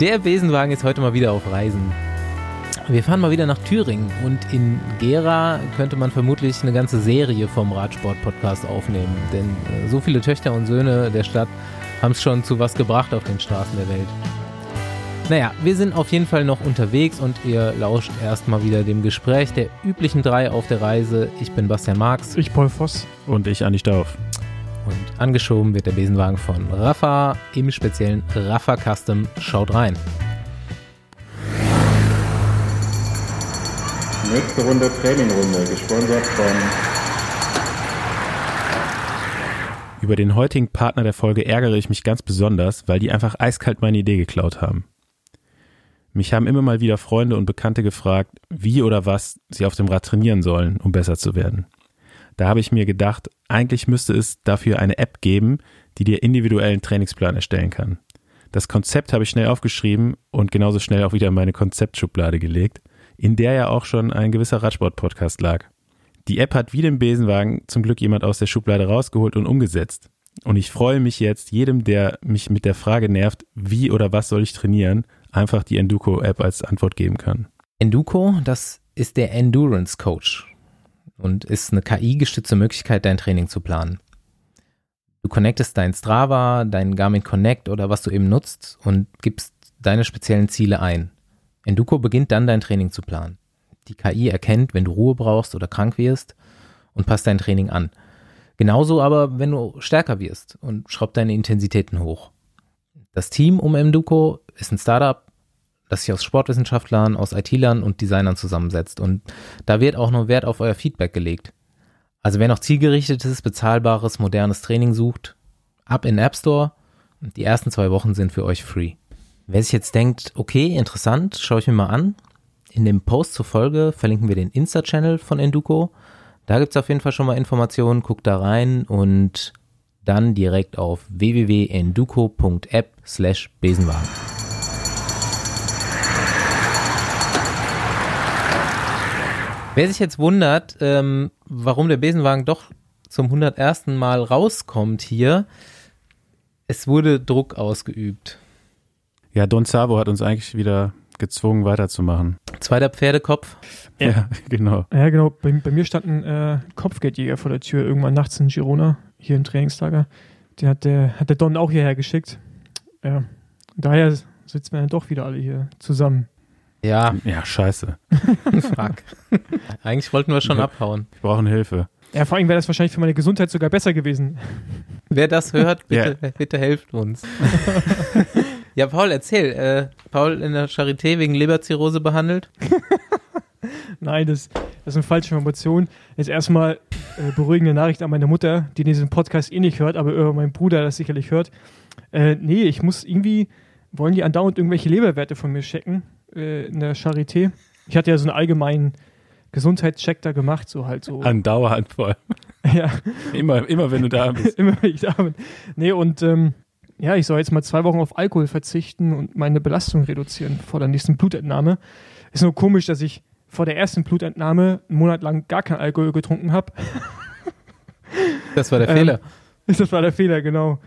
Der Besenwagen ist heute mal wieder auf Reisen. Wir fahren mal wieder nach Thüringen und in Gera könnte man vermutlich eine ganze Serie vom Radsport-Podcast aufnehmen, denn äh, so viele Töchter und Söhne der Stadt haben es schon zu was gebracht auf den Straßen der Welt. Naja, wir sind auf jeden Fall noch unterwegs und ihr lauscht erstmal wieder dem Gespräch der üblichen drei auf der Reise. Ich bin Bastian Marx. Ich Paul Voss. Und ich Andi Stauf. Und angeschoben wird der Besenwagen von Rafa, im speziellen Rafa Custom. Schaut rein. Nächste Runde Trainingrunde, gesponsert von Über den heutigen Partner der Folge ärgere ich mich ganz besonders, weil die einfach eiskalt meine Idee geklaut haben. Mich haben immer mal wieder Freunde und Bekannte gefragt, wie oder was sie auf dem Rad trainieren sollen, um besser zu werden. Da habe ich mir gedacht, eigentlich müsste es dafür eine App geben, die dir individuellen Trainingsplan erstellen kann. Das Konzept habe ich schnell aufgeschrieben und genauso schnell auch wieder in meine Konzeptschublade gelegt, in der ja auch schon ein gewisser Radsport-Podcast lag. Die App hat wie den Besenwagen zum Glück jemand aus der Schublade rausgeholt und umgesetzt. Und ich freue mich jetzt, jedem, der mich mit der Frage nervt, wie oder was soll ich trainieren, einfach die Enduko-App als Antwort geben kann. Enduko, das ist der Endurance Coach und ist eine KI-gestützte Möglichkeit, dein Training zu planen. Du connectest dein Strava, dein Garmin Connect oder was du eben nutzt und gibst deine speziellen Ziele ein. Enduko beginnt dann dein Training zu planen. Die KI erkennt, wenn du Ruhe brauchst oder krank wirst und passt dein Training an. Genauso aber, wenn du stärker wirst und schraubt deine Intensitäten hoch. Das Team um Enduko ist ein Startup, das sich aus Sportwissenschaftlern, aus IT-Lern und Designern zusammensetzt. Und da wird auch noch Wert auf euer Feedback gelegt. Also wer noch zielgerichtetes, bezahlbares, modernes Training sucht, ab in den App Store. Die ersten zwei Wochen sind für euch free. Wer sich jetzt denkt, okay, interessant, schaue ich mir mal an. In dem Post zur Folge verlinken wir den Insta-Channel von Enduko. Da gibt es auf jeden Fall schon mal Informationen, guckt da rein und dann direkt auf www.enduko.app slash Besenwagen. Wer sich jetzt wundert, ähm, warum der Besenwagen doch zum 101. Mal rauskommt hier, es wurde Druck ausgeübt. Ja, Don Savo hat uns eigentlich wieder gezwungen weiterzumachen. Zweiter Pferdekopf. Ja, ja genau. Ja, genau. Bei, bei mir stand ein äh, Kopfgeldjäger vor der Tür irgendwann nachts in Girona, hier im Trainingslager. Den hat der, hat der Don auch hierher geschickt. Ja. Daher sitzen wir dann doch wieder alle hier zusammen. Ja. Ja, scheiße. Fuck. Eigentlich wollten wir schon abhauen. Wir brauchen Hilfe. Ja, vor allem wäre das wahrscheinlich für meine Gesundheit sogar besser gewesen. Wer das hört, bitte, bitte helft uns. ja, Paul, erzähl. Äh, Paul in der Charité wegen Leberzirrhose behandelt? Nein, das, das ist eine falsche Information. Jetzt erstmal äh, beruhigende Nachricht an meine Mutter, die diesen Podcast eh nicht hört, aber äh, mein Bruder das sicherlich hört. Äh, nee, ich muss irgendwie, wollen die andauernd irgendwelche Leberwerte von mir checken äh, in der Charité. Ich hatte ja so einen allgemeinen Gesundheitscheck da gemacht, so halt so. Andauernd vor allem. ja, Immer, immer wenn du da bist. immer wenn ich da bin. Nee, und ähm, ja, ich soll jetzt mal zwei Wochen auf Alkohol verzichten und meine Belastung reduzieren vor der nächsten Blutentnahme. Ist nur komisch, dass ich vor der ersten Blutentnahme einen Monat lang gar kein Alkohol getrunken habe. Das war der Ähm, Fehler. Das war der Fehler, genau.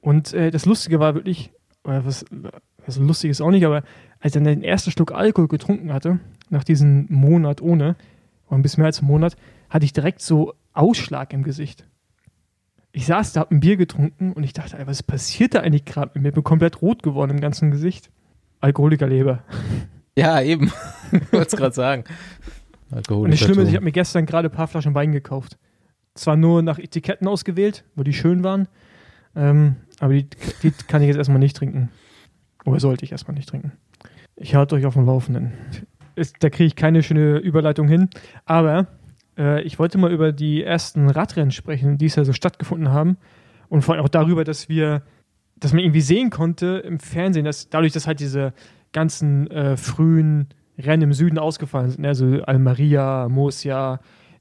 Und äh, das Lustige war wirklich, oder was, was lustig ist auch nicht, aber als ich dann den ersten Schluck Alkohol getrunken hatte, nach diesem Monat ohne, oder ein bisschen mehr als einen Monat, hatte ich direkt so Ausschlag im Gesicht. Ich saß da, hab ein Bier getrunken und ich dachte, ey, was passiert da eigentlich gerade mit mir? Ich bin komplett rot geworden im ganzen Gesicht. Alkoholikerleber. Ja, eben. ich wollte es gerade sagen. Und das Schlimme ist, ich habe mir gestern gerade ein paar Flaschen Wein gekauft. Zwar nur nach Etiketten ausgewählt, wo die schön waren, ähm, aber die, die kann ich jetzt erstmal nicht trinken. Oder sollte ich erstmal nicht trinken. Ich halte euch auf dem Laufenden. Ist, da kriege ich keine schöne Überleitung hin. Aber äh, ich wollte mal über die ersten Radrennen sprechen, die es ja so stattgefunden haben. Und vor allem auch darüber, dass wir, dass man irgendwie sehen konnte im Fernsehen, dass dadurch, dass halt diese ganzen äh, frühen Rennen im Süden ausgefallen sind, ne? also Almeria, Murcia,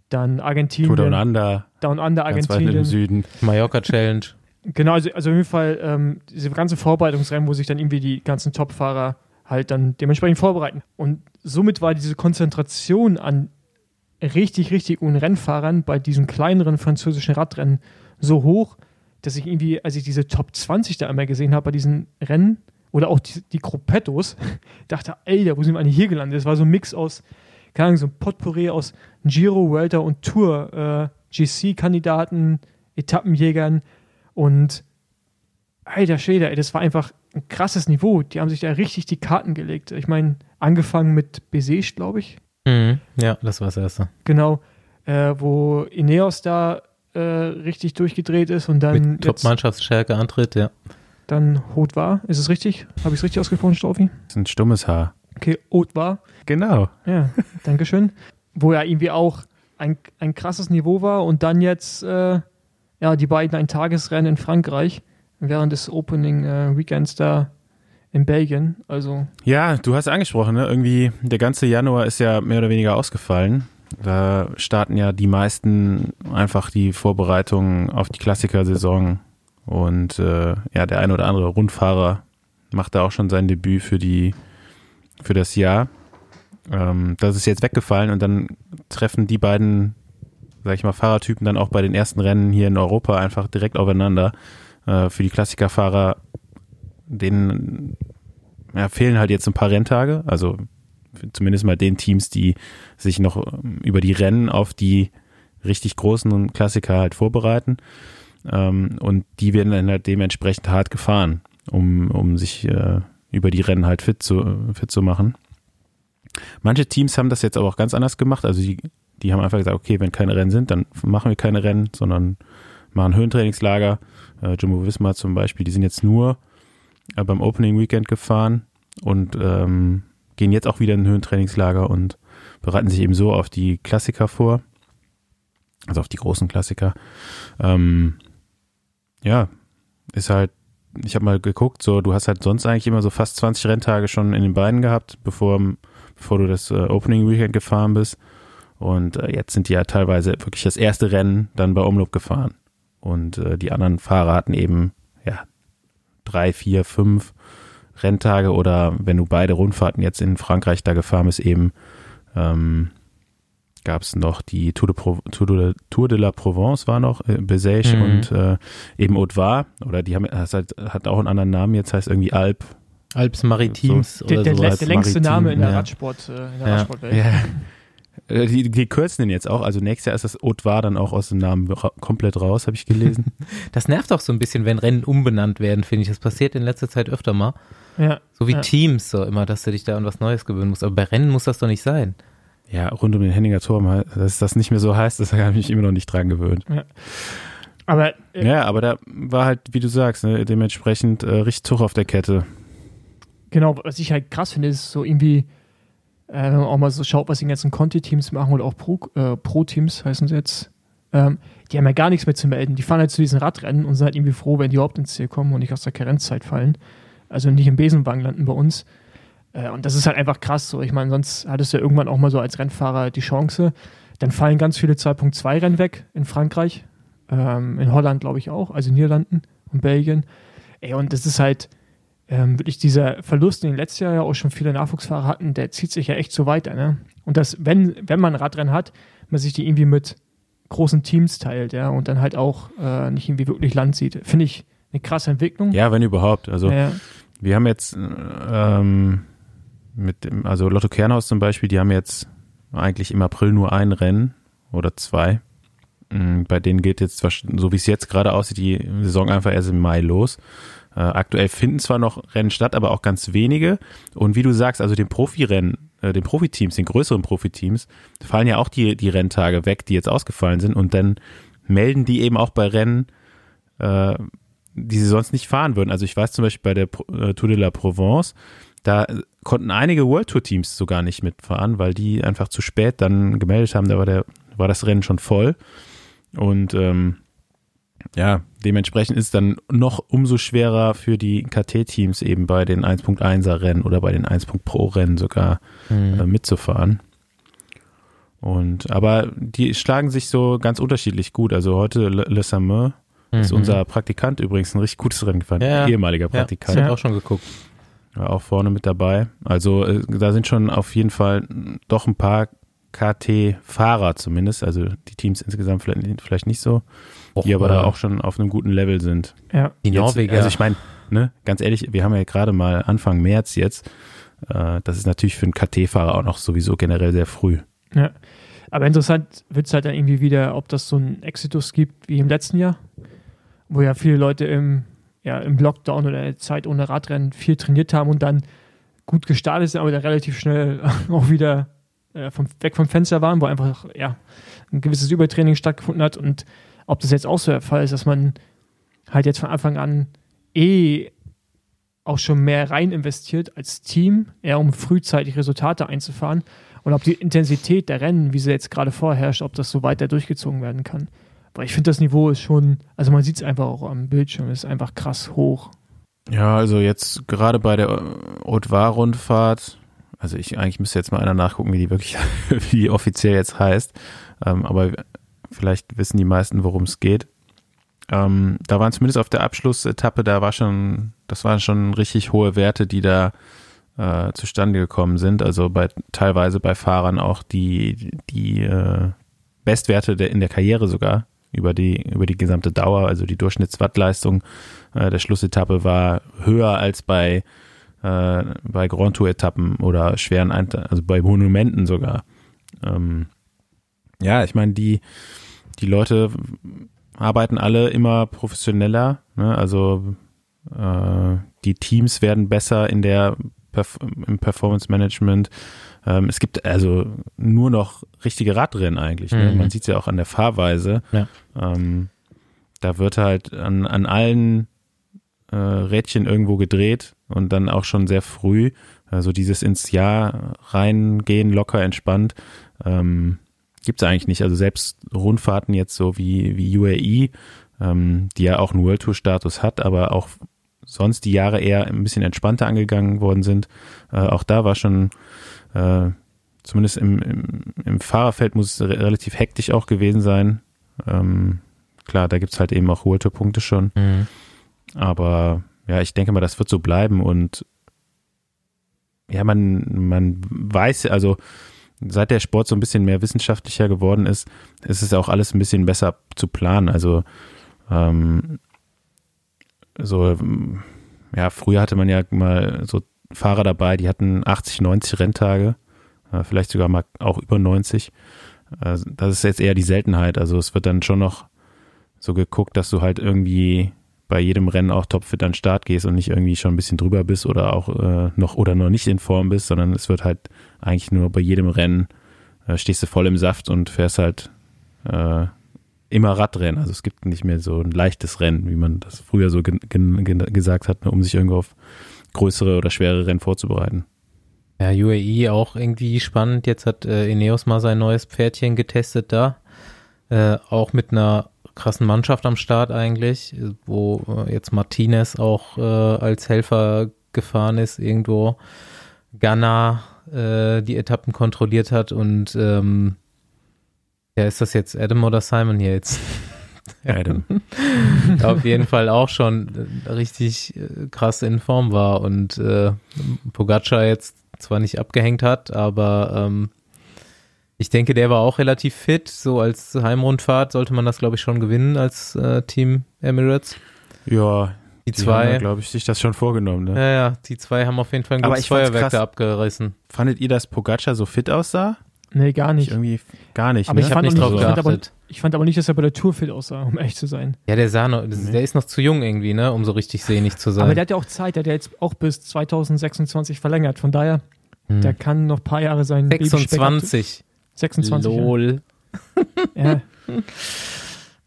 dann Argentinien, Down Under, Down Under Argentinien. im Süden. Mallorca Challenge. Genau, also, also auf jeden Fall ähm, diese ganzen Vorbereitungsrennen, wo sich dann irgendwie die ganzen Top-Fahrer halt dann dementsprechend vorbereiten. Und somit war diese Konzentration an richtig, richtig guten Rennfahrern bei diesen kleineren französischen Radrennen so hoch, dass ich irgendwie, als ich diese Top 20 da einmal gesehen habe bei diesen Rennen, oder auch die, die Gruppettos. Dachte, ey, wo sind wir eigentlich hier gelandet? Das war so ein Mix aus, keine Ahnung, so ein Potpourri aus Giro, Welter und Tour, äh, GC-Kandidaten, Etappenjägern und alter Schwede, ey, das war einfach ein krasses Niveau. Die haben sich da richtig die Karten gelegt. Ich meine, angefangen mit Besage, glaube ich. Mhm. Ja, das war das erste. Genau, äh, wo Ineos da äh, richtig durchgedreht ist und dann. Mit Top-Mannschaftsstärke antritt, ja. Dann Haute war. Ist es richtig? Habe ich es richtig ausgesprochen, Staufi? Das ist ein stummes Haar. Okay, Haute war. Genau. Ja, Dankeschön. wo ja irgendwie auch ein, ein krasses Niveau war und dann jetzt äh, ja die beiden ein Tagesrennen in Frankreich während des Opening äh, Weekends da in Belgien. Also ja, du hast angesprochen, ne? irgendwie der ganze Januar ist ja mehr oder weniger ausgefallen. Da starten ja die meisten einfach die Vorbereitungen auf die Klassikersaison und äh, ja, der ein oder andere Rundfahrer macht da auch schon sein Debüt für die für das Jahr. Ähm, das ist jetzt weggefallen und dann treffen die beiden, sag ich mal, Fahrertypen dann auch bei den ersten Rennen hier in Europa einfach direkt aufeinander. Äh, für die Klassikerfahrer, denen ja, fehlen halt jetzt ein paar Renntage, also zumindest mal den Teams, die sich noch ähm, über die Rennen auf die richtig großen Klassiker halt vorbereiten. Ähm, und die werden dann halt dementsprechend hart gefahren, um, um sich äh, über die Rennen halt fit zu, fit zu machen. Manche Teams haben das jetzt aber auch ganz anders gemacht. Also die, die haben einfach gesagt, okay, wenn keine Rennen sind, dann machen wir keine Rennen, sondern machen Höhentrainingslager. Äh, Jumbo Visma zum Beispiel, die sind jetzt nur äh, beim Opening Weekend gefahren und ähm, gehen jetzt auch wieder in ein Höhentrainingslager und bereiten sich eben so auf die Klassiker vor. Also auf die großen Klassiker. Ähm, ja, ist halt, ich habe mal geguckt, so du hast halt sonst eigentlich immer so fast 20 Renntage schon in den Beinen gehabt, bevor bevor du das äh, Opening Weekend gefahren bist. Und äh, jetzt sind die ja teilweise wirklich das erste Rennen dann bei Umloop gefahren. Und äh, die anderen Fahrer hatten eben ja drei, vier, fünf Renntage oder wenn du beide Rundfahrten jetzt in Frankreich da gefahren bist, eben ähm, gab es noch die Tour de, Pro, Tour, de, Tour de la Provence war noch, äh, Besage mhm. und äh, eben Haute var, oder die haben, das hat, hat auch einen anderen Namen, jetzt heißt irgendwie Alp Alps Maritims so. oder der, der, der längste Maritim, Name in der ja. Radsport, äh, in der ja. Radsportwelt. Ja. Äh, die, die kürzen den jetzt auch. Also nächstes Jahr ist das Haute dann auch aus dem Namen ra komplett raus, habe ich gelesen. Das nervt auch so ein bisschen, wenn Rennen umbenannt werden, finde ich. Das passiert in letzter Zeit öfter mal. Ja. So wie ja. Teams, so immer, dass du dich da an was Neues gewöhnen musst. Aber bei Rennen muss das doch nicht sein. Ja, rund um den Henninger Turm, dass das nicht mehr so heißt, das habe ich mich immer noch nicht dran gewöhnt. Ja. Aber, äh, ja, aber da war halt, wie du sagst, ne, dementsprechend äh, richtig Zug auf der Kette. Genau, was ich halt krass finde, ist so irgendwie, wenn man auch mal so schaut, was die ganzen Conti-Teams machen oder auch äh, Pro-Teams äh, Pro heißen sie jetzt, ähm, die haben ja gar nichts mehr zu melden. Die fahren halt zu diesen Radrennen und sind halt irgendwie froh, wenn die überhaupt ins Ziel kommen und nicht aus der Karenzzeit fallen. Also nicht im Besenwagen landen bei uns. Äh, und das ist halt einfach krass so. Ich meine, sonst hattest du ja irgendwann auch mal so als Rennfahrer die Chance. Dann fallen ganz viele 2.2 Rennen weg in Frankreich, ähm, in Holland glaube ich auch, also Niederlanden und Belgien. Ey, und das ist halt, ähm, wirklich dieser Verlust, den letztes Jahr ja auch schon viele Nachwuchsfahrer hatten, der zieht sich ja echt so weiter. Ne? Und dass, wenn, wenn man ein Radrennen hat, man sich die irgendwie mit großen Teams teilt, ja, und dann halt auch äh, nicht irgendwie wirklich Land sieht. Finde ich eine krasse Entwicklung. Ja, wenn überhaupt. Also ja. wir haben jetzt ähm, mit dem, also Lotto Kernhaus zum Beispiel, die haben jetzt eigentlich im April nur ein Rennen oder zwei. Mm, bei denen geht jetzt, so wie es jetzt gerade aussieht, die Saison einfach erst im Mai los. Äh, aktuell finden zwar noch Rennen statt, aber auch ganz wenige. Und wie du sagst, also den Profirennen, äh, den Profiteams, den größeren Profiteams, fallen ja auch die, die Renntage weg, die jetzt ausgefallen sind. Und dann melden die eben auch bei Rennen, äh, die sie sonst nicht fahren würden. Also ich weiß zum Beispiel bei der äh, Tour de la Provence, da konnten einige World Tour Teams sogar nicht mitfahren, weil die einfach zu spät dann gemeldet haben, da war der, war das Rennen schon voll. Und ähm, ja, dementsprechend ist es dann noch umso schwerer für die KT-Teams eben bei den 1.1er Rennen oder bei den 1. Pro Rennen sogar mhm. äh, mitzufahren. Und aber die schlagen sich so ganz unterschiedlich gut. Also heute Le, Le Samer mhm. ist unser Praktikant übrigens ein richtig gutes Rennen gefahren, ja, ehemaliger Praktikant. Ja, ich auch schon geguckt. War auch vorne mit dabei. Also äh, da sind schon auf jeden Fall doch ein paar KT-Fahrer zumindest, also die Teams insgesamt vielleicht, vielleicht nicht so, Och, die aber da auch schon auf einem guten Level sind. Ja. Die Norweger. also ich meine, ne, ganz ehrlich, wir haben ja gerade mal Anfang März jetzt. Äh, das ist natürlich für einen KT-Fahrer auch noch sowieso generell sehr früh. Ja. Aber interessant wird es halt dann irgendwie wieder, ob das so ein Exitus gibt wie im letzten Jahr, wo ja viele Leute im, ja, im Lockdown oder der Zeit ohne Radrennen viel trainiert haben und dann gut gestartet sind, aber dann relativ schnell auch wieder äh, vom, weg vom Fenster waren, wo einfach ja, ein gewisses Übertraining stattgefunden hat und ob das jetzt auch so der Fall ist, dass man halt jetzt von Anfang an eh auch schon mehr rein investiert als Team, eher um frühzeitig Resultate einzufahren und ob die Intensität der Rennen, wie sie jetzt gerade vorherrscht, ob das so weiter durchgezogen werden kann. Weil ich finde, das Niveau ist schon, also man sieht es einfach auch am Bildschirm, ist einfach krass hoch. Ja, also jetzt gerade bei der Haute-Var-Rundfahrt, also ich eigentlich müsste jetzt mal einer nachgucken, wie die wirklich, wie die offiziell jetzt heißt, ähm, aber vielleicht wissen die meisten, worum es geht. Ähm, da waren zumindest auf der Abschlussetappe, da war schon, das waren schon richtig hohe Werte, die da äh, zustande gekommen sind. Also bei teilweise bei Fahrern auch die, die äh, Bestwerte der, in der Karriere sogar über die, über die gesamte Dauer, also die Durchschnittswattleistung äh, der Schlussetappe war höher als bei, äh, bei Grand Tour-Etappen oder schweren, also bei Monumenten sogar. Ähm, ja, ich meine, die, die Leute arbeiten alle immer professioneller, ne? also äh, die Teams werden besser in der Perf im Performance Management. Ähm, es gibt also nur noch richtige Radrennen eigentlich. Ne? Mhm. Man sieht es ja auch an der Fahrweise. Ja. Ähm, da wird halt an, an allen äh, Rädchen irgendwo gedreht und dann auch schon sehr früh. Also dieses ins Jahr reingehen, locker entspannt, ähm, gibt es eigentlich nicht. Also selbst Rundfahrten jetzt so wie, wie UAE, ähm, die ja auch einen World Tour Status hat, aber auch sonst die Jahre eher ein bisschen entspannter angegangen worden sind. Äh, auch da war schon, äh, zumindest im, im, im, Fahrerfeld muss es re relativ hektisch auch gewesen sein. Ähm, klar, da gibt's halt eben auch World-Punkte schon. Mhm. Aber ja, ich denke mal, das wird so bleiben und ja, man, man weiß, also seit der Sport so ein bisschen mehr wissenschaftlicher geworden ist, ist es auch alles ein bisschen besser zu planen. Also ähm, so, ja, früher hatte man ja mal so Fahrer dabei, die hatten 80, 90 Renntage, äh, vielleicht sogar mal auch über 90. Äh, das ist jetzt eher die Seltenheit. Also es wird dann schon noch so geguckt, dass du halt irgendwie bei jedem Rennen auch topfit an den Start gehst und nicht irgendwie schon ein bisschen drüber bist oder auch äh, noch oder noch nicht in Form bist, sondern es wird halt eigentlich nur bei jedem Rennen äh, stehst du voll im Saft und fährst halt äh, immer Radrennen. Also es gibt nicht mehr so ein leichtes Rennen, wie man das früher so gesagt hat, ne, um sich irgendwo auf größere oder schwere Rennen vorzubereiten. Ja, UAE auch irgendwie spannend. Jetzt hat äh, Ineos mal sein neues Pferdchen getestet da. Äh, auch mit einer krassen Mannschaft am Start eigentlich, wo äh, jetzt Martinez auch äh, als Helfer gefahren ist irgendwo. Ghana äh, die Etappen kontrolliert hat und ähm, ja, ist das jetzt Adam oder Simon hier jetzt? Adam. Auf jeden Fall auch schon richtig äh, krass in Form war und äh, Pogacar jetzt zwar nicht abgehängt hat, aber ähm, ich denke, der war auch relativ fit. So als Heimrundfahrt sollte man das, glaube ich, schon gewinnen als äh, Team Emirates. Ja, die, die zwei, glaube ich, sich das schon vorgenommen. Ne? Ja, ja, die zwei haben auf jeden Fall ein gutes Feuerwerk da abgerissen. Fandet ihr, dass Pogacar so fit aussah? Nee, gar nicht. Ich irgendwie gar nicht. Aber ne? ich habe nicht drauf so, geachtet. Aber, ich fand aber nicht, dass er bei der Tour fit aussah, um echt zu sein. Ja, der sah noch, nee. der ist noch zu jung irgendwie, ne, um so richtig sehnig zu sein. Aber der hat ja auch Zeit, der hat ja jetzt auch bis 2026 verlängert. Von daher, hm. der kann noch ein paar Jahre sein. 26. 26. Lol. Ja.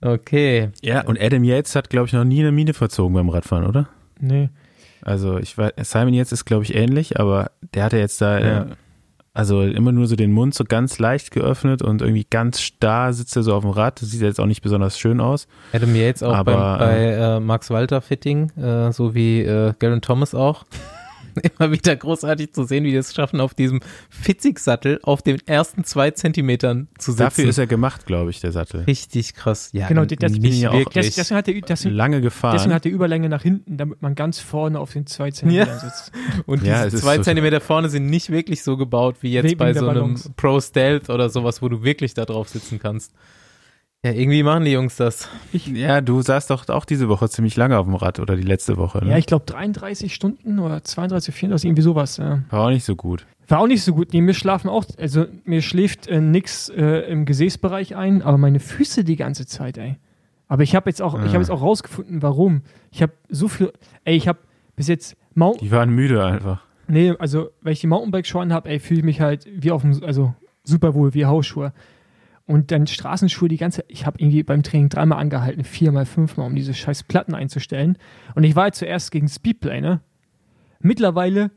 okay. Ja, und Adam Yates hat, glaube ich, noch nie eine Mine verzogen beim Radfahren, oder? Nee. Also ich weiß, Simon Yates ist, glaube ich, ähnlich, aber der hatte jetzt da ja. äh, also immer nur so den Mund so ganz leicht geöffnet und irgendwie ganz starr sitzt er so auf dem Rad. Das sieht jetzt auch nicht besonders schön aus. Adam Yates auch aber, beim, bei äh, äh, Max Walter Fitting, äh, so wie äh, Garen Thomas auch. immer wieder großartig zu sehen, wie die es schaffen, auf diesem Fitzig-Sattel auf den ersten zwei Zentimetern zu sitzen. Dafür ist er gemacht, glaube ich, der Sattel. Richtig krass. Ja, genau, das, nicht ja wirklich. deswegen hat der, deswegen, lange gefahren. Deswegen hat der Überlänge nach hinten, damit man ganz vorne auf den zwei Zentimetern ja. sitzt. Und ja, diese zwei so Zentimeter vorne sind nicht wirklich so gebaut wie jetzt bei so einem Pro Stealth oder sowas, wo du wirklich da drauf sitzen kannst. Ja, irgendwie machen die Jungs das. Ich, ja, du saßt doch auch diese Woche ziemlich lange auf dem Rad oder die letzte Woche. Ne? Ja, ich glaube 33 Stunden oder 32, 34, irgendwie sowas. Ja. War auch nicht so gut. War auch nicht so gut. Nee, mir schlafen auch, also mir schläft äh, nix äh, im Gesäßbereich ein, aber meine Füße die ganze Zeit, ey. Aber ich habe jetzt auch, ja. ich habe jetzt auch rausgefunden, warum. Ich habe so viel, ey, ich habe bis jetzt Mountain. Die waren müde einfach. Nee, also, wenn ich die Mountainbike-Schuhe habe, ey, fühle ich mich halt wie auf dem, also super wohl, wie Hausschuhe. Und dann Straßenschuhe die ganze, ich habe irgendwie beim Training dreimal angehalten, viermal, fünfmal, um diese scheiß Platten einzustellen. Und ich war halt zuerst gegen Speedplay, ne? Mittlerweile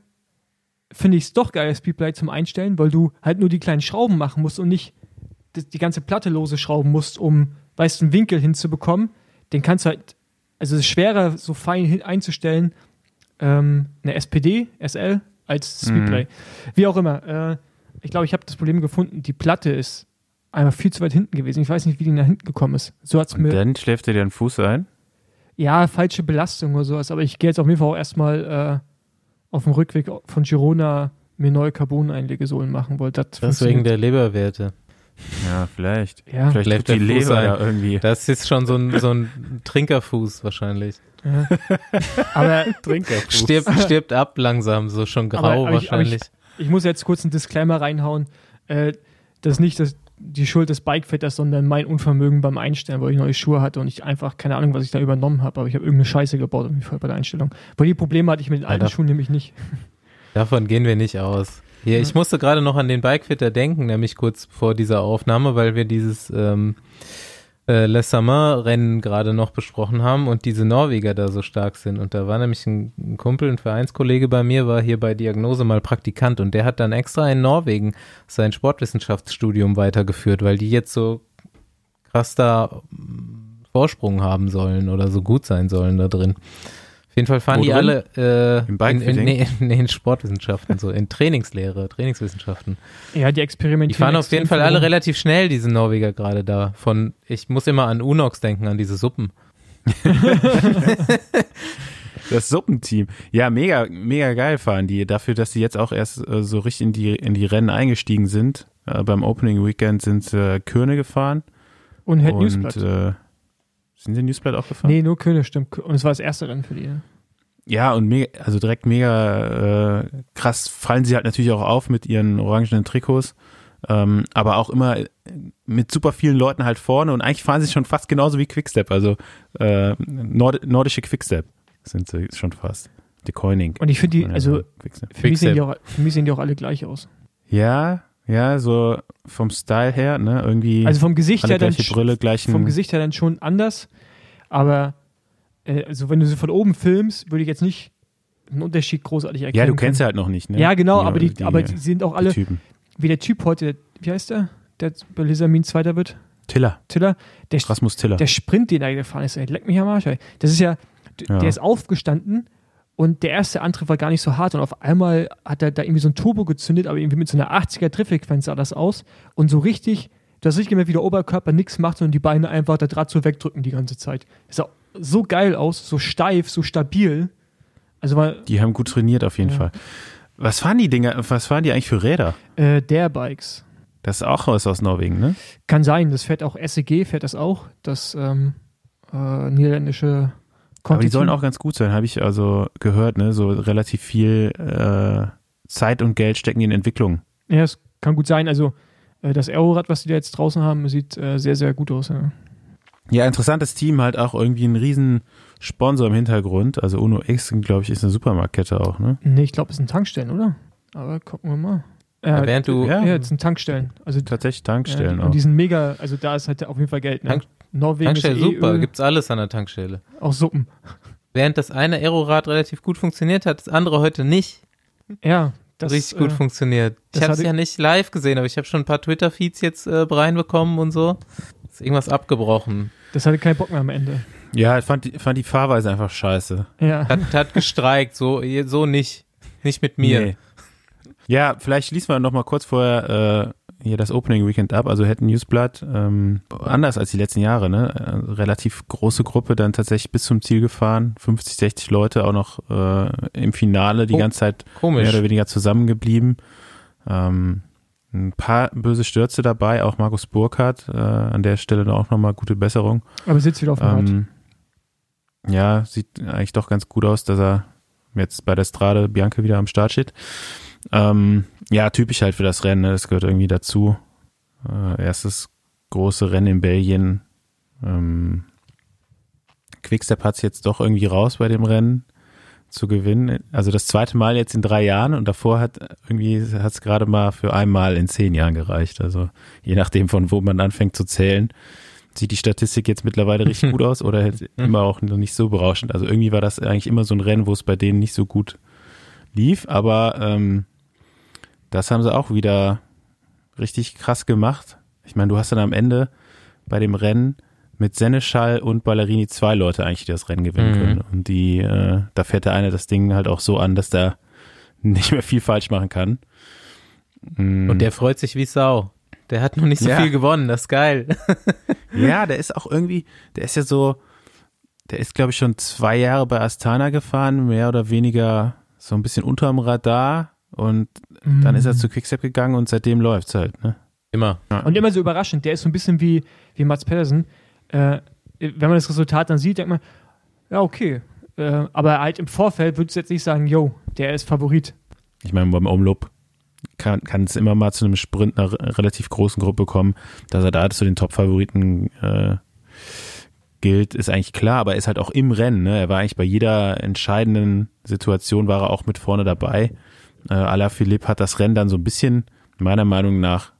finde ich es doch geil, Speedplay zum Einstellen, weil du halt nur die kleinen Schrauben machen musst und nicht die ganze Platte lose schrauben musst, um, weißt du, einen Winkel hinzubekommen. Den kannst du halt, also es ist schwerer, so fein einzustellen, ähm, eine SPD, SL, als Speedplay. Mhm. Wie auch immer. Äh, ich glaube, ich habe das Problem gefunden, die Platte ist einfach viel zu weit hinten gewesen. Ich weiß nicht, wie die nach hinten gekommen ist. So hat's Und mir. Dann schläft dir den Fuß ein? Ja, falsche Belastung oder sowas. Aber ich gehe jetzt auf jeden Fall auch erstmal äh, auf dem Rückweg von Girona mir neue Carbon-Einlegesohlen machen, weil das Deswegen der Leberwerte. Ja, vielleicht. Ja. Vielleicht tut die Leber ja irgendwie. Das ist schon so ein, so ein Trinkerfuß wahrscheinlich. Ja. Aber Trinkerfuß. Stirbt, stirbt ab langsam, so schon grau aber, aber wahrscheinlich. Ich, ich, ich, muss jetzt kurz einen Disclaimer reinhauen. Äh, das ist nicht das, die Schuld des Bikefitters, sondern mein Unvermögen beim Einstellen, weil ich neue Schuhe hatte und ich einfach keine Ahnung, was ich da übernommen habe, aber ich habe irgendeine Scheiße gebaut bei der Einstellung. Weil die Probleme hatte ich mit den alten ja, Schuhen nämlich nicht. Davon gehen wir nicht aus. Hier, ich musste gerade noch an den Bikefitter denken, nämlich kurz vor dieser Aufnahme, weil wir dieses ähm, äh, Les Samin-Rennen gerade noch besprochen haben und diese Norweger da so stark sind. Und da war nämlich ein, ein, Kumpel, ein Vereinskollege bei mir, war hier bei Diagnose mal Praktikant und der hat dann extra in Norwegen sein Sportwissenschaftsstudium weitergeführt, weil die jetzt so krass da mm, Vorsprung haben sollen oder so gut sein sollen da drin. Auf jeden Fall fahren Wo die drin? alle äh, Im in, in, nee, nee, in Sportwissenschaften, so in Trainingslehre, Trainingswissenschaften. Ja, die experimentieren. Die fahren auf jeden Fall alle relativ schnell, diese Norweger gerade da. Von, ich muss immer an Unox denken, an diese Suppen. das Suppenteam. Ja, mega, mega geil fahren die. Dafür, dass sie jetzt auch erst äh, so richtig in die, in die Rennen eingestiegen sind. Äh, beim Opening Weekend sind sie äh, Körne gefahren. Und Head Newsblatt. Sind sie Newsblatt auch gefahren? Nee, nur König, stimmt. Und es war das erste Rennen für die. Ja, und mega, also direkt mega äh, krass fallen sie halt natürlich auch auf mit ihren orangenen Trikots. Ähm, aber auch immer mit super vielen Leuten halt vorne und eigentlich fahren sie schon fast genauso wie Quickstep, also äh, Nord nordische Quickstep sind sie schon fast. De Coining. Und ich finde die, also für mich, auch, für mich sehen die auch alle gleich aus. Ja, ja, so vom Style her, ne, irgendwie. Also vom Gesicht her dann Brille, gleichen vom Gesicht her dann schon anders, aber äh, also wenn du sie von oben filmst, würde ich jetzt nicht einen Unterschied großartig erkennen. Ja, du kennst sie halt noch nicht, ne? Ja, genau, die, aber die, die, aber die sind auch alle wie der Typ heute, wie heißt der, der bei Lisamin Zweiter wird? Tiller. Tiller. Der, Rasmus Tiller. Der Sprint, den er gefahren ist, ey, leck mich am Arsch, ey. Das ist ja, ja, der ist aufgestanden und der erste Antrieb war gar nicht so hart und auf einmal hat er da irgendwie so ein Turbo gezündet, aber irgendwie mit so einer 80er Trittfrequenz sah das aus und so richtig, du hast richtig gemerkt, wie der Oberkörper nichts macht, sondern die Beine einfach da Draht so wegdrücken die ganze Zeit. Das sah so geil aus, so steif, so stabil. Also war, die haben gut trainiert auf jeden ja. Fall. Was fahren die Dinger, was fahren die eigentlich für Räder? Äh, der Bikes. Das ist auch was aus Norwegen, ne? Kann sein, das fährt auch SEG, fährt das auch, das ähm, äh, niederländische aber die sollen auch ganz gut sein, habe ich also gehört, ne? So relativ viel äh, Zeit und Geld stecken in Entwicklung. Ja, es kann gut sein. Also äh, das Aerorad, was die da jetzt draußen haben, sieht äh, sehr, sehr gut aus. Ja. ja, interessantes Team, halt auch irgendwie ein riesen Sponsor im Hintergrund. Also Uno X, glaube ich, ist eine Supermarktkette auch, ne? Nee, ich glaube, es sind Tankstellen, oder? Aber gucken wir mal. Ja, während du ja, ja, jetzt sind Tankstellen. Also tatsächlich Tankstellen ja, und die sind mega, also da ist halt auf jeden Fall Geld. Ne? Tank Norwegen Tankstelle, ist eh super, Öl. gibt's alles an der Tankstelle. Auch Suppen. Während das eine Aerorad relativ gut funktioniert hat, das andere heute nicht. Ja, das richtig gut äh, funktioniert. Ich habe es ja nicht live gesehen, aber ich habe schon ein paar Twitter-Feeds jetzt äh, reinbekommen und so. Ist irgendwas abgebrochen. Das hatte keinen Bock mehr am Ende. Ja, ich fand die, fand die Fahrweise einfach scheiße. Ja. Hat, hat gestreikt, so, so nicht. Nicht mit mir. Nee. Ja, vielleicht schließen wir noch mal kurz vorher äh, hier das Opening Weekend ab. Also hätten Newsblatt ähm, anders als die letzten Jahre, ne? Äh, relativ große Gruppe dann tatsächlich bis zum Ziel gefahren. 50, 60 Leute auch noch äh, im Finale die oh, ganze Zeit komisch. mehr oder weniger zusammengeblieben. Ähm, ein paar böse Stürze dabei, auch Markus Burkhardt, äh, an der Stelle auch nochmal gute Besserung. Aber sitzt wieder auf dem ähm, Rad. Ja, sieht eigentlich doch ganz gut aus, dass er jetzt bei der Strade Bianca wieder am Start steht. Ähm, ja, typisch halt für das Rennen, ne? das gehört irgendwie dazu. Äh, erstes große Rennen in Belgien. Ähm, Quickstep hat es jetzt doch irgendwie raus bei dem Rennen zu gewinnen. Also das zweite Mal jetzt in drei Jahren und davor hat irgendwie hat es gerade mal für einmal in zehn Jahren gereicht. Also je nachdem von wo man anfängt zu zählen, sieht die Statistik jetzt mittlerweile richtig gut aus oder immer auch noch nicht so berauschend. Also irgendwie war das eigentlich immer so ein Rennen, wo es bei denen nicht so gut lief, aber ähm, das haben sie auch wieder richtig krass gemacht. Ich meine, du hast dann am Ende bei dem Rennen mit Seneschall und Ballerini zwei Leute eigentlich, die das Rennen gewinnen mhm. können. Und die, äh, da fährt der eine das Ding halt auch so an, dass der nicht mehr viel falsch machen kann. Mhm. Und der freut sich wie Sau. Der hat noch nicht so ja. viel gewonnen, das ist geil. ja, der ist auch irgendwie, der ist ja so, der ist glaube ich schon zwei Jahre bei Astana gefahren, mehr oder weniger so ein bisschen unterm Radar und mhm. dann ist er zu Quickstep gegangen und seitdem läuft's halt, ne? Immer. Ja. Und immer so überraschend. Der ist so ein bisschen wie, wie Mats Pedersen äh, wenn man das Resultat dann sieht, denkt man, ja, okay. Äh, aber halt im Vorfeld würdest du jetzt nicht sagen, yo, der ist Favorit. Ich meine, beim Umlob kann, kann es immer mal zu einem Sprint einer relativ großen Gruppe kommen, dass er da zu den Top-Favoriten äh, gilt, ist eigentlich klar, aber er ist halt auch im Rennen. Ne? Er war eigentlich bei jeder entscheidenden Situation war er auch mit vorne dabei. Äh, Ala Philipp hat das Rennen dann so ein bisschen, meiner Meinung nach,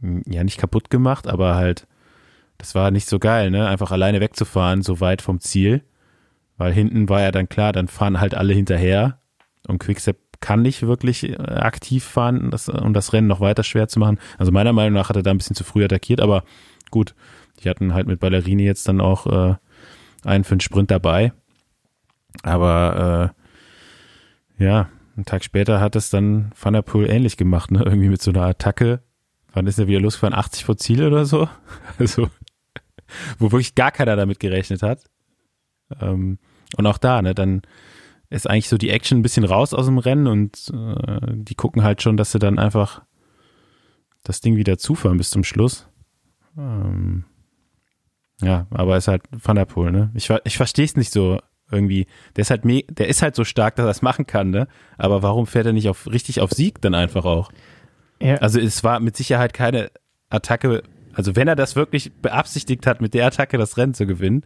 ja nicht kaputt gemacht, aber halt das war nicht so geil, ne? Einfach alleine wegzufahren, so weit vom Ziel. Weil hinten war ja dann klar, dann fahren halt alle hinterher. Und Quickstep kann nicht wirklich äh, aktiv fahren, das, um das Rennen noch weiter schwer zu machen. Also meiner Meinung nach hat er da ein bisschen zu früh attackiert, aber gut, die hatten halt mit Ballerini jetzt dann auch äh, einen für den Sprint dabei. Aber äh, ja, einen Tag später hat es dann Van der Poel ähnlich gemacht, ne? Irgendwie mit so einer Attacke. Wann ist er wieder losgefahren? 80 vor Ziel oder so? Also wo wirklich gar keiner damit gerechnet hat. Ähm, und auch da, ne, dann ist eigentlich so die Action ein bisschen raus aus dem Rennen und äh, die gucken halt schon, dass sie dann einfach das Ding wieder zufahren bis zum Schluss. Ähm, ja, aber ist halt Van der Poel, ne? Ich, ich verstehe es nicht so irgendwie. Der ist halt me der ist halt so stark, dass er es machen kann, ne? Aber warum fährt er nicht auf richtig auf Sieg dann einfach auch? Ja. Also es war mit Sicherheit keine Attacke also wenn er das wirklich beabsichtigt hat, mit der Attacke das Rennen zu gewinnen,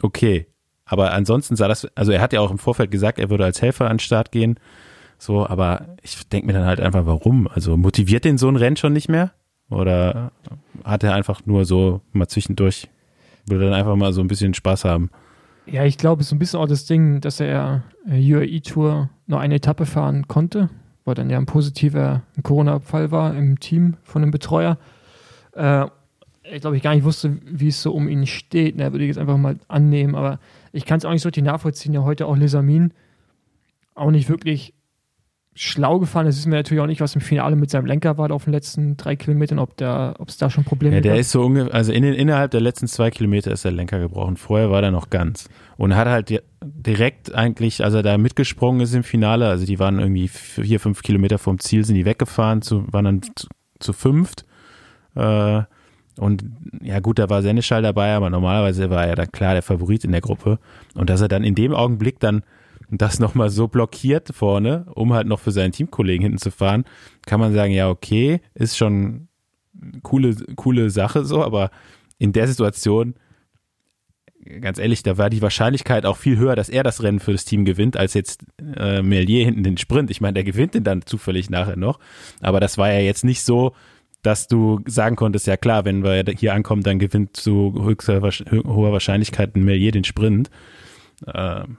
okay. Aber ansonsten sah das, also er hat ja auch im Vorfeld gesagt, er würde als Helfer an den Start gehen. So, aber ich denke mir dann halt einfach, warum? Also motiviert den so ein Rennen schon nicht mehr? Oder hat er einfach nur so mal zwischendurch, würde dann einfach mal so ein bisschen Spaß haben? Ja, ich glaube, es ist ein bisschen auch das Ding, dass er äh, UAE-Tour nur eine Etappe fahren konnte, weil dann ja ein positiver Corona-Fall war im Team von dem Betreuer äh, ich glaube, ich gar nicht wusste, wie es so um ihn steht. Ne, würde ich jetzt einfach mal annehmen, aber ich kann es auch nicht so richtig nachvollziehen. Ja, heute auch Lesamin auch nicht wirklich schlau gefahren. Das wissen wir natürlich auch nicht, was im Finale mit seinem Lenker war auf den letzten drei Kilometern, ob es da schon Probleme gibt. Ja, der ist so ungefähr, also in, innerhalb der letzten zwei Kilometer ist der Lenker gebrochen. Vorher war der noch ganz. Und hat halt direkt eigentlich, als er da mitgesprungen ist im Finale, also die waren irgendwie vier, fünf Kilometer vom Ziel, sind die weggefahren, zu, waren dann zu, zu fünft äh, und ja gut, da war Seneschall dabei, aber normalerweise war er dann klar der Favorit in der Gruppe. Und dass er dann in dem Augenblick dann das nochmal so blockiert vorne, um halt noch für seinen Teamkollegen hinten zu fahren, kann man sagen, ja, okay, ist schon coole, coole Sache so, aber in der Situation, ganz ehrlich, da war die Wahrscheinlichkeit auch viel höher, dass er das Rennen für das Team gewinnt, als jetzt äh, Melier hinten den Sprint. Ich meine, der gewinnt den dann zufällig nachher noch, aber das war ja jetzt nicht so, dass du sagen konntest, ja klar, wenn wir hier ankommen, dann gewinnt zu höchster, hoher Wahrscheinlichkeit ein Melier den Sprint. Ähm,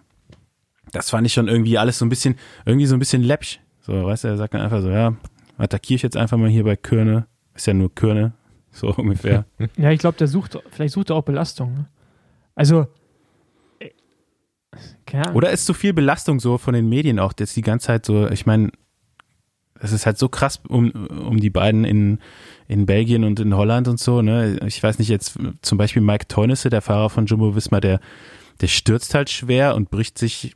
das fand ich schon irgendwie alles so ein bisschen, irgendwie so ein bisschen läppsch. So, weißt du, er sagt dann einfach so, ja, attackiere ich jetzt einfach mal hier bei Körne. Ist ja nur Körne, so ungefähr. Ja, ich glaube, der sucht, vielleicht sucht er auch Belastung. Ne? Also, äh, Oder ist zu viel Belastung so von den Medien auch, dass die ganze Zeit so, ich meine, es ist halt so krass um, um die beiden in, in Belgien und in Holland und so, ne? Ich weiß nicht, jetzt zum Beispiel Mike Teunisse, der Fahrer von Jumbo Visma, der, der stürzt halt schwer und bricht sich,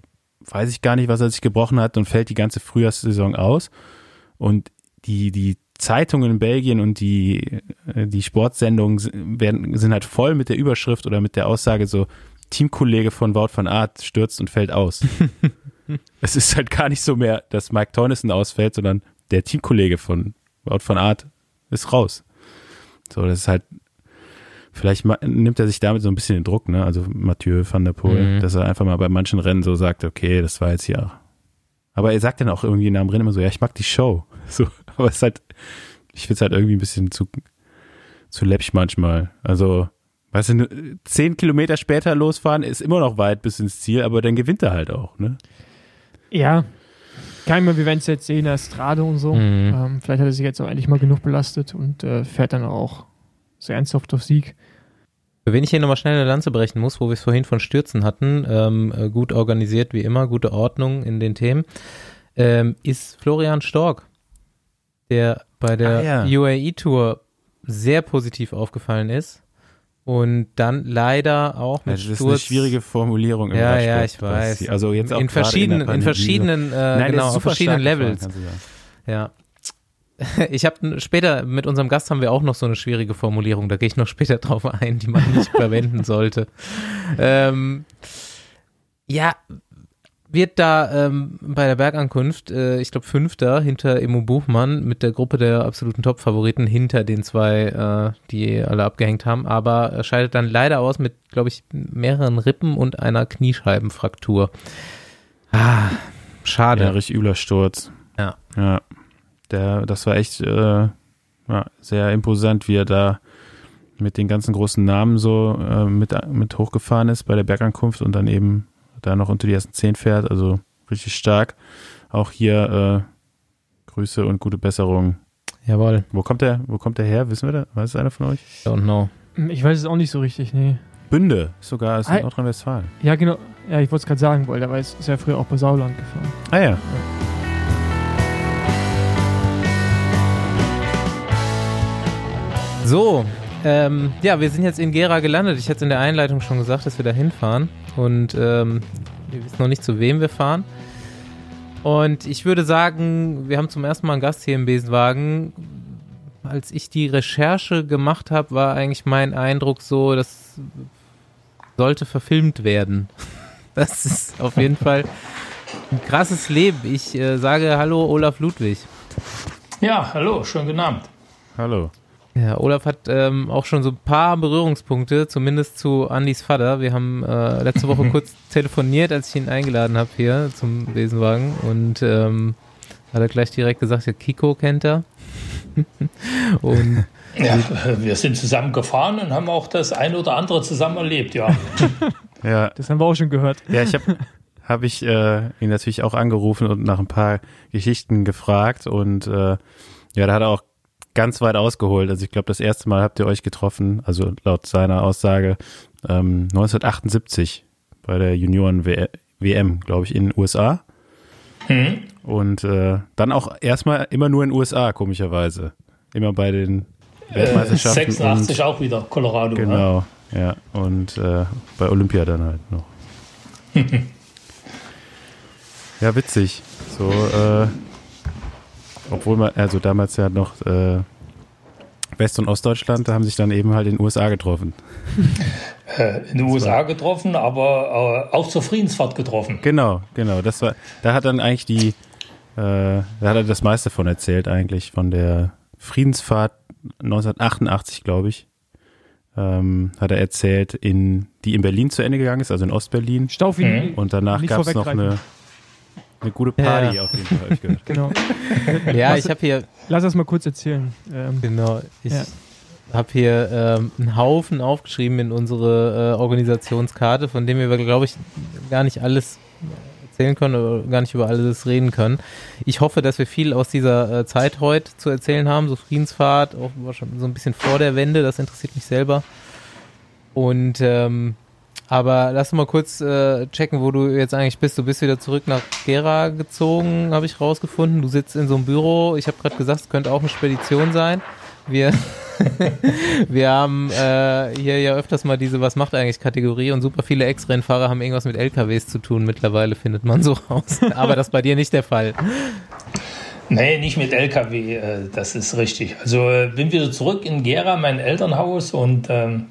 weiß ich gar nicht, was er sich gebrochen hat und fällt die ganze Frühjahrssaison aus. Und die, die Zeitungen in Belgien und die, äh, die Sportsendungen werden, sind halt voll mit der Überschrift oder mit der Aussage so, Teamkollege von Wout van Art stürzt und fällt aus. es ist halt gar nicht so mehr, dass Mike Teunissen ausfällt, sondern der Teamkollege von Wout van Art ist raus. So, das ist halt, vielleicht nimmt er sich damit so ein bisschen den Druck, ne? Also Mathieu van der Poel, mhm. dass er einfach mal bei manchen Rennen so sagt, okay, das war jetzt hier. Aber er sagt dann auch irgendwie nach dem Rennen immer so, ja, ich mag die Show. So, aber es ist halt, ich finde es halt irgendwie ein bisschen zu, zu läppsch manchmal. Also, weißt du, zehn Kilometer später losfahren ist immer noch weit bis ins Ziel, aber dann gewinnt er halt auch, ne? Ja, kann wir werden es jetzt sehen, der Strade und so. Mhm. Ähm, vielleicht hat er sich jetzt auch endlich mal genug belastet und äh, fährt dann auch sehr ernsthaft auf Sieg. Für wen ich hier nochmal schnell eine Lanze brechen muss, wo wir es vorhin von Stürzen hatten, ähm, äh, gut organisiert wie immer, gute Ordnung in den Themen, ähm, ist Florian Stork, der bei der ah, ja. UAE-Tour sehr positiv aufgefallen ist und dann leider auch mit ja, das Sturz. ist eine schwierige Formulierung. Im ja, ja, ich weiß. Also jetzt auch in verschiedenen, in, in verschiedenen, äh, Nein, genau, auf verschiedenen Levels. Ja. Ich habe später mit unserem Gast haben wir auch noch so eine schwierige Formulierung. Da gehe ich noch später drauf ein, die man nicht verwenden sollte. Ähm, ja, wird da ähm, bei der Bergankunft, äh, ich glaube Fünfter hinter Emo Buchmann mit der Gruppe der absoluten Top-Favoriten hinter den zwei, äh, die alle abgehängt haben, aber er scheidet dann leider aus mit, glaube ich, mehreren Rippen und einer Kniescheibenfraktur. Ah, schade. Ja, richtig übler Sturz. Ja. Ja. Der, das war echt äh, ja, sehr imposant, wie er da mit den ganzen großen Namen so äh, mit, mit hochgefahren ist bei der Bergankunft und dann eben da noch unter die ersten zehn fährt. Also richtig stark. Auch hier äh, Grüße und gute Besserung. Jawohl. Wo kommt der, wo kommt der her? Wissen wir da? Weiß es einer von euch? Don't know. Ich weiß es auch nicht so richtig, nee. Bünde, sogar ist in Nordrhein-Westfalen. Ja, genau. Ja, ich wollte es gerade sagen, weil der war ist ja früher auch bei Sauland gefahren. Ah ja. ja. So, ähm, ja, wir sind jetzt in Gera gelandet. Ich hatte es in der Einleitung schon gesagt, dass wir da hinfahren. Und ähm, wir wissen noch nicht, zu wem wir fahren. Und ich würde sagen, wir haben zum ersten Mal einen Gast hier im Besenwagen. Als ich die Recherche gemacht habe, war eigentlich mein Eindruck so, das sollte verfilmt werden. Das ist auf jeden Fall ein krasses Leben. Ich äh, sage Hallo, Olaf Ludwig. Ja, hallo, schönen guten Abend. Hallo. Ja, Olaf hat ähm, auch schon so ein paar Berührungspunkte, zumindest zu Andys Vater. Wir haben äh, letzte Woche kurz telefoniert, als ich ihn eingeladen habe hier zum Besenwagen und ähm, hat er gleich direkt gesagt, ja, Kiko kennt er. und ja, wir sind zusammen gefahren und haben auch das eine oder andere zusammen erlebt, ja. ja. Das haben wir auch schon gehört. Ja, ich habe hab ich äh, ihn natürlich auch angerufen und nach ein paar Geschichten gefragt und äh, ja, da hat er auch ganz weit ausgeholt. Also ich glaube, das erste Mal habt ihr euch getroffen, also laut seiner Aussage ähm, 1978 bei der Junioren-WM, glaube ich, in den USA. Mhm. Und äh, dann auch erstmal immer nur in den USA, komischerweise. Immer bei den Weltmeisterschaften. Äh, 86 auch wieder, Colorado. Genau, ja. ja. Und äh, bei Olympia dann halt noch. ja, witzig. So, äh, obwohl man, also damals ja noch äh, West- und Ostdeutschland, da haben sich dann eben halt in den USA getroffen. Äh, in den USA getroffen, aber äh, auch zur Friedensfahrt getroffen. Genau, genau. Das war, da hat dann eigentlich die, äh, da hat er das meiste von erzählt eigentlich, von der Friedensfahrt 1988, glaube ich. Ähm, hat er erzählt, in, die in Berlin zu Ende gegangen ist, also in Ostberlin. Stauf mhm. Und danach gab es noch eine, eine gute Party ja. auf jeden Fall, ich gehört. genau. ja, ich habe hier. Lass das mal kurz erzählen. Ähm, genau. Ich ja. habe hier ähm, einen Haufen aufgeschrieben in unsere äh, Organisationskarte, von dem wir, glaube ich, gar nicht alles erzählen können oder gar nicht über alles reden können. Ich hoffe, dass wir viel aus dieser äh, Zeit heute zu erzählen haben, so Friedensfahrt, auch schon so ein bisschen vor der Wende, das interessiert mich selber. Und ähm, aber lass mal kurz äh, checken, wo du jetzt eigentlich bist. Du bist wieder zurück nach Gera gezogen, habe ich rausgefunden. Du sitzt in so einem Büro. Ich habe gerade gesagt, es könnte auch eine Spedition sein. Wir, wir haben äh, hier ja öfters mal diese Was macht eigentlich Kategorie und super viele Ex-Rennfahrer haben irgendwas mit LKWs zu tun. Mittlerweile findet man so raus. Aber das ist bei dir nicht der Fall. Nee, nicht mit LKW, äh, das ist richtig. Also äh, bin wieder zurück in Gera, mein Elternhaus und ähm,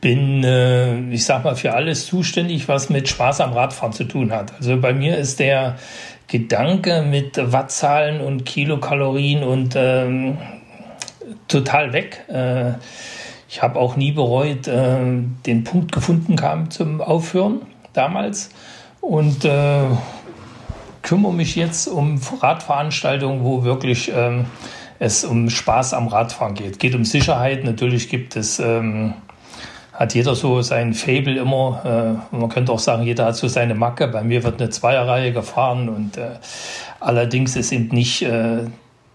bin, äh, ich sag mal, für alles zuständig, was mit Spaß am Radfahren zu tun hat. Also bei mir ist der Gedanke mit Wattzahlen und Kilokalorien und ähm, total weg. Äh, ich habe auch nie bereut, äh, den Punkt gefunden kam zum Aufhören damals und äh, kümmere mich jetzt um Radveranstaltungen, wo wirklich ähm, es um Spaß am Radfahren geht. Geht um Sicherheit. Natürlich gibt es ähm, hat jeder so sein Fable immer. Äh, man könnte auch sagen, jeder hat so seine Macke. Bei mir wird eine Zweierreihe gefahren und äh, allerdings ist eben nicht äh,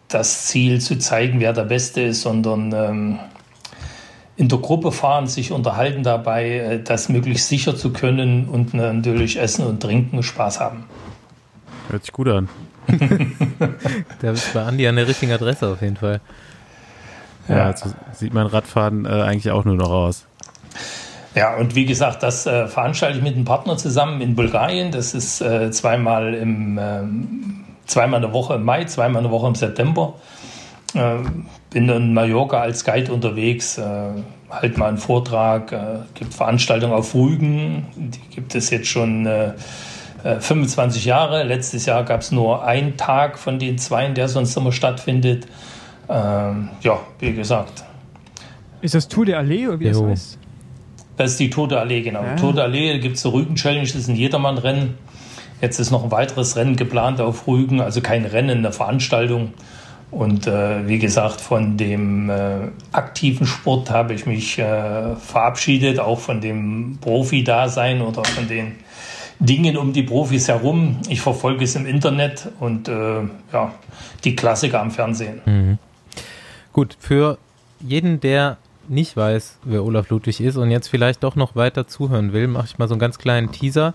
das Ziel zu zeigen, wer der Beste ist, sondern ähm, in der Gruppe fahren, sich unterhalten dabei, äh, das möglichst sicher zu können und natürlich Essen und Trinken Spaß haben. Hört sich gut an. da ist bei Andi an der richtigen Adresse auf jeden Fall. Ja, ja so sieht mein Radfahren äh, eigentlich auch nur noch aus. Ja, und wie gesagt, das äh, veranstalte ich mit einem Partner zusammen in Bulgarien. Das ist äh, zweimal im ähm, zweimal eine Woche im Mai, zweimal eine Woche im September. Äh, bin in Mallorca als Guide unterwegs, äh, halt mal einen Vortrag, äh, gibt Veranstaltungen auf Rügen, die gibt es jetzt schon 25 äh, Jahre. Letztes Jahr gab es nur einen Tag von den zwei, der sonst immer stattfindet. Ähm, ja, wie gesagt. Ist das Tour de Allee oder wie jo. das heißt? Das ist die Tote Allee, genau. Ja. Tote Allee gibt es eine Rügen-Challenge, das ist ein Jedermann-Rennen. Jetzt ist noch ein weiteres Rennen geplant auf Rügen, also kein Rennen, eine Veranstaltung. Und äh, wie gesagt, von dem äh, aktiven Sport habe ich mich äh, verabschiedet, auch von dem Profi-Dasein oder von den Dingen um die Profis herum. Ich verfolge es im Internet und äh, ja, die Klassiker am Fernsehen. Mhm. Gut, für jeden, der nicht weiß, wer Olaf Ludwig ist und jetzt vielleicht doch noch weiter zuhören will, mache ich mal so einen ganz kleinen Teaser.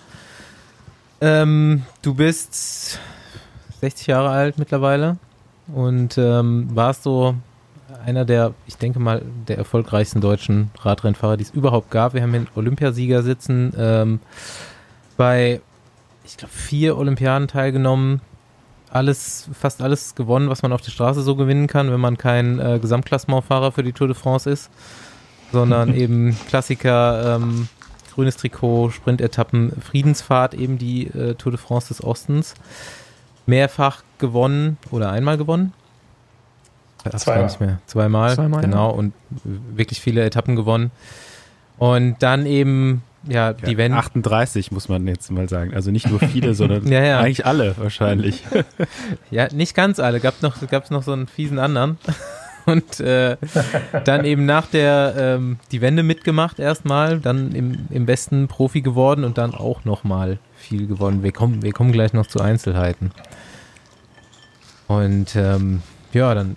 Ähm, du bist 60 Jahre alt mittlerweile und ähm, warst so einer der, ich denke mal, der erfolgreichsten deutschen Radrennfahrer, die es überhaupt gab. Wir haben hier einen Olympiasieger sitzen, ähm, bei, ich glaube, vier Olympiaden teilgenommen, alles, fast alles gewonnen, was man auf der Straße so gewinnen kann, wenn man kein äh, Gesamtklassementfahrer für die Tour de France ist, sondern eben Klassiker, ähm, grünes Trikot, Sprintetappen, Friedensfahrt, eben die äh, Tour de France des Ostens. Mehrfach gewonnen oder einmal gewonnen? Zweimal. Nicht mehr. Zweimal, Zweimal genau, ja. und wirklich viele Etappen gewonnen. Und dann eben ja, die ja, Wende. 38 muss man jetzt mal sagen. Also nicht nur viele, sondern ja, ja. eigentlich alle wahrscheinlich. ja, nicht ganz alle. Gab noch, gab's noch so einen fiesen anderen. Und äh, dann eben nach der ähm, die Wende mitgemacht erstmal, dann im, im Westen Profi geworden und dann auch nochmal viel gewonnen. Wir kommen, wir kommen gleich noch zu Einzelheiten. Und ähm, ja, dann,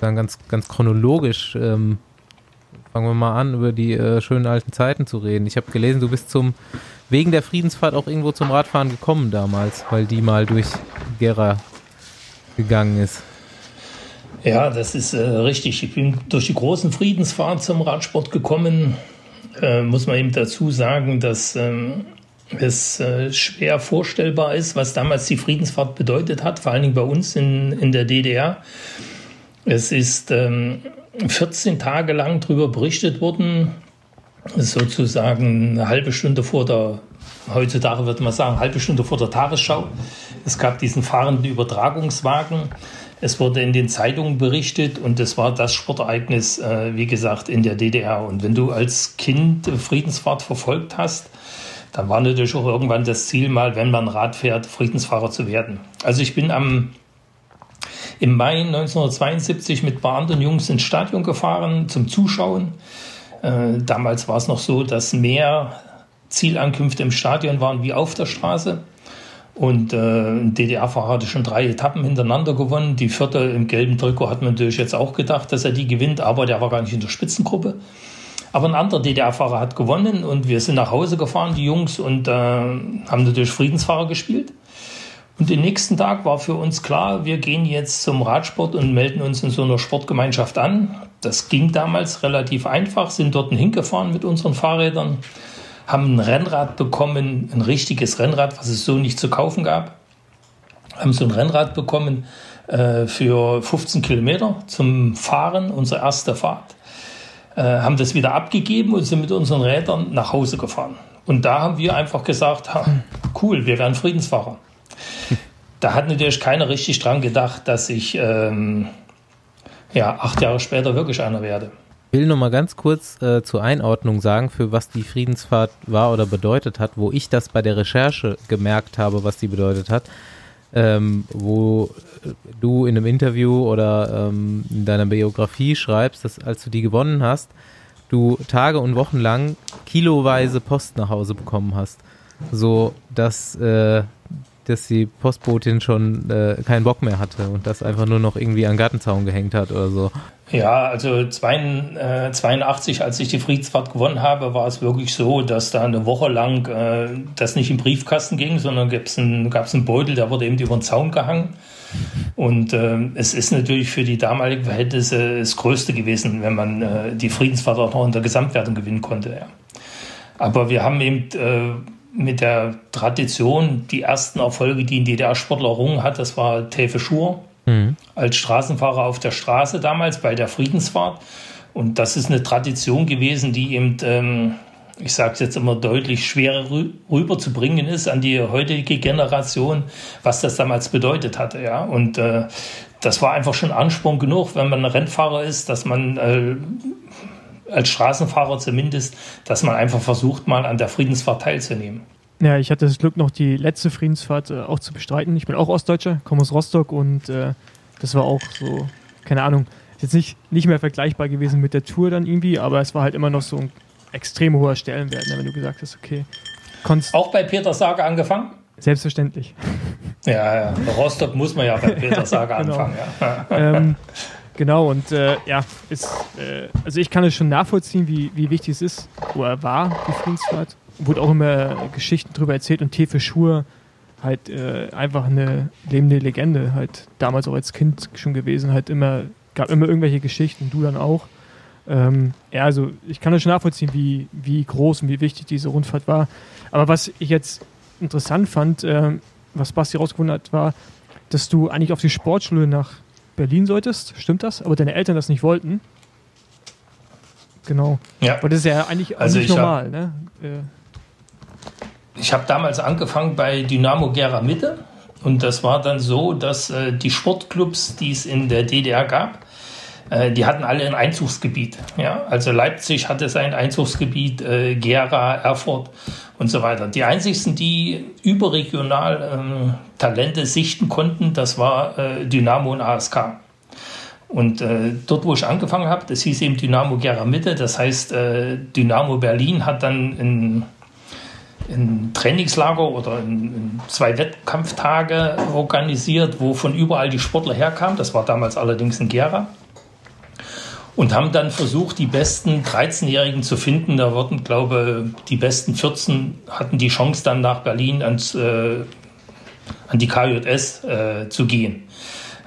dann ganz, ganz chronologisch ähm, fangen wir mal an, über die äh, schönen alten Zeiten zu reden. Ich habe gelesen, du bist zum wegen der Friedensfahrt auch irgendwo zum Radfahren gekommen damals, weil die mal durch Gera gegangen ist. Ja, das ist äh, richtig. Ich bin durch die großen Friedensfahrt zum Radsport gekommen. Äh, muss man eben dazu sagen, dass ähm, es äh, schwer vorstellbar ist, was damals die Friedensfahrt bedeutet hat, vor allen Dingen bei uns in, in der DDR. Es ist ähm, 14 Tage lang darüber berichtet worden, sozusagen eine halbe Stunde vor der, heutzutage würde man sagen, eine halbe Stunde vor der Tagesschau. Es gab diesen fahrenden Übertragungswagen. Es wurde in den Zeitungen berichtet und es war das Sportereignis, äh, wie gesagt, in der DDR. Und wenn du als Kind Friedensfahrt verfolgt hast, dann war natürlich auch irgendwann das Ziel, mal, wenn man Rad fährt, Friedensfahrer zu werden. Also ich bin am im Mai 1972 mit ein paar anderen Jungs ins Stadion gefahren zum Zuschauen. Äh, damals war es noch so, dass mehr Zielankünfte im Stadion waren wie auf der Straße. Und äh, ein DDR-Fahrer hatte schon drei Etappen hintereinander gewonnen. Die vierte im gelben Trikot hat man natürlich jetzt auch gedacht, dass er die gewinnt, aber der war gar nicht in der Spitzengruppe. Aber ein anderer DDR-Fahrer hat gewonnen und wir sind nach Hause gefahren, die Jungs, und äh, haben natürlich Friedensfahrer gespielt. Und den nächsten Tag war für uns klar, wir gehen jetzt zum Radsport und melden uns in so einer Sportgemeinschaft an. Das ging damals relativ einfach, sind dort hingefahren mit unseren Fahrrädern, haben ein Rennrad bekommen, ein richtiges Rennrad, was es so nicht zu kaufen gab. haben so ein Rennrad bekommen äh, für 15 Kilometer zum Fahren, unsere erste Fahrt. Äh, haben das wieder abgegeben und sind mit unseren Rädern nach Hause gefahren. Und da haben wir einfach gesagt, ha, cool, wir werden Friedensfahrer. Da hat natürlich keiner richtig dran gedacht, dass ich ähm, ja, acht Jahre später wirklich einer werde. Ich will nur mal ganz kurz äh, zur Einordnung sagen, für was die Friedensfahrt war oder bedeutet hat, wo ich das bei der Recherche gemerkt habe, was die bedeutet hat. Ähm, wo du in einem Interview oder ähm, in deiner Biografie schreibst, dass als du die gewonnen hast, du Tage und Wochen lang kiloweise Post nach Hause bekommen hast, so dass äh, dass die Postbotin schon äh, keinen Bock mehr hatte und das einfach nur noch irgendwie an Gartenzaun gehängt hat oder so. Ja, also 82, als ich die Friedensfahrt gewonnen habe, war es wirklich so, dass da eine Woche lang äh, das nicht im Briefkasten ging, sondern gab es einen, einen Beutel, der wurde eben über den Zaun gehangen. Und äh, es ist natürlich für die damaligen Verhältnisse das Größte gewesen, wenn man äh, die Friedensfahrt auch noch in der Gesamtwertung gewinnen konnte. Ja. Aber wir haben eben äh, mit der Tradition die ersten Erfolge, die ein DDR-Sportler errungen hat, das war Tefe Schur mhm. als Straßenfahrer auf der Straße damals bei der Friedensfahrt. Und das ist eine Tradition gewesen, die eben ähm, ich sage es jetzt immer deutlich, schwerer rüberzubringen ist an die heutige Generation, was das damals bedeutet hatte. Ja? Und äh, das war einfach schon Ansporn genug, wenn man Rennfahrer ist, dass man äh, als Straßenfahrer zumindest, dass man einfach versucht, mal an der Friedensfahrt teilzunehmen. Ja, ich hatte das Glück, noch die letzte Friedensfahrt äh, auch zu bestreiten. Ich bin auch Ostdeutscher, komme aus Rostock und äh, das war auch so, keine Ahnung, ist jetzt nicht, nicht mehr vergleichbar gewesen mit der Tour dann irgendwie, aber es war halt immer noch so ein extrem hoher Stellenwert, ne, wenn du gesagt hast, okay. Konst Auch bei Peter Sage angefangen? Selbstverständlich. Ja, ja. Rostock muss man ja bei Peter Sage ja, genau. anfangen. Ja. Ähm, genau, und äh, ja, ist, äh, also ich kann es schon nachvollziehen, wie, wie wichtig es ist, oder war, die Friedensfahrt. Wurde auch immer Geschichten darüber erzählt und Tefe Schur halt äh, einfach eine lebende Legende, halt damals auch als Kind schon gewesen, halt immer, gab immer irgendwelche Geschichten, du dann auch. Ähm, ja, also ich kann das schon nachvollziehen, wie, wie groß und wie wichtig diese Rundfahrt war. Aber was ich jetzt interessant fand, äh, was Basti rausgefunden hat, war, dass du eigentlich auf die Sportschule nach Berlin solltest. Stimmt das? Aber deine Eltern das nicht wollten. Genau. Ja. Aber das ist ja eigentlich also nicht normal, hab, ne? Äh. Ich habe damals angefangen bei Dynamo Gera Mitte und das war dann so, dass äh, die Sportclubs, die es in der DDR gab, die hatten alle ein Einzugsgebiet. Ja? Also Leipzig hatte sein Einzugsgebiet, äh, Gera, Erfurt und so weiter. Die einzigsten, die überregional ähm, Talente sichten konnten, das war äh, Dynamo und ASK. Und äh, dort, wo ich angefangen habe, das hieß eben Dynamo Gera Mitte, das heißt, äh, Dynamo Berlin hat dann ein, ein Trainingslager oder in, in zwei Wettkampftage organisiert, wo von überall die Sportler herkamen. Das war damals allerdings in Gera und haben dann versucht, die besten 13-Jährigen zu finden. Da wurden, glaube die besten 14 hatten die Chance, dann nach Berlin ans, äh, an die KJS äh, zu gehen.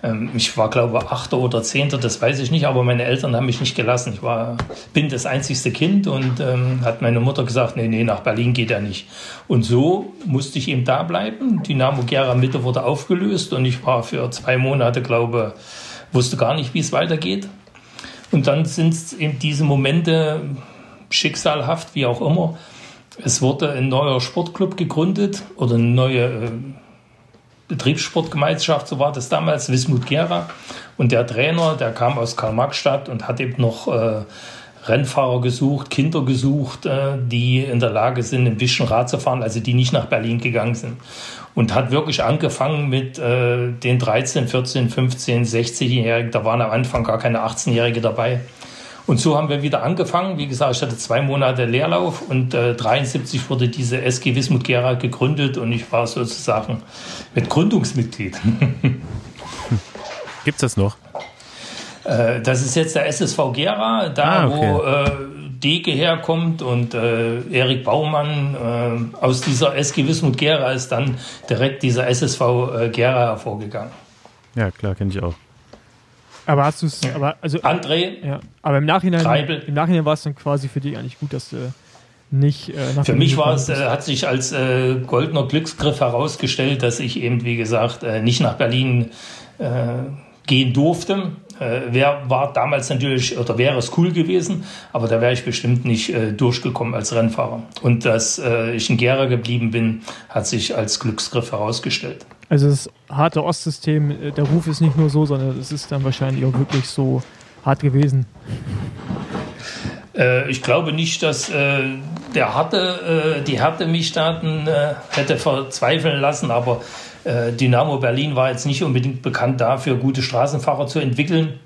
Ähm, ich war, glaube ich, Achter oder Zehnter, das weiß ich nicht, aber meine Eltern haben mich nicht gelassen. Ich war, bin das einzigste Kind und ähm, hat meine Mutter gesagt, nee, nee, nach Berlin geht er nicht. Und so musste ich eben da bleiben. Dynamo Gera Mitte wurde aufgelöst und ich war für zwei Monate, glaube wusste gar nicht, wie es weitergeht. Und dann sind es eben diese Momente, schicksalhaft, wie auch immer. Es wurde ein neuer Sportclub gegründet oder eine neue äh, Betriebssportgemeinschaft, so war das damals, Wismut Gera. Und der Trainer, der kam aus Karl-Marx-Stadt und hat eben noch äh, Rennfahrer gesucht, Kinder gesucht, äh, die in der Lage sind, ein bisschen Rad zu fahren, also die nicht nach Berlin gegangen sind und hat wirklich angefangen mit äh, den 13, 14, 15, 16-Jährigen. Da waren am Anfang gar keine 18-Jährige dabei. Und so haben wir wieder angefangen. Wie gesagt, ich hatte zwei Monate Leerlauf und äh, 73 wurde diese SG Wismut Gera gegründet und ich war sozusagen mit Gründungsmitglied. Gibt es das noch? Äh, das ist jetzt der SSV Gera, da ah, okay. wo äh, Dege herkommt und äh, Erik Baumann äh, aus dieser SG Wismut Gera ist dann direkt dieser SSV äh, Gera hervorgegangen. Ja, klar, kenne ich auch. Aber hast du es, aber also André, ja, aber im Nachhinein, Treibel. im Nachhinein war es dann quasi für dich eigentlich gut, dass du nicht äh, nach Für mich war es, äh, hat sich als äh, goldener Glücksgriff herausgestellt, dass ich eben, wie gesagt, äh, nicht nach Berlin äh, gehen durfte. Äh, wär, war damals natürlich, oder wäre es cool gewesen, aber da wäre ich bestimmt nicht äh, durchgekommen als Rennfahrer. Und dass äh, ich in Gera geblieben bin, hat sich als Glücksgriff herausgestellt. Also das harte Ostsystem, äh, der Ruf ist nicht nur so, sondern es ist dann wahrscheinlich auch wirklich so hart gewesen. Äh, ich glaube nicht, dass äh, der harte, die Härte mich da hätte verzweifeln lassen, aber äh, Dynamo Berlin war jetzt nicht unbedingt bekannt dafür, gute Straßenfahrer zu entwickeln.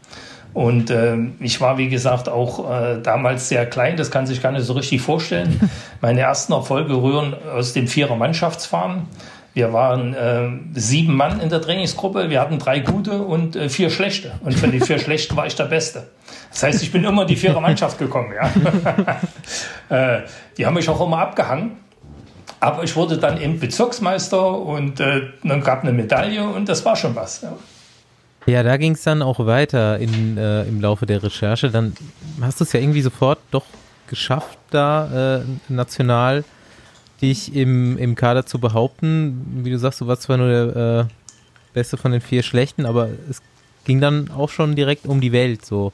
Und äh, ich war, wie gesagt, auch äh, damals sehr klein, das kann sich gar nicht so richtig vorstellen. Meine ersten Erfolge rühren aus dem Vierer-Mannschaftsfahren. Wir waren äh, sieben Mann in der Trainingsgruppe, wir hatten drei gute und äh, vier schlechte. Und von den vier schlechten war ich der Beste. Das heißt, ich bin immer in die Vierer-Mannschaft gekommen. Ja? äh, die haben mich auch immer abgehangen. Aber ich wurde dann eben Bezirksmeister und äh, dann gab eine Medaille und das war schon was. Ja. Ja, da ging es dann auch weiter in, äh, im Laufe der Recherche. Dann hast du es ja irgendwie sofort doch geschafft, da äh, national dich im, im Kader zu behaupten. Wie du sagst, du warst zwar nur der äh, Beste von den vier Schlechten, aber es ging dann auch schon direkt um die Welt. So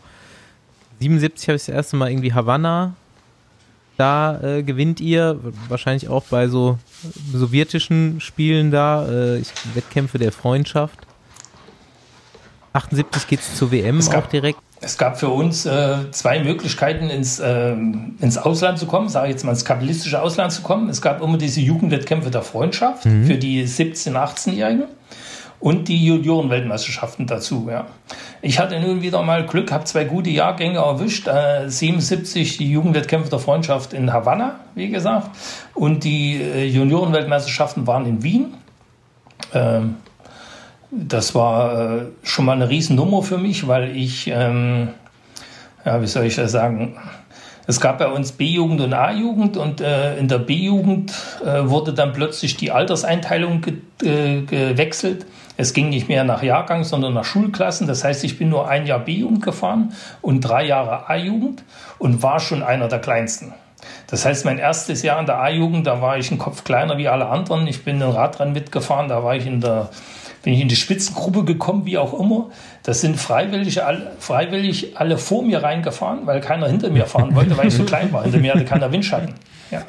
77 habe ich das erste Mal irgendwie Havanna da äh, gewinnt ihr, wahrscheinlich auch bei so sowjetischen Spielen da, äh, ich, Wettkämpfe der Freundschaft. 78 geht es zur WM auch direkt. Es gab für uns äh, zwei Möglichkeiten, ins, äh, ins Ausland zu kommen, sage ich jetzt mal ins kapitalistische Ausland zu kommen. Es gab immer diese Jugendwettkämpfe der Freundschaft mhm. für die 17-, 18-Jährigen und die Juniorenweltmeisterschaften dazu. Ja. Ich hatte nun wieder mal Glück, habe zwei gute Jahrgänge erwischt. Äh, 77 die Jugendwettkämpfe der Freundschaft in Havanna, wie gesagt, und die äh, Juniorenweltmeisterschaften waren in Wien. Ähm, das war äh, schon mal eine Riesennummer für mich, weil ich, ähm, ja, wie soll ich das sagen, es gab bei uns B-Jugend und A-Jugend und äh, in der B-Jugend äh, wurde dann plötzlich die Alterseinteilung ge äh, gewechselt. Es ging nicht mehr nach Jahrgang, sondern nach Schulklassen. Das heißt, ich bin nur ein Jahr B-Jugend gefahren und drei Jahre A-Jugend und war schon einer der kleinsten. Das heißt, mein erstes Jahr in der A-Jugend, da war ich ein Kopf kleiner wie alle anderen. Ich bin ein Radrennen mitgefahren, da war ich in der, bin ich in die Spitzengruppe gekommen, wie auch immer. Das sind freiwillig, freiwillig alle vor mir reingefahren, weil keiner hinter mir fahren wollte, weil ich so klein war. Hinter mir hatte keiner Windschatten. Ja.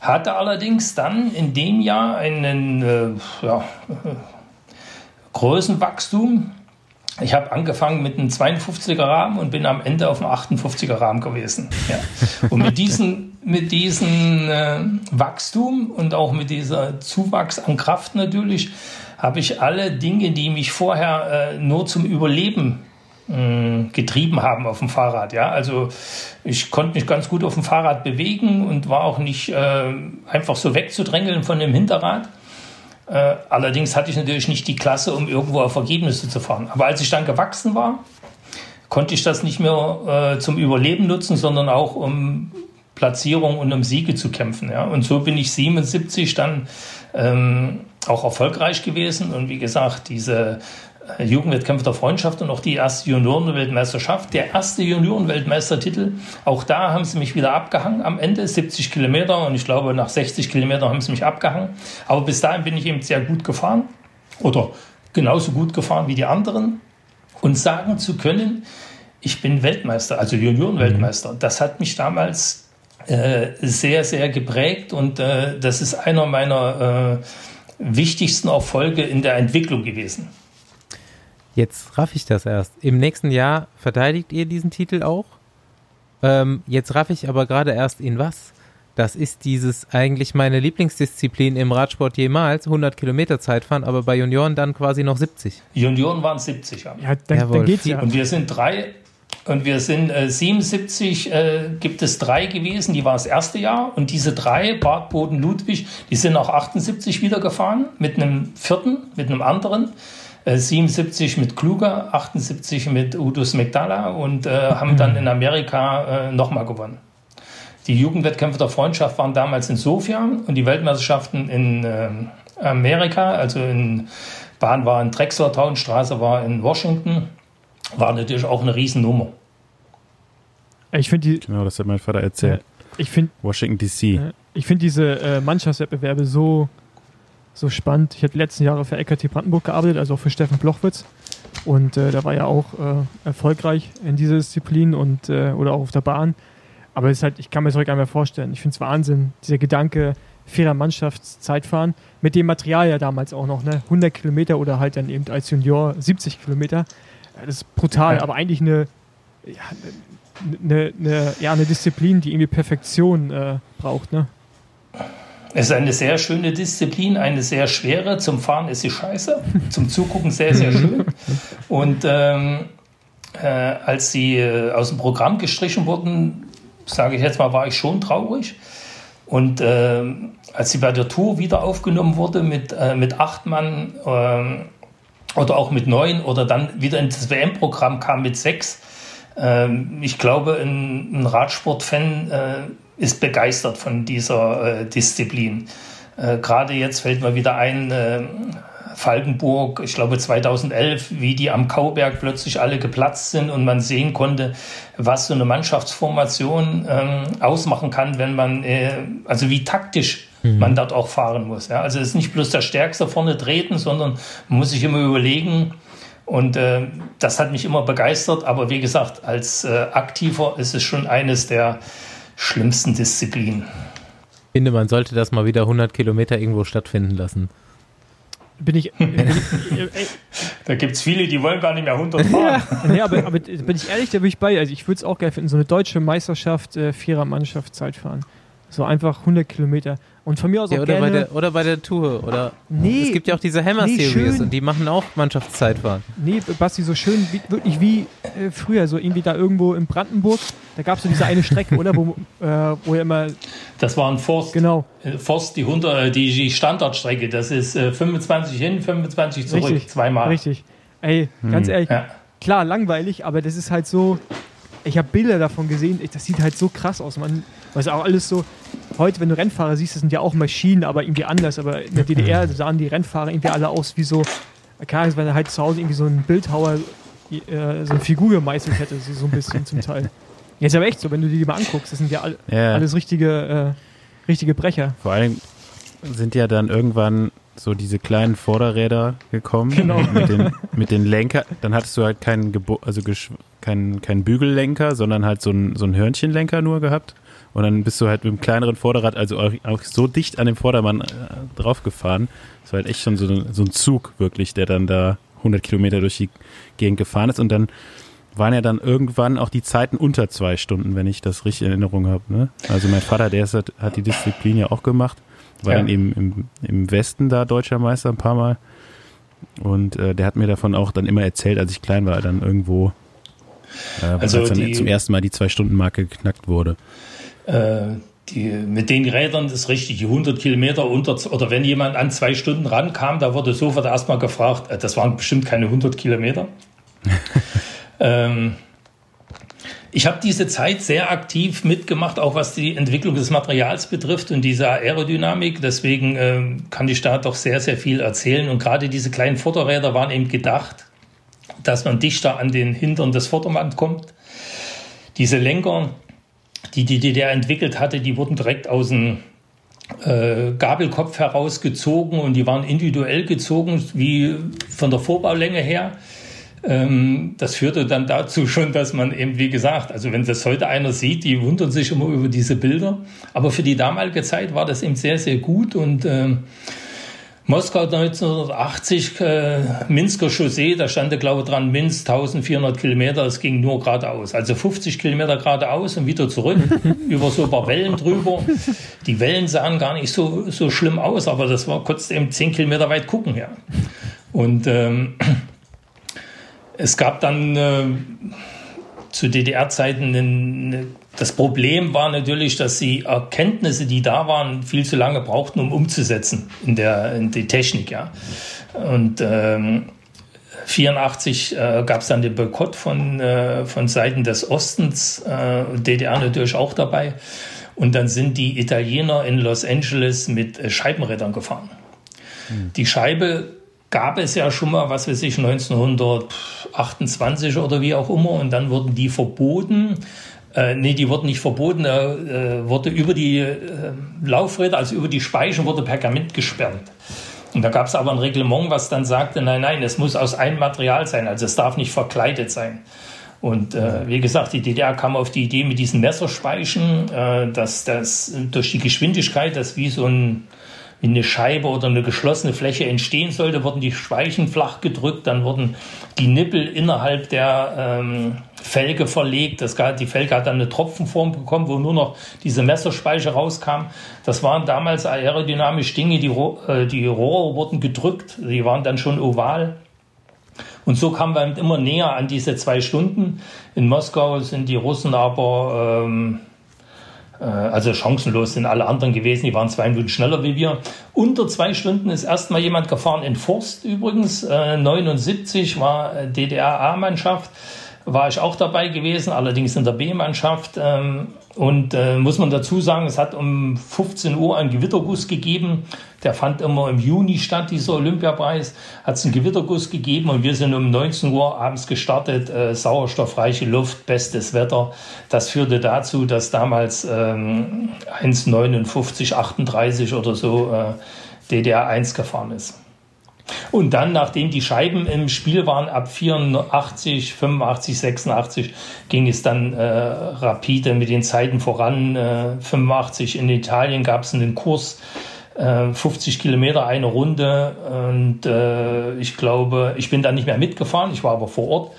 Hatte allerdings dann in dem Jahr einen, äh, ja, Größenwachstum. Ich habe angefangen mit einem 52er Rahmen und bin am Ende auf einem 58er Rahmen gewesen. Ja. Und mit diesem mit diesem äh, Wachstum und auch mit dieser Zuwachs an Kraft natürlich habe ich alle Dinge, die mich vorher äh, nur zum Überleben äh, getrieben haben auf dem Fahrrad. Ja, also ich konnte mich ganz gut auf dem Fahrrad bewegen und war auch nicht äh, einfach so wegzudrängeln von dem Hinterrad. Äh, allerdings hatte ich natürlich nicht die Klasse, um irgendwo auf Ergebnisse zu fahren. Aber als ich dann gewachsen war, konnte ich das nicht mehr äh, zum Überleben nutzen, sondern auch um Platzierung und um Siege zu kämpfen. Ja. Und so bin ich 77 dann ähm, auch erfolgreich gewesen. Und wie gesagt, diese äh, Jugendwettkämpfe der Freundschaft und auch die erste Juniorenweltmeisterschaft. Der erste Juniorenweltmeistertitel, auch da haben sie mich wieder abgehangen am Ende, 70 Kilometer und ich glaube nach 60 Kilometern haben sie mich abgehangen. Aber bis dahin bin ich eben sehr gut gefahren oder genauso gut gefahren wie die anderen und sagen zu können, ich bin Weltmeister, also Juniorenweltmeister. Mhm. Das hat mich damals äh, sehr, sehr geprägt und äh, das ist einer meiner äh, wichtigsten Erfolge in der Entwicklung gewesen. Jetzt raff ich das erst. Im nächsten Jahr verteidigt ihr diesen Titel auch? Ähm, jetzt raff ich aber gerade erst in was? Das ist dieses eigentlich meine Lieblingsdisziplin im Radsport jemals, 100 Kilometer Zeitfahren, aber bei Junioren dann quasi noch 70. Junioren waren 70, ja. Ja, dann, dann geht's ja. Und wir sind drei, und wir sind äh, 77, äh, gibt es drei gewesen, die war das erste Jahr. Und diese drei, Bart, Boden, Ludwig, die sind auch 78 wieder gefahren mit einem vierten, mit einem anderen. 77 äh, mit Kluger, 78 mit Udus Megdala und äh, haben dann mhm. in Amerika äh, nochmal gewonnen. Die Jugendwettkämpfe der Freundschaft waren damals in Sofia und die Weltmeisterschaften in äh, Amerika, also in Bahn war in Drexler Town, Straße war in Washington, war natürlich auch eine Riesennummer. Ich finde die. Genau, das hat mein Vater erzählt. Ich finde Washington DC. ich finde diese äh, Mannschaftswettbewerbe so, so spannend. Ich habe die letzten Jahre für LKT Brandenburg gearbeitet, also auch für Steffen Blochwitz. Und äh, da war ja auch äh, erfolgreich in dieser Disziplin und äh, oder auch auf der Bahn. Aber es ist halt, ich kann mir das heute gar nicht mehr vorstellen. Ich finde es Wahnsinn, dieser Gedanke, fairer Mannschaftszeitfahren, mit dem Material ja damals auch noch, ne? 100 Kilometer oder halt dann eben als Junior 70 Kilometer. Das ist brutal, ja. aber eigentlich eine, ja, eine, eine, ja, eine Disziplin, die irgendwie Perfektion äh, braucht. Ne? Es ist eine sehr schöne Disziplin, eine sehr schwere. Zum Fahren ist sie scheiße, zum Zugucken sehr, sehr schön. Und ähm, äh, als sie äh, aus dem Programm gestrichen wurden, sage ich jetzt mal, war ich schon traurig. Und äh, als sie bei der Tour wieder aufgenommen wurde mit, äh, mit acht Mann ähm, oder auch mit neun. Oder dann wieder ins WM-Programm kam mit sechs, ähm, ich glaube, ein, ein Radsportfan äh, ist begeistert von dieser äh, Disziplin. Äh, gerade jetzt fällt mir wieder ein, äh, Falkenburg, ich glaube 2011, wie die am Kauberg plötzlich alle geplatzt sind und man sehen konnte, was so eine Mannschaftsformation ähm, ausmachen kann, wenn man, äh, also wie taktisch mhm. man dort auch fahren muss. Ja? Also es ist nicht bloß der Stärkste vorne treten, sondern man muss sich immer überlegen, und äh, das hat mich immer begeistert. Aber wie gesagt, als äh, Aktiver ist es schon eines der schlimmsten Disziplinen. Ich finde, man sollte das mal wieder 100 Kilometer irgendwo stattfinden lassen. Bin ich. Bin ich da gibt es viele, die wollen gar nicht mehr 100 fahren. Ja. nee, aber, aber, bin ich ehrlich, da bin ich bei. Also, ich würde es auch gerne finden, so eine deutsche Meisterschaft, äh, vierer Mannschaft Zeitfahren. So einfach 100 Kilometer. Und von mir aus ja, auch oder gerne... Bei der, oder bei der Tour. Oder nee, es gibt ja auch diese Hammer nee, Series schön. und die machen auch Mannschaftszeitfahren. Nee, Basti, so schön, wie, wirklich wie äh, früher, so irgendwie da irgendwo in Brandenburg, da gab es so diese eine Strecke, oder? Wo, äh, wo ja immer... Das war ein Forst. Genau. Äh, Forst, die, 100, äh, die, die Standardstrecke, das ist äh, 25 hin, 25 zurück, richtig, zweimal. Richtig. Ey, ganz hm. ehrlich, ja. klar, langweilig, aber das ist halt so... Ich habe Bilder davon gesehen, das sieht halt so krass aus. Man, weil auch alles so, heute, wenn du Rennfahrer siehst, das sind ja auch Maschinen, aber irgendwie anders. Aber in der DDR sahen die Rennfahrer irgendwie alle aus wie so, keine Ahnung, wenn er halt zu Hause irgendwie so ein Bildhauer äh, so eine Figur gemeißelt hätte, so, so ein bisschen zum Teil. Jetzt aber echt so, wenn du die mal anguckst, das sind ja, all, ja. alles richtige, äh, richtige Brecher. Vor allem sind ja dann irgendwann so diese kleinen Vorderräder gekommen genau. mit, den, mit den Lenker. Dann hattest du halt keinen, Gebo also keinen, keinen Bügellenker, sondern halt so ein, so ein Hörnchenlenker nur gehabt. Und dann bist du halt mit dem kleineren Vorderrad, also auch, so dicht an dem Vordermann äh, draufgefahren. Das war halt echt schon so, so ein Zug wirklich, der dann da 100 Kilometer durch die Gegend gefahren ist. Und dann waren ja dann irgendwann auch die Zeiten unter zwei Stunden, wenn ich das richtig in Erinnerung habe. Ne? Also mein Vater, der ist, hat, die Disziplin ja auch gemacht, war ja. dann eben im, im Westen da deutscher Meister ein paar Mal. Und äh, der hat mir davon auch dann immer erzählt, als ich klein war, dann irgendwo, äh, also als dann die, zum ersten Mal die Zwei-Stunden-Marke geknackt wurde. Äh, die, mit den Rädern ist richtig, die 100 Kilometer unter, oder wenn jemand an zwei Stunden rankam, da wurde sofort erstmal gefragt, äh, das waren bestimmt keine 100 Kilometer. ähm, ich habe diese Zeit sehr aktiv mitgemacht, auch was die Entwicklung des Materials betrifft und diese Aerodynamik. Deswegen äh, kann ich da doch sehr, sehr viel erzählen. Und gerade diese kleinen Vorderräder waren eben gedacht, dass man dichter an den Hintern des Vordermanns kommt. Diese Lenker, die die DDR entwickelt hatte, die wurden direkt aus dem äh, Gabelkopf herausgezogen und die waren individuell gezogen, wie von der Vorbaulänge her. Ähm, das führte dann dazu schon, dass man eben, wie gesagt, also wenn das heute einer sieht, die wundern sich immer über diese Bilder. Aber für die damalige Zeit war das eben sehr, sehr gut und äh, Moskau 1980, äh, Minsker Chaussee, da stand, glaube ich, dran, Minsk 1400 Kilometer, es ging nur geradeaus. Also 50 Kilometer geradeaus und wieder zurück, über so ein paar Wellen drüber. Die Wellen sahen gar nicht so, so schlimm aus, aber das war kurz eben 10 Kilometer weit gucken, ja. Und ähm, es gab dann äh, zu DDR-Zeiten eine das Problem war natürlich, dass sie Erkenntnisse, die da waren, viel zu lange brauchten, um umzusetzen in, der, in die Technik. Ja. Und ähm, 84 äh, gab es dann den Boykott von, äh, von Seiten des Ostens, äh, DDR natürlich auch dabei. Und dann sind die Italiener in Los Angeles mit äh, Scheibenrädern gefahren. Mhm. Die Scheibe gab es ja schon mal, was weiß ich, 1928 oder wie auch immer. Und dann wurden die verboten Äh, nee, die wurden nicht verboten, äh, wurde über die äh, Laufräder, also über die Speichen, wurde Pergament gesperrt. Und da gab es aber ein Reglement, was dann sagte, nein, nein, es muss aus einem Material sein, also es darf nicht verkleidet sein. Und äh, wie gesagt, die DDR kam auf die Idee mit diesen Messerspeichen, äh, dass das durch die Geschwindigkeit, das wie so ein wie eine Scheibe oder eine geschlossene Fläche entstehen sollte, wurden die Speichen flach gedrückt, dann wurden die Nippel innerhalb der ähm, Felge verlegt. Das, die Felge hat dann eine Tropfenform bekommen, wo nur noch diese Messerspeiche rauskam. Das waren damals aerodynamisch Dinge, die, äh, die Rohre wurden gedrückt, die waren dann schon oval. Und so kamen wir immer näher an diese zwei Stunden. In Moskau sind die Russen aber ähm, äh, also chancenlos sind alle anderen gewesen, die waren zwei Minuten schneller wie wir. Unter zwei Stunden ist erstmal jemand gefahren in Forst übrigens. Äh, 79 war äh, DDR-A-Mannschaft, war ich auch dabei gewesen, allerdings in der B-Mannschaft. Ähm, und äh, muss man dazu sagen, es hat um 15 Uhr einen Gewitterguss gegeben. Der fand immer im Juni statt, dieser Olympiapreis. Hat es einen Gewitterguss gegeben und wir sind um 19 Uhr abends gestartet. Äh, sauerstoffreiche Luft, bestes Wetter. Das führte dazu, dass damals ähm, 1,59, 38 oder so äh, DDR 1 gefahren ist. Und dann, nachdem die Scheiben im Spiel waren, ab 84, 85, 86, ging es dann äh, rapide mit den Zeiten voran. Äh, 85 in Italien gab es einen Kurs, äh, 50 Kilometer eine Runde. Und äh, ich glaube, ich bin da nicht mehr mitgefahren, ich war aber vor Ort.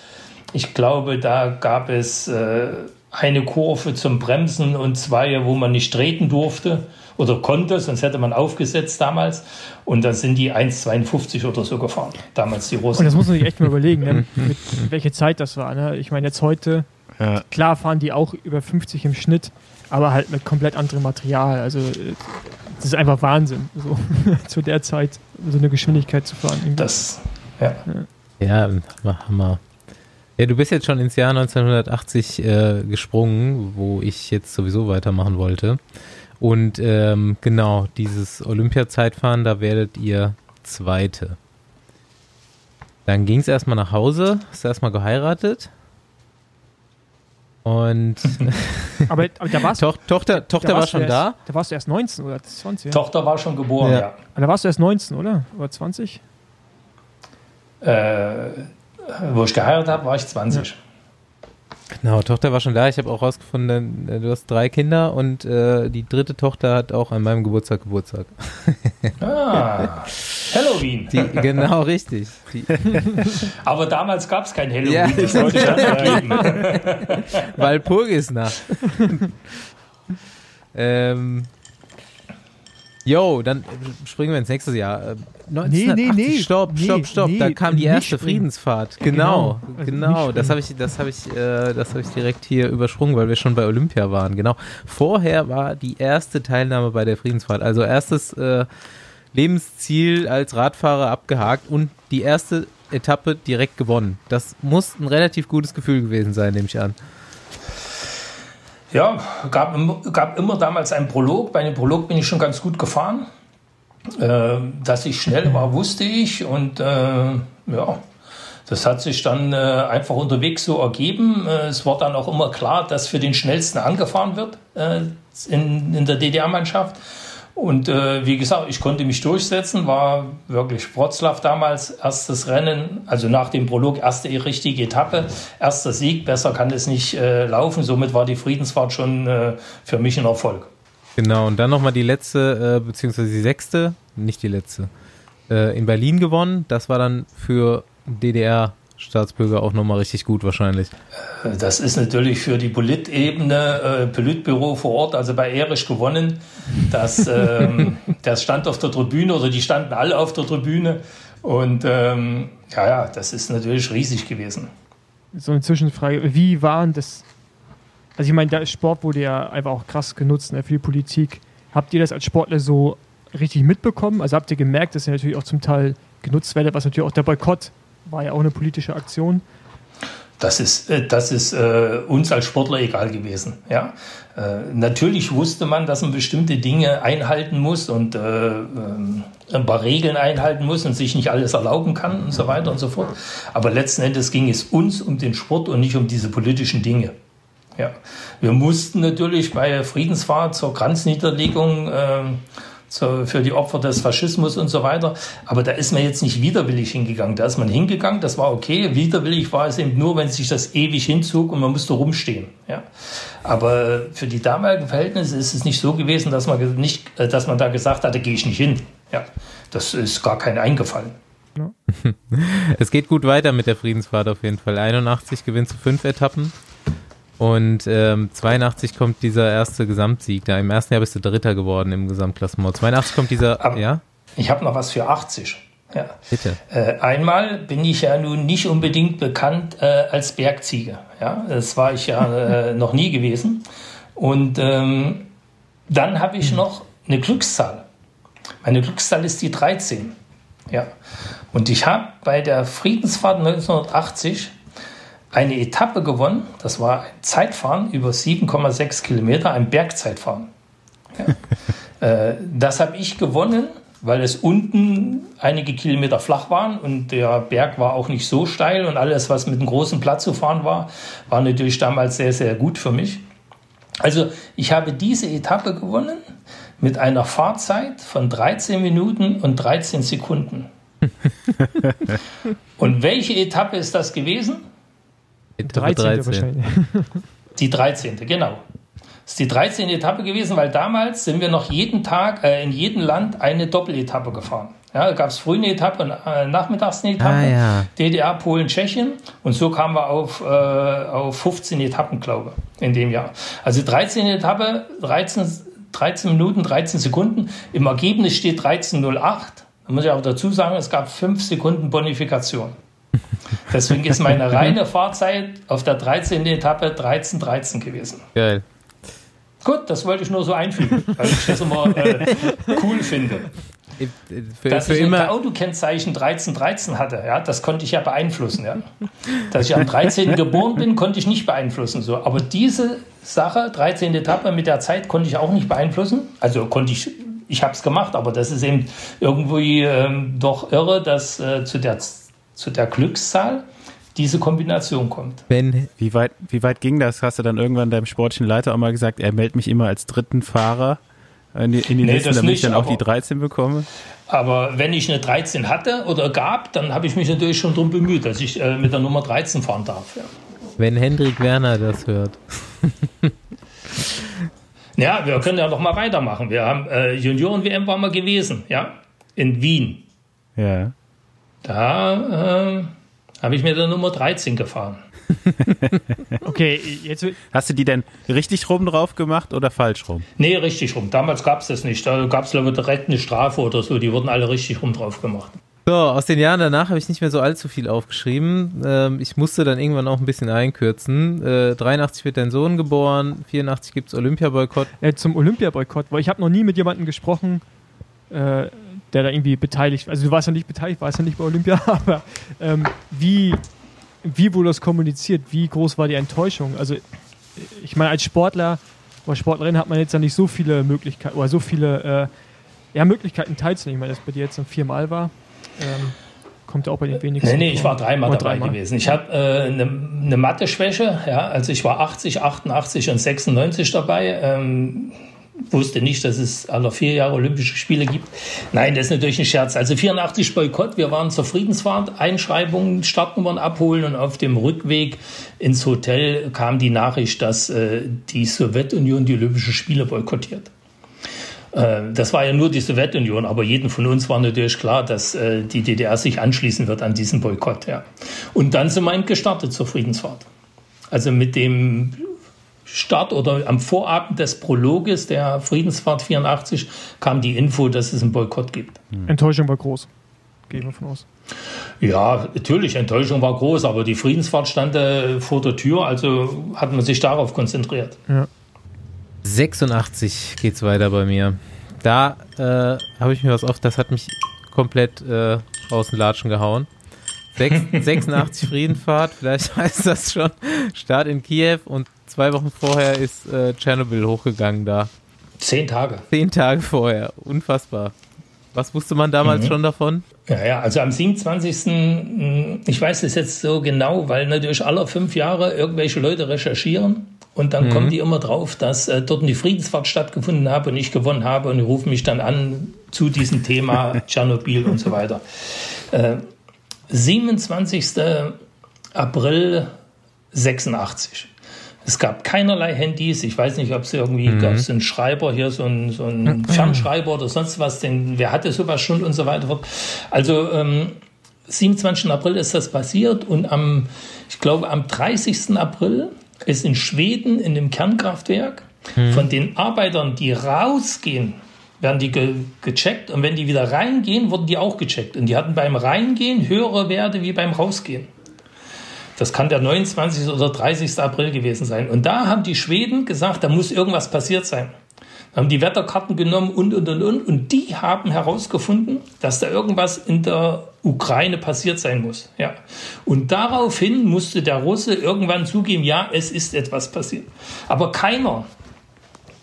Ich glaube, da gab es äh, eine Kurve zum Bremsen und zwei, wo man nicht treten durfte oder konnte, sonst hätte man aufgesetzt damals. Und dann sind die 1,52 oder so gefahren, damals die Russen. Und das muss man sich echt mal überlegen, ne? mit welche Zeit das war. Ne? Ich meine, jetzt heute, ja. klar fahren die auch über 50 im Schnitt, aber halt mit komplett anderem Material. Also das ist einfach Wahnsinn, so zu der Zeit so eine Geschwindigkeit zu fahren. Irgendwie. Das, ja. Ja, ja Hammer. Ja, du bist jetzt schon ins Jahr 1980 äh, gesprungen, wo ich jetzt sowieso weitermachen wollte. Und ähm, genau, dieses Olympia-Zeitfahren, da werdet ihr Zweite. Dann ging es erstmal nach Hause, hast du erstmal geheiratet. Und aber, aber da warst Toch, Tochter, Tochter da war schon erst, da? Da warst du erst 19 oder 20? Ja? Tochter war schon geboren, ja. ja. Da warst du erst 19, oder? Oder 20? Äh, wo ich geheiratet habe, war ich 20. Ja. Genau, Tochter war schon da. Ich habe auch rausgefunden, äh, du hast drei Kinder und äh, die dritte Tochter hat auch an meinem Geburtstag Geburtstag. Ah, Halloween. Die, genau, richtig. Die. Aber damals gab es kein Halloween. Ja, das wollte ich angeben. Weil Purgisnacht. ähm, Jo, dann springen wir ins nächste Jahr. 1980, nee, nee, nee. Stopp, stopp, stopp. Nee, da kam die erste Friedensfahrt. Genau, genau. Also genau. Das habe ich, das habe ich, äh, das habe ich direkt hier übersprungen, weil wir schon bei Olympia waren. Genau. Vorher war die erste Teilnahme bei der Friedensfahrt. Also erstes äh, Lebensziel als Radfahrer abgehakt und die erste Etappe direkt gewonnen. Das muss ein relativ gutes Gefühl gewesen sein, nehme ich an. Ja, gab, gab immer damals einen Prolog. Bei dem Prolog bin ich schon ganz gut gefahren. Äh, dass ich schnell war, wusste ich. Und äh, ja, das hat sich dann äh, einfach unterwegs so ergeben. Äh, es war dann auch immer klar, dass für den schnellsten angefahren wird äh, in, in der DDR-Mannschaft. Und äh, wie gesagt, ich konnte mich durchsetzen, war wirklich Wroclaw damals, erstes Rennen, also nach dem Prolog erste richtige Etappe, erster Sieg, besser kann es nicht äh, laufen. Somit war die Friedensfahrt schon äh, für mich ein Erfolg. Genau, und dann nochmal die letzte, äh, beziehungsweise die sechste, nicht die letzte, äh, in Berlin gewonnen. Das war dann für DDR Staatsbürger auch nochmal richtig gut wahrscheinlich. Das ist natürlich für die Politebene, äh, Politbüro vor Ort, also bei Erich gewonnen. Das, ähm, das stand auf der Tribüne oder die standen alle auf der Tribüne. Und ähm, ja, ja, das ist natürlich riesig gewesen. So eine Zwischenfrage, wie waren das? Also ich meine, der Sport wurde ja einfach auch krass genutzt ne, für die Politik. Habt ihr das als Sportler so richtig mitbekommen? Also habt ihr gemerkt, dass ihr natürlich auch zum Teil genutzt werdet, was natürlich auch der Boykott war ja auch eine politische Aktion. Das ist, äh, das ist äh, uns als Sportler egal gewesen. Ja? Äh, natürlich wusste man, dass man bestimmte Dinge einhalten muss und äh, ähm, ein paar Regeln einhalten muss und sich nicht alles erlauben kann und so weiter und so fort. Aber letzten Endes ging es uns um den Sport und nicht um diese politischen Dinge. Ja, wir mussten natürlich bei Friedensfahrt zur Kranzniederlegung zur, für die Opfer des Faschismus und so weiter. Aber da ist man jetzt nicht widerwillig hingegangen. Da ist man hingegangen, das war okay. Widerwillig war es eben nur, wenn sich das ewig hinzog und man musste rumstehen. Ja. Aber für die damaligen Verhältnisse ist es nicht so gewesen, dass man nicht, äh, dass man da gesagt hat, da gehe ich nicht hin. Ja, das ist gar kein eingefallen. Es geht gut weiter mit der Friedensfahrt auf jeden Fall. 81 gewinnt zu fünf Etappen. Und ähm, 82 kommt dieser erste Gesamtsieg. Da Im ersten Jahr bist du Dritter geworden im Gesamtklassement. 82 kommt dieser, Aber ja? Ich habe noch was für 80. Ja. Bitte. Äh, einmal bin ich ja nun nicht unbedingt bekannt äh, als Bergziege. Ja, das war ich ja äh, noch nie gewesen. Und ähm, dann habe ich hm. noch eine Glückszahl. Meine Glückszahl ist die 13. Ja. Und ich habe bei der Friedensfahrt 1980 eine Etappe gewonnen. Das war ein Zeitfahren über 7,6 Kilometer, ein Bergzeitfahren. Ja. äh, das habe ich gewonnen, weil es unten einige Kilometer flach waren und der Berg war auch nicht so steil und alles, was mit einem großen Platz zu fahren war, war natürlich damals sehr, sehr gut für mich. Also ich habe diese Etappe gewonnen mit einer Fahrzeit von 13 Minuten und 13 Sekunden. und welche Etappe ist das gewesen? Etappe 13. 13. Die 13. genau. Das ist die 13. Etappe gewesen, weil damals sind wir noch jeden Tag äh, in jedem Land eine Doppeletappe gefahren. Ja, da gab es früh eine Etappe und äh, nachmittags eine Etappe. Ah, ja. DDR, Polen, Tschechien. Und so kamen wir auf, äh, auf 15 Etappen, glaube ich, in dem Jahr. Also 13 Etappe, 13, 13 Minuten, 13 Sekunden. Im Ergebnis steht 13.08. Da muss ich auch dazu sagen, es gab 5 Sekunden Bonifikation. Deswegen ist meine reine Fahrzeit auf der 13. Etappe 13.13 13 gewesen. Geil. Gut, das wollte ich nur so einfügen, weil ich das immer äh, cool finde. Für, dass für ich immer. ein Autokennzeichen 1313 hatte, ja, das konnte ich ja beeinflussen. Ja. Dass ich am 13. geboren bin, konnte ich nicht beeinflussen. So. Aber diese Sache, 13. Etappe mit der Zeit, konnte ich auch nicht beeinflussen. Also konnte ich, ich habe es gemacht, aber das ist eben irgendwie ähm, doch irre, dass äh, zu, der, zu der Glückszahl diese Kombination kommt. Ben, wie weit, wie weit ging das? Hast du dann irgendwann deinem sportlichen Leiter auch mal gesagt, er meldet mich immer als dritten Fahrer in die, in die nee, Listen, damit nicht, ich dann auch die 13 bekomme? Aber wenn ich eine 13 hatte oder gab, dann habe ich mich natürlich schon darum bemüht, dass ich äh, mit der Nummer 13 fahren darf. Ja. Wenn Hendrik Werner das hört. ja, wir können ja noch mal weitermachen. Wir haben äh, Junioren-WM war mal gewesen, ja, in Wien. Ja. Da äh, habe ich mir der Nummer 13 gefahren. okay, jetzt. Hast du die denn richtig rum drauf gemacht oder falsch rum? Nee, richtig rum. Damals gab es das nicht. Da gab es, glaube ich, direkt eine Strafe oder so. Die wurden alle richtig rum drauf gemacht. So, aus den Jahren danach habe ich nicht mehr so allzu viel aufgeschrieben. Ähm, ich musste dann irgendwann auch ein bisschen einkürzen. Äh, 83 wird dein Sohn geboren, 84 gibt es Olympiaboykott. Äh, zum Olympiaboykott, weil ich habe noch nie mit jemandem gesprochen, äh, der da irgendwie beteiligt, also du warst ja nicht beteiligt, warst ja nicht bei Olympia, aber ähm, wie, wie wurde das kommuniziert? Wie groß war die Enttäuschung? Also ich meine, als Sportler oder Sportlerin hat man jetzt ja nicht so viele Möglichkeiten oder so viele äh, ja, Möglichkeiten teilzunehmen, weil das bei dir jetzt dann viermal war. Ähm, kommt ja auch bei den wenigsten. Nee, nee, ich war dreimal dabei dreimal. gewesen. Ich habe äh, eine, eine Mathe-Schwäche, ja, also ich war 80, 88 und 96 dabei. Ähm, wusste nicht, dass es alle vier Jahre Olympische Spiele gibt. Nein, das ist natürlich ein Scherz. Also 84 Boykott, wir waren zur Friedensfahrt, Einschreibungen, Startnummern abholen und auf dem Rückweg ins Hotel kam die Nachricht, dass äh, die Sowjetunion die Olympischen Spiele boykottiert. Äh, das war ja nur die Sowjetunion, aber jedem von uns war natürlich klar, dass äh, die DDR sich anschließen wird an diesen Boykott. Ja. Und dann sind wir gestartet zur Friedensfahrt. Also mit dem Start oder am Vorabend des Prologes der Friedensfahrt 84 kam die Info, dass es einen Boykott gibt. Hm. Enttäuschung war groß. Gehen wir von aus. Ja, natürlich, Enttäuschung war groß, aber die Friedensfahrt stand äh, vor der Tür, also hat man sich darauf konzentriert. Ja. 86 geht's weiter bei mir. Da äh, habe ich mir was oft, das hat mich komplett äh, aus den Latschen gehauen. 86 Friedenfahrt, vielleicht heißt das schon. Start in Kiew und zwei Wochen vorher ist äh, Tschernobyl hochgegangen da. Zehn Tage. Zehn Tage vorher. Unfassbar. Was wusste man damals mhm. schon davon? Ja, ja, also am 27. Hm, ich weiß es jetzt so genau, weil natürlich alle fünf Jahre irgendwelche Leute recherchieren Und dann mhm. kommen die immer drauf, dass äh, dort eine Friedensfahrt stattgefunden habe und ich gewonnen habe und die rufen mich dann an zu diesem Thema Tschernobyl und so weiter. Äh, 27. April 86. Es gab keinerlei Handys. Ich weiß nicht, ob es irgendwie mhm. gab es einen Schreiber hier, so einen, so einen mhm. Fernschreiber oder sonst was. Denn wer hatte sowas schon und so weiter. Also ähm, 27. April ist das passiert und am, ich glaube, am 30. April ist in Schweden in dem Kernkraftwerk mhm. von den Arbeitern, die rausgehen, werden die ge gecheckt und wenn die wieder reingehen, wurden die auch gecheckt. Und die hatten beim Reingehen höhere Werte wie beim Rausgehen. Das kann der 29. oder 30. April gewesen sein. Und da haben die Schweden gesagt, da muss irgendwas passiert sein. Da haben die Wetterkarten genommen und, und, und, und. Und die haben herausgefunden, dass da irgendwas in der Ukraine passiert sein muss. Ja. Und daraufhin musste der Russe irgendwann zugeben, ja, es ist etwas passiert. Aber keiner,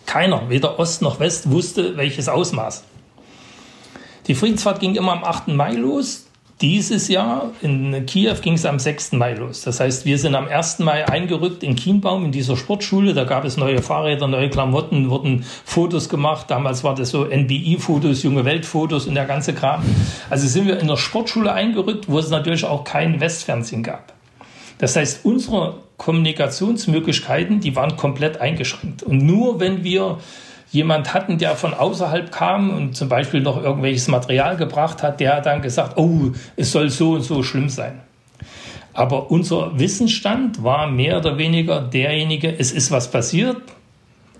keiner, weder Ost noch West, wusste, welches Ausmaß. Die Friedensfahrt ging immer am 8. Mai los. Dieses Jahr in Kiew ging es am 6. Mai los. Das heißt, wir sind am 1. Mai eingerückt in Kienbaum in dieser Sportschule. Da gab es neue Fahrräder, neue Klamotten, wurden Fotos gemacht. Damals war das so NBI-Fotos, junge Welt-Fotos und der ganze Kram. Also sind wir in der Sportschule eingerückt, wo es natürlich auch kein Westfernsehen gab. Das heißt, unsere Kommunikationsmöglichkeiten, die waren komplett eingeschränkt. Und nur wenn wir jemand hatten, der von außerhalb kam und zum Beispiel noch irgendwelches Material gebracht hat, der hat dann gesagt, oh, es soll so und so schlimm sein. Aber unser Wissensstand war mehr oder weniger derjenige, es ist was passiert,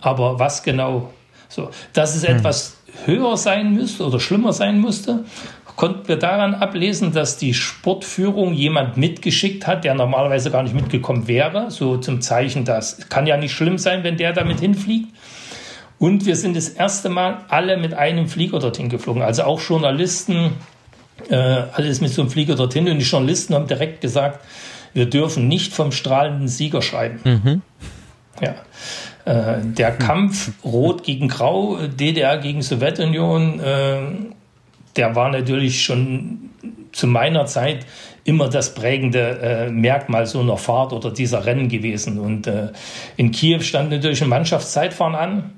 aber was genau? So, dass es hm. etwas höher sein müsste oder schlimmer sein musste, konnten wir daran ablesen, dass die Sportführung jemand mitgeschickt hat, der normalerweise gar nicht mitgekommen wäre, so zum Zeichen, das kann ja nicht schlimm sein, wenn der damit hinfliegt. Und wir sind das erste Mal alle mit einem Flieger dorthin geflogen. Also auch Journalisten, äh, alles mit so einem Flieger dorthin. Und die Journalisten haben direkt gesagt, wir dürfen nicht vom strahlenden Sieger schreiben. Mhm. Ja. Äh, der Kampf Rot gegen Grau, DDR gegen Sowjetunion, äh, der war natürlich schon zu meiner Zeit immer das prägende äh, Merkmal so einer Fahrt oder dieser Rennen gewesen. Und äh, in Kiew stand natürlich ein Mannschaftszeitfahren an.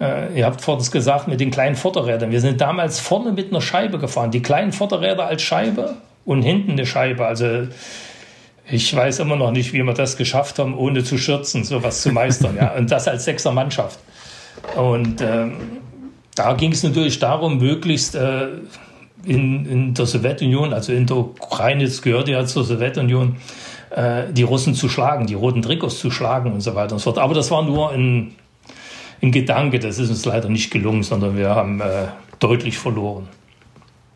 Äh, ihr habt vorhin gesagt mit den kleinen Vorderrädern. Wir sind damals vorne mit einer Scheibe gefahren. Die kleinen Vorderräder als Scheibe und hinten eine Scheibe. Also ich weiß immer noch nicht, wie wir das geschafft haben, ohne zu schürzen, sowas zu meistern. ja. Und das als sechster Mannschaft. Und ähm, da ging es natürlich darum, möglichst äh, in, in der Sowjetunion, also in der Ukraine, das gehört ja zur Sowjetunion, äh, die Russen zu schlagen, die roten Trikots zu schlagen und so weiter und so fort. Aber das war nur ein ein Gedanke. Das ist uns leider nicht gelungen, sondern wir haben äh, deutlich verloren.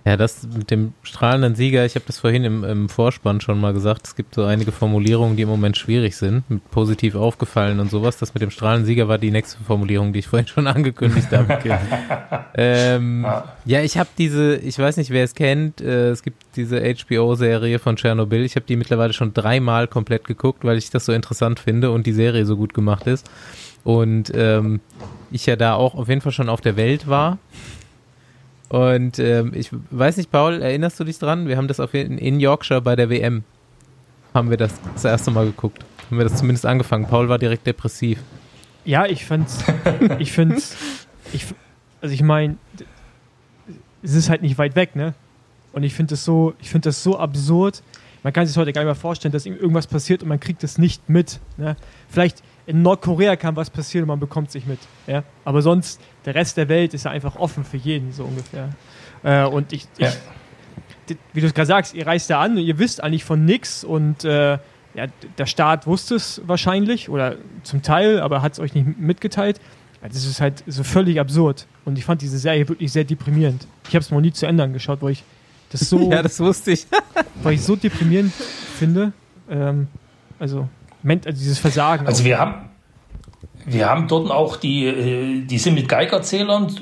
Ja, das mit dem strahlenden Sieger, ich habe das vorhin im, im, Vorspann schon mal gesagt, es gibt so einige Formulierungen, die im Moment schwierig sind, mit positiv aufgefallen und sowas. Das mit dem strahlenden Sieger war die nächste Formulierung, die ich vorhin schon angekündigt habe. Okay. ähm, ja, ich habe diese, ich weiß nicht, wer es kennt, äh, es gibt diese HBO-Serie von Tschernobyl. Ich habe die mittlerweile schon dreimal komplett geguckt, weil ich das so interessant finde und die Serie so gut gemacht ist. Und ähm, ich ja da auch auf jeden Fall schon auf der Welt war. Und ähm, ich weiß nicht, Paul, erinnerst du dich dran? Wir haben das auf in, in Yorkshire bei der WM. Haben wir das das erste Mal geguckt. Haben wir das zumindest angefangen. Paul war direkt depressiv. Ja, ich fand's. ich find's. Ich, also ich meine, es ist halt nicht weit weg, ne? Und ich finde das so, ich finde das so absurd. Man kann sich heute gar nicht mehr vorstellen, dass irgendwas passiert und man kriegt es nicht mit. Ne? Vielleicht in Nordkorea kann was passieren und man bekommt es nicht mit. Ja? Aber sonst, der Rest der Welt ist ja einfach offen für jeden, so ungefähr. Äh, und ich, ja. ich wie du es gerade sagst, ihr reist da an und ihr wisst eigentlich von nichts und äh, ja, der Staat wusste es wahrscheinlich oder zum Teil, aber hat es euch nicht mitgeteilt. Das ist halt so völlig absurd. Und ich fand diese Serie wirklich sehr deprimierend. Ich habe es noch nie zu Ende angeschaut, weil ich das so. ja, das wusste ich. weil ich so deprimierend finde. Ähm, also also dieses Versagen. Also wir haben, wir haben dort auch die, äh, die sind mit Geigerzählern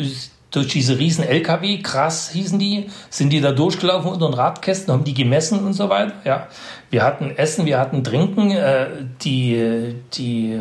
durch diese riesen LKW, krass hießen die, sind die da durchgelaufen unter den Radkästen, haben die gemessen und so weiter. Ja, wir hatten Essen, wir hatten Trinken, äh, die die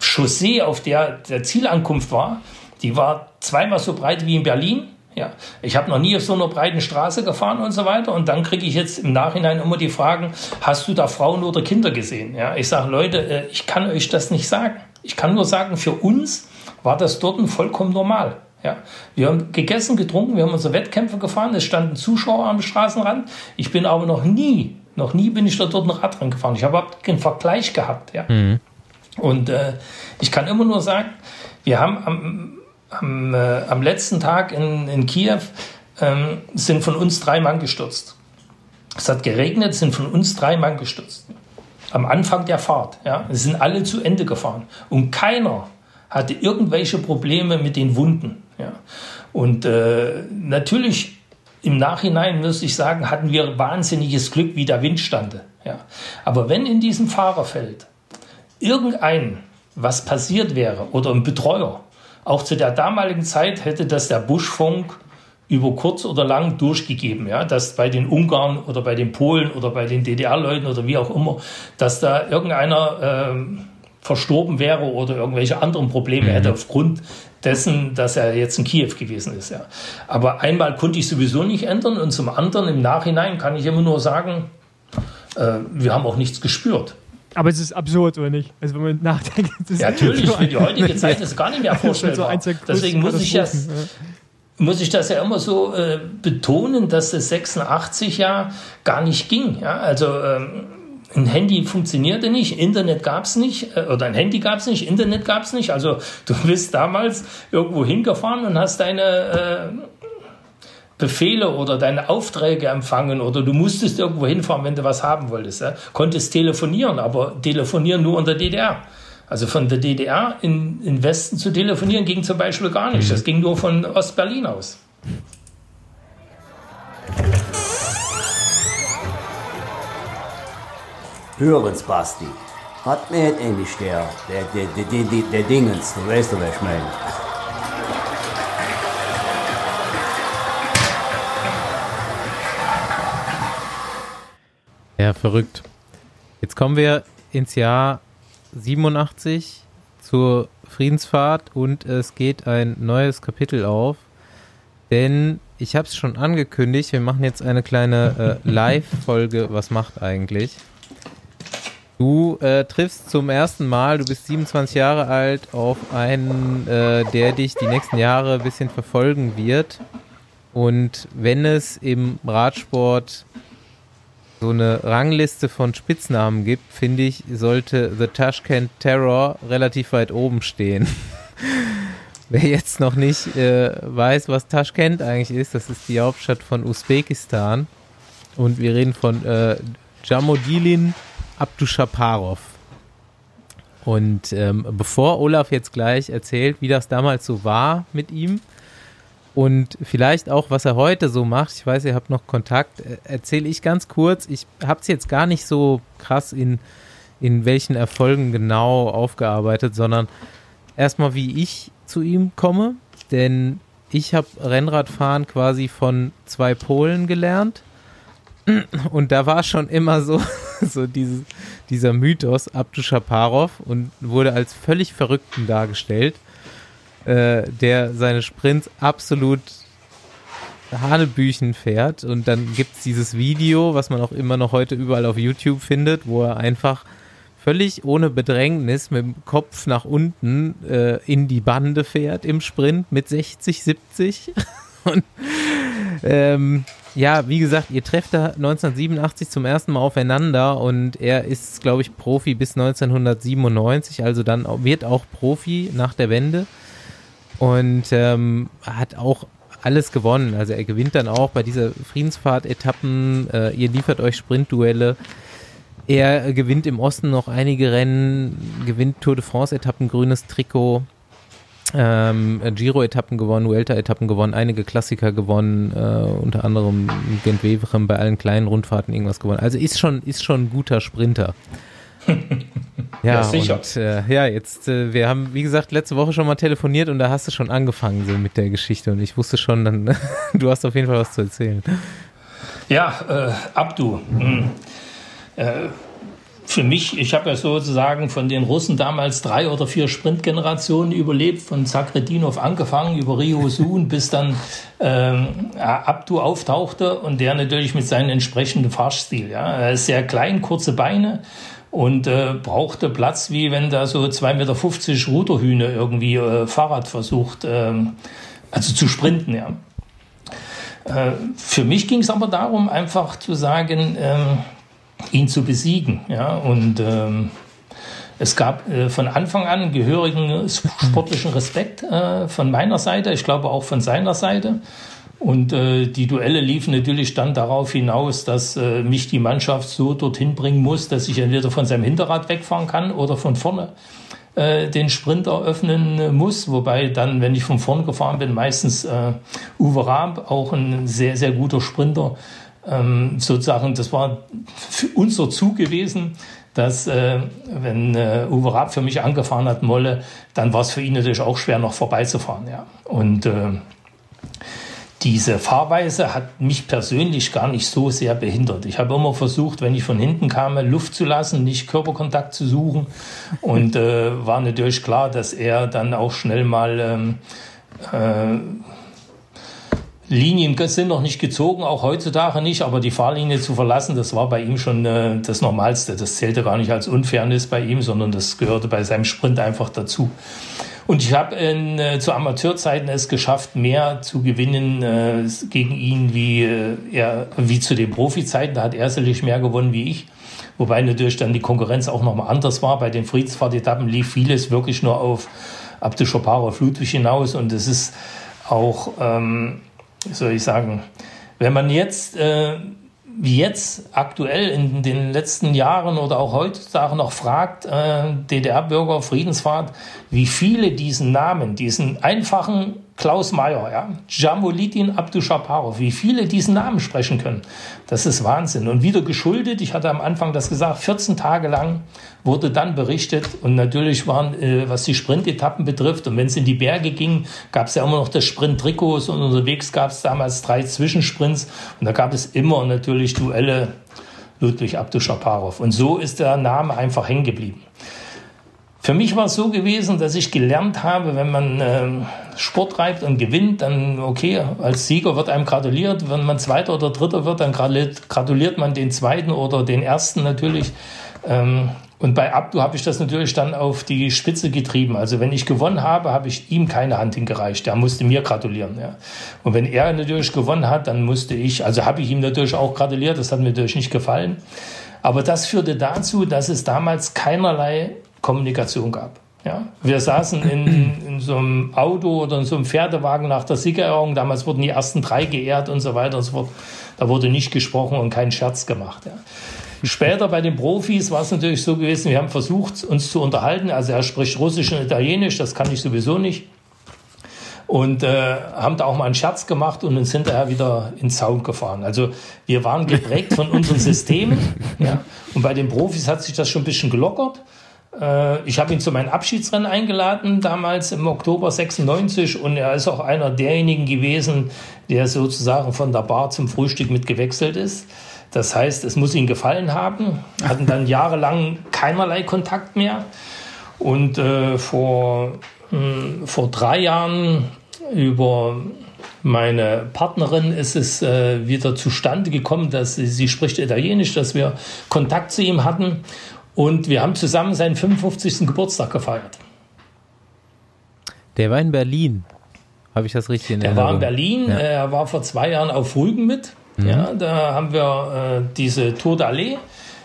Chaussee, auf der der Zielankunft war, die war zweimal so breit wie in Berlin Ja, ich habe noch nie auf so einer breiten Straße gefahren und so weiter. Und dann kriege ich jetzt im Nachhinein immer die Fragen: Hast du da Frauen oder Kinder gesehen? Ja, ich sage Leute, äh, ich kann euch das nicht sagen. Ich kann nur sagen, für uns war das dort vollkommen normal. Ja, wir haben gegessen, getrunken, wir haben unsere Wettkämpfe gefahren. Es standen Zuschauer am Straßenrand. Ich bin aber noch nie, noch nie bin ich da dort ein Radrennen gefahren. Ich habe überhaupt keinen Vergleich gehabt. Ja. Mhm. Und äh, ich kann immer nur sagen, wir haben am am, äh, am letzten Tag in, in Kiew ähm, sind von uns drei Mann gestürzt. Es hat geregnet, sind von uns drei Mann gestürzt. Am Anfang der Fahrt. Ja, es sind alle zu Ende gefahren. Und keiner hatte irgendwelche Probleme mit den Wunden. Ja. Und äh, natürlich im Nachhinein muss ich sagen, hatten wir wahnsinniges Glück, wie der Wind stande. Ja. Aber wenn in diesem Fahrerfeld irgendein was passiert wäre oder ein Betreuer, auch zu der damaligen Zeit hätte das der Buschfunk über kurz oder lang durchgegeben, ja, dass bei den Ungarn oder bei den Polen oder bei den DDR-Leuten oder wie auch immer, dass da irgendeiner äh, verstorben wäre oder irgendwelche anderen Probleme mhm. hätte aufgrund dessen, dass er jetzt in Kiew gewesen ist. Ja. Aber einmal konnte ich sowieso nicht ändern und zum anderen im Nachhinein kann ich immer nur sagen, äh, wir haben auch nichts gespürt. Aber es ist absurd, oder nicht? Also wenn man nachdenkt. ja, natürlich, für die heutige Zeit ist es gar nicht mehr vorstellbar. So Deswegen muss ich, das, ja. muss ich das ja immer so äh, betonen, dass es 86 ja gar nicht ging. Ja? Also ähm, ein Handy funktionierte nicht, Internet gab es nicht, äh, oder ein Handy gab es nicht, Internet gab es nicht. Also du bist damals irgendwo hingefahren und hast deine... Äh, Befehle oder deine Aufträge empfangen oder du musstest irgendwo hinfahren, wenn du was haben wolltest. Ja? Konntest telefonieren, aber telefonieren nur in der DDR. Also von der DDR in, in Westen zu telefonieren ging zum Beispiel gar nicht. Das ging nur von Ostberlin aus. Hören's, Basti. Hat mir endlich der, der, der, der, der, der Dingens, du weißt, was ich meine. Ja, verrückt. Jetzt kommen wir ins Jahr 87 zur Friedensfahrt und es geht ein neues Kapitel auf. Denn ich habe es schon angekündigt, wir machen jetzt eine kleine äh, Live-Folge. Was macht eigentlich? Du äh, triffst zum ersten Mal, du bist 27 Jahre alt, auf einen, äh, der dich die nächsten Jahre ein bisschen verfolgen wird. Und wenn es im Radsport so eine Rangliste von Spitznamen gibt, finde ich, sollte The Tashkent Terror relativ weit oben stehen. Wer jetzt noch nicht äh, weiß, was Tashkent eigentlich ist, das ist die Hauptstadt von Usbekistan. Und wir reden von äh, Jamodilin Abdushaparov. Und ähm, bevor Olaf jetzt gleich erzählt, wie das damals so war mit ihm, und vielleicht auch, was er heute so macht. Ich weiß, ihr habt noch Kontakt. Äh, erzähle ich ganz kurz. Ich habe es jetzt gar nicht so krass in, in welchen Erfolgen genau aufgearbeitet, sondern erstmal, wie ich zu ihm komme. Denn ich habe Rennradfahren quasi von zwei Polen gelernt. Und da war schon immer so, so dieses, dieser Mythos Abdu Shaparov und wurde als völlig Verrückten dargestellt äh, der seine Sprints absolut Hanebüchen fährt. Und dann gibt es dieses Video, was man auch immer noch heute überall auf YouTube findet, wo er einfach völlig ohne Bedrängnis mit dem Kopf nach unten äh, in die Bande fährt im Sprint mit 60, 70. Und ähm, ja, wie gesagt, ihr trefft da 1987 zum ersten Mal aufeinander und er ist, glaube ich, Profi bis 1997, also dann wird auch Profi nach der Wende und ähm, hat auch alles gewonnen. Also er gewinnt dann auch bei dieser Friedensfahrt-Etappen. Äh, ihr liefert euch Sprintduelle. Er gewinnt im Osten noch einige Rennen, gewinnt Tour de France-Etappen, grünes Trikot, ähm, Giro-Etappen gewonnen, Vuelta-Etappen gewonnen, einige Klassiker gewonnen, äh, unter anderem Gent-Wevelgem bei allen kleinen Rundfahrten irgendwas gewonnen. Also ist schon, ist schon ein guter Sprinter. Ja, ja, sicher. Und, äh, ja, jetzt, äh, wir haben, wie gesagt, letzte Woche schon mal telefoniert und da hast du schon angefangen so mit der Geschichte und ich wusste schon, dann, du hast auf jeden Fall was zu erzählen. Ja, äh, Abdu. Hm. Äh, für mich, ich habe ja sozusagen von den Russen damals drei oder vier Sprintgenerationen überlebt, von Zakredinov angefangen über Rio Sun bis dann ähm, Abdu auftauchte und der natürlich mit seinem entsprechenden Fahrstil. Ja. Er ist sehr klein, kurze Beine und äh, brauchte Platz, wie wenn da so 2,50 Meter Ruderhühne irgendwie äh, Fahrrad versucht, äh, also zu sprinten. Ja. Äh, für mich ging es aber darum, einfach zu sagen, ähm, ihn zu besiegen. Ja? Und ähm, es gab äh, von Anfang an gehörigen sportlichen Respekt äh, von meiner Seite, ich glaube auch von seiner Seite. Und äh, die Duelle liefen natürlich dann darauf hinaus, dass äh, mich die Mannschaft so dorthin bringen muss, dass ich entweder von seinem Hinterrad wegfahren kann oder von vorne äh, den Sprint eröffnen äh, muss. Wobei dann, wenn ich von vorn gefahren bin, meistens äh, Uwe Raab, auch ein sehr, sehr guter Sprinter, ähm, sozusagen, das war unser Zug gewesen, dass äh, wenn äh, Uwe Raab für mich angefahren hat, Molle, dann war es für ihn natürlich auch schwer, noch vorbeizufahren. Ja. Und äh, diese Fahrweise hat mich persönlich gar nicht so sehr behindert. Ich habe immer versucht, wenn ich von hinten kam, Luft zu lassen, nicht Körperkontakt zu suchen. Und äh, war natürlich klar, dass er dann auch schnell mal ähm, äh, Linien sind noch nicht gezogen, auch heutzutage nicht, aber die Fahrlinie zu verlassen, das war bei ihm schon äh, das Normalste. Das zählte gar nicht als Unfairness bei ihm, sondern das gehörte bei seinem Sprint einfach dazu. Und ich habe äh, zu Amateurzeiten es geschafft, mehr zu gewinnen äh, gegen ihn wie, äh, er, wie zu den Profizeiten. Da hat er sicherlich mehr gewonnen wie ich. Wobei natürlich dann die Konkurrenz auch nochmal anders war. Bei den Friedensfahrtetappen lief vieles wirklich nur auf Abdeschoparov Ludwig hinaus. Und es ist auch... Ähm, soll ich sagen, wenn man jetzt, äh, jetzt aktuell in den letzten Jahren oder auch heutzutage noch fragt, äh, DDR-Bürger, Friedensfahrt, wie viele diesen Namen, diesen einfachen Klaus Mayer, ja, Jamolitin Abdushaparov, wie viele diesen Namen sprechen können. Das ist Wahnsinn. Und wieder geschuldet, ich hatte am Anfang das gesagt, 14 Tage lang wurde dann berichtet und natürlich waren, äh, was die Sprintetappen betrifft und wenn es in die Berge ging, gab es ja immer noch das Sprint-Trikots und unterwegs gab es damals drei Zwischensprints und da gab es immer natürlich Duelle Ludwig Abdushaparov. Und so ist der Name einfach hängen geblieben. Für mich war es so gewesen, dass ich gelernt habe, wenn man äh, Sport treibt und gewinnt, dann okay, als Sieger wird einem gratuliert. Wenn man Zweiter oder Dritter wird, dann gratuliert man den Zweiten oder den Ersten natürlich. Ähm, und bei Abdu habe ich das natürlich dann auf die Spitze getrieben. Also wenn ich gewonnen habe, habe ich ihm keine Hand hingereicht. Er musste mir gratulieren. Ja. Und wenn er natürlich gewonnen hat, dann musste ich, also habe ich ihm natürlich auch gratuliert. Das hat mir natürlich nicht gefallen. Aber das führte dazu, dass es damals keinerlei Kommunikation gab. Ja, wir saßen in, in so einem Auto oder in so einem Pferdewagen nach der Siegerehrung. Damals wurden die ersten drei geehrt und so weiter und so fort. Da wurde nicht gesprochen und kein Scherz gemacht. Ja. Später bei den Profis war es natürlich so gewesen, wir haben versucht, uns zu unterhalten. Also er spricht Russisch und Italienisch, das kann ich sowieso nicht. Und äh, haben da auch mal einen Scherz gemacht und uns hinterher wieder ins Zaun gefahren. Also wir waren geprägt von unseren Systemen. Ja. Und bei den Profis hat sich das schon ein bisschen gelockert. Äh, ich habe ihn zu meinem Abschiedsrennen eingeladen, damals im Oktober 96, und er ist auch einer derjenigen gewesen, der sozusagen von der Bar zum Frühstück mit gewechselt ist. Das heißt, es muss ihm gefallen haben. Hatten dann jahrelang keinerlei Kontakt mehr. Und äh, vor, mh, hm, vor drei Jahren über meine Partnerin ist es äh, wieder zustande gekommen, dass sie, sie spricht Italienisch, dass wir Kontakt zu ihm hatten. Und wir haben zusammen seinen 55. Geburtstag gefeiert. Der war in Berlin. Habe ich das richtig in Der Erinnerung? war in Berlin. Ja. Er war vor zwei Jahren auf Rügen mit. Mhm. Ja, da haben wir äh, diese Tour d'Allee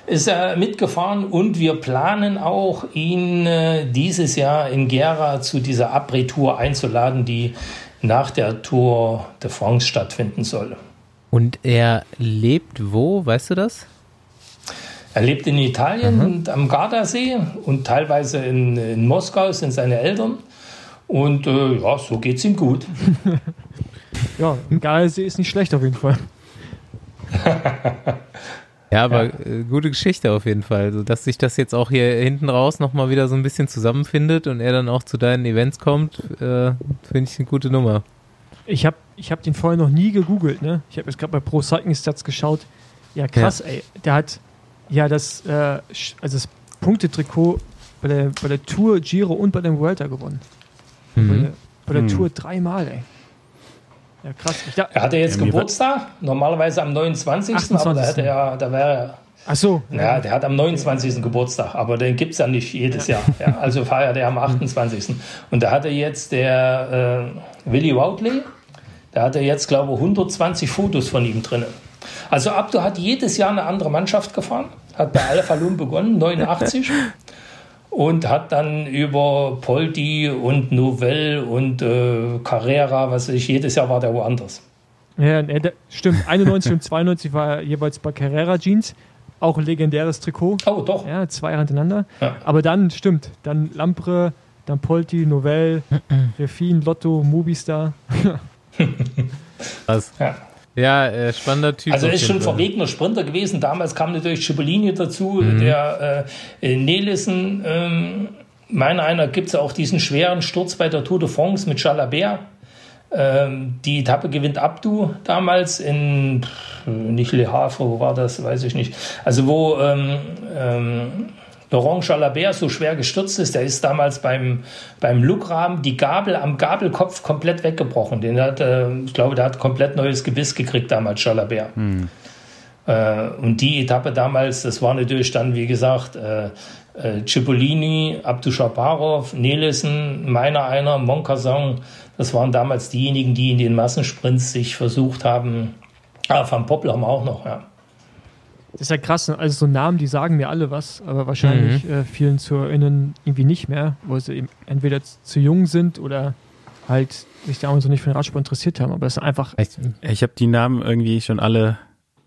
ist er mitgefahren und wir planen auch, ihn äh, dieses Jahr in Gera zu dieser Après-Tour einzuladen, die nach der Tour de France stattfinden soll. Und er lebt wo, weißt du das? Er lebt in Italien mhm. und am Gardasee und teilweise in, in Moskau sind seine Eltern. Und äh, ja, so geht es ihm gut. ja, Gardasee ist nicht schlecht auf jeden Fall. ja, aber ja. Äh, gute Geschichte auf jeden Fall. Also, dass sich das jetzt auch hier hinten raus nochmal wieder so ein bisschen zusammenfindet und er dann auch zu deinen Events kommt, äh, finde ich eine gute Nummer. Ich habe ich hab den vorher noch nie gegoogelt. Ne? Ich habe jetzt gerade bei Pro Cycling Stats geschaut. Ja, krass, ja. ey. Der hat Ja, das, äh, also das Punktetrikot bei der, bei der Tour Giro und bei dem Vuelta gewonnen. Mhm. Bei der, bei der mhm. Tour dreimal, ey. Ja, krass. Ja, er hatte jetzt ja, Geburtstag, normalerweise am 29. 28. aber da, hätte er, da wäre er. Ach so. Ja, der hat am 29. Geburtstag, aber den gibt es ja nicht jedes ja. Jahr. Ja, also feiert er am 28. Und da hatte jetzt der äh, Willy Woutley, da hat er jetzt, glaube ich, 120 Fotos von ihm drin. Also Abdo hat jedes Jahr eine andere Mannschaft gefahren, hat bei Alpha Lum begonnen, 89. und hat dann über Poldi und Novell und äh, Carrera, was ich, jedes Jahr war der woanders. Ja, stimmt. 91 und 92 war er jeweils bei Carrera Jeans. Auch ein legendäres Trikot. Oh, doch. Ja, zwei Jahre hintereinander. Ja. Aber dann, stimmt, dann Lampre, dann Polti, Novell, Refin, Lotto, Mobistar. Was? Ja. Ja, äh, spannender Typ. Also er ist schon ein verwegener Sprinter gewesen. Damals kam natürlich Cipollini dazu, mhm. der äh, Nelissen. Ähm, meiner einer gibt es auch diesen schweren Sturz bei der Tour de France mit Jalabert. Ähm, die Etappe gewinnt Abdu damals in, nicht Le Havre, wo war das, weiß ich nicht. Also wo ähm, ähm, Laurent Jalabert so schwer gestürzt ist, der ist damals beim, beim Luckrahmen die Gabel am Gabelkopf komplett weggebrochen. Den hat, äh, ich glaube, der hat komplett neues Gebiss gekriegt damals, Jalabert. Hm. Äh, und die Etappe damals, das war natürlich dann, wie gesagt, äh, äh, Cipollini, Abdushaparov, Nelissen, meiner einer, Moncasson, das waren damals diejenigen, die in den Massensprints sich versucht haben. Ah, Van Poppel haben wir auch noch, ja. Das ist ja krass, ne? also so Namen, die sagen mir alle was, aber wahrscheinlich mhm. äh, vielen zu erinnern irgendwie nicht mehr, wo sie eben entweder zu jung sind oder halt sich damals noch nicht für den Radsport interessiert haben. Aber es ist einfach. Ich, ich habe die Namen irgendwie schon alle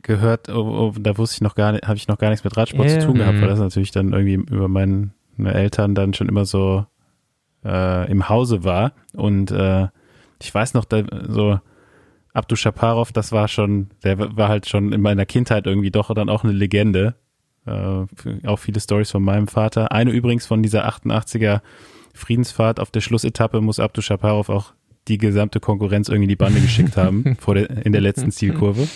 gehört, oh, oh, da wusste ich noch gar nicht, habe ich noch gar nichts mit Radsport yeah. zu tun gehabt, weil das natürlich dann irgendwie über meine Eltern dann schon immer so äh, im Hause war. Und äh, ich weiß noch, da, so Abdu Shaparov, das war schon, der war halt schon in meiner Kindheit irgendwie doch dann auch eine Legende. Äh, auch viele Stories von meinem Vater. Eine übrigens von dieser 88er Friedensfahrt auf der Schlussetappe muss Abdu Shaparov auch die gesamte Konkurrenz irgendwie in die Bande geschickt haben vor der, in der letzten Zielkurve.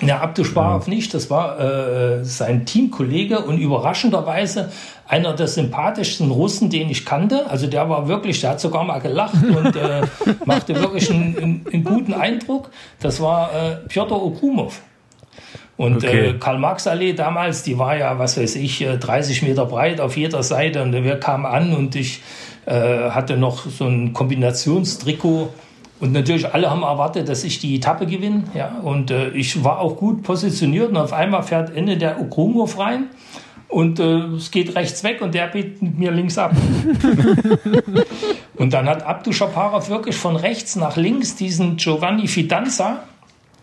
Ja, Abdusparov ja. nicht. Das war äh, sein Teamkollege und überraschenderweise einer der sympathischsten Russen, den ich kannte. Also der war wirklich, der hat sogar mal gelacht und äh, machte wirklich einen, einen, einen, guten Eindruck. Das war äh, Piotr Okrumov. Und okay. äh, Karl-Marx-Allee damals, die war ja, was weiß ich, 30 äh, Meter breit auf jeder Seite. Und wir kamen an und ich äh, hatte noch so ein Kombinationstrikot und natürlich alle haben erwartet, dass ich die Etappe gewinne. Ja, und äh, ich war auch gut positioniert. Und auf einmal fährt Ende der Okrumov rein. Und äh, es geht rechts weg und der biegt mir links ab. und dann hat Abdu Shaparov wirklich von rechts nach links diesen Giovanni Fidanza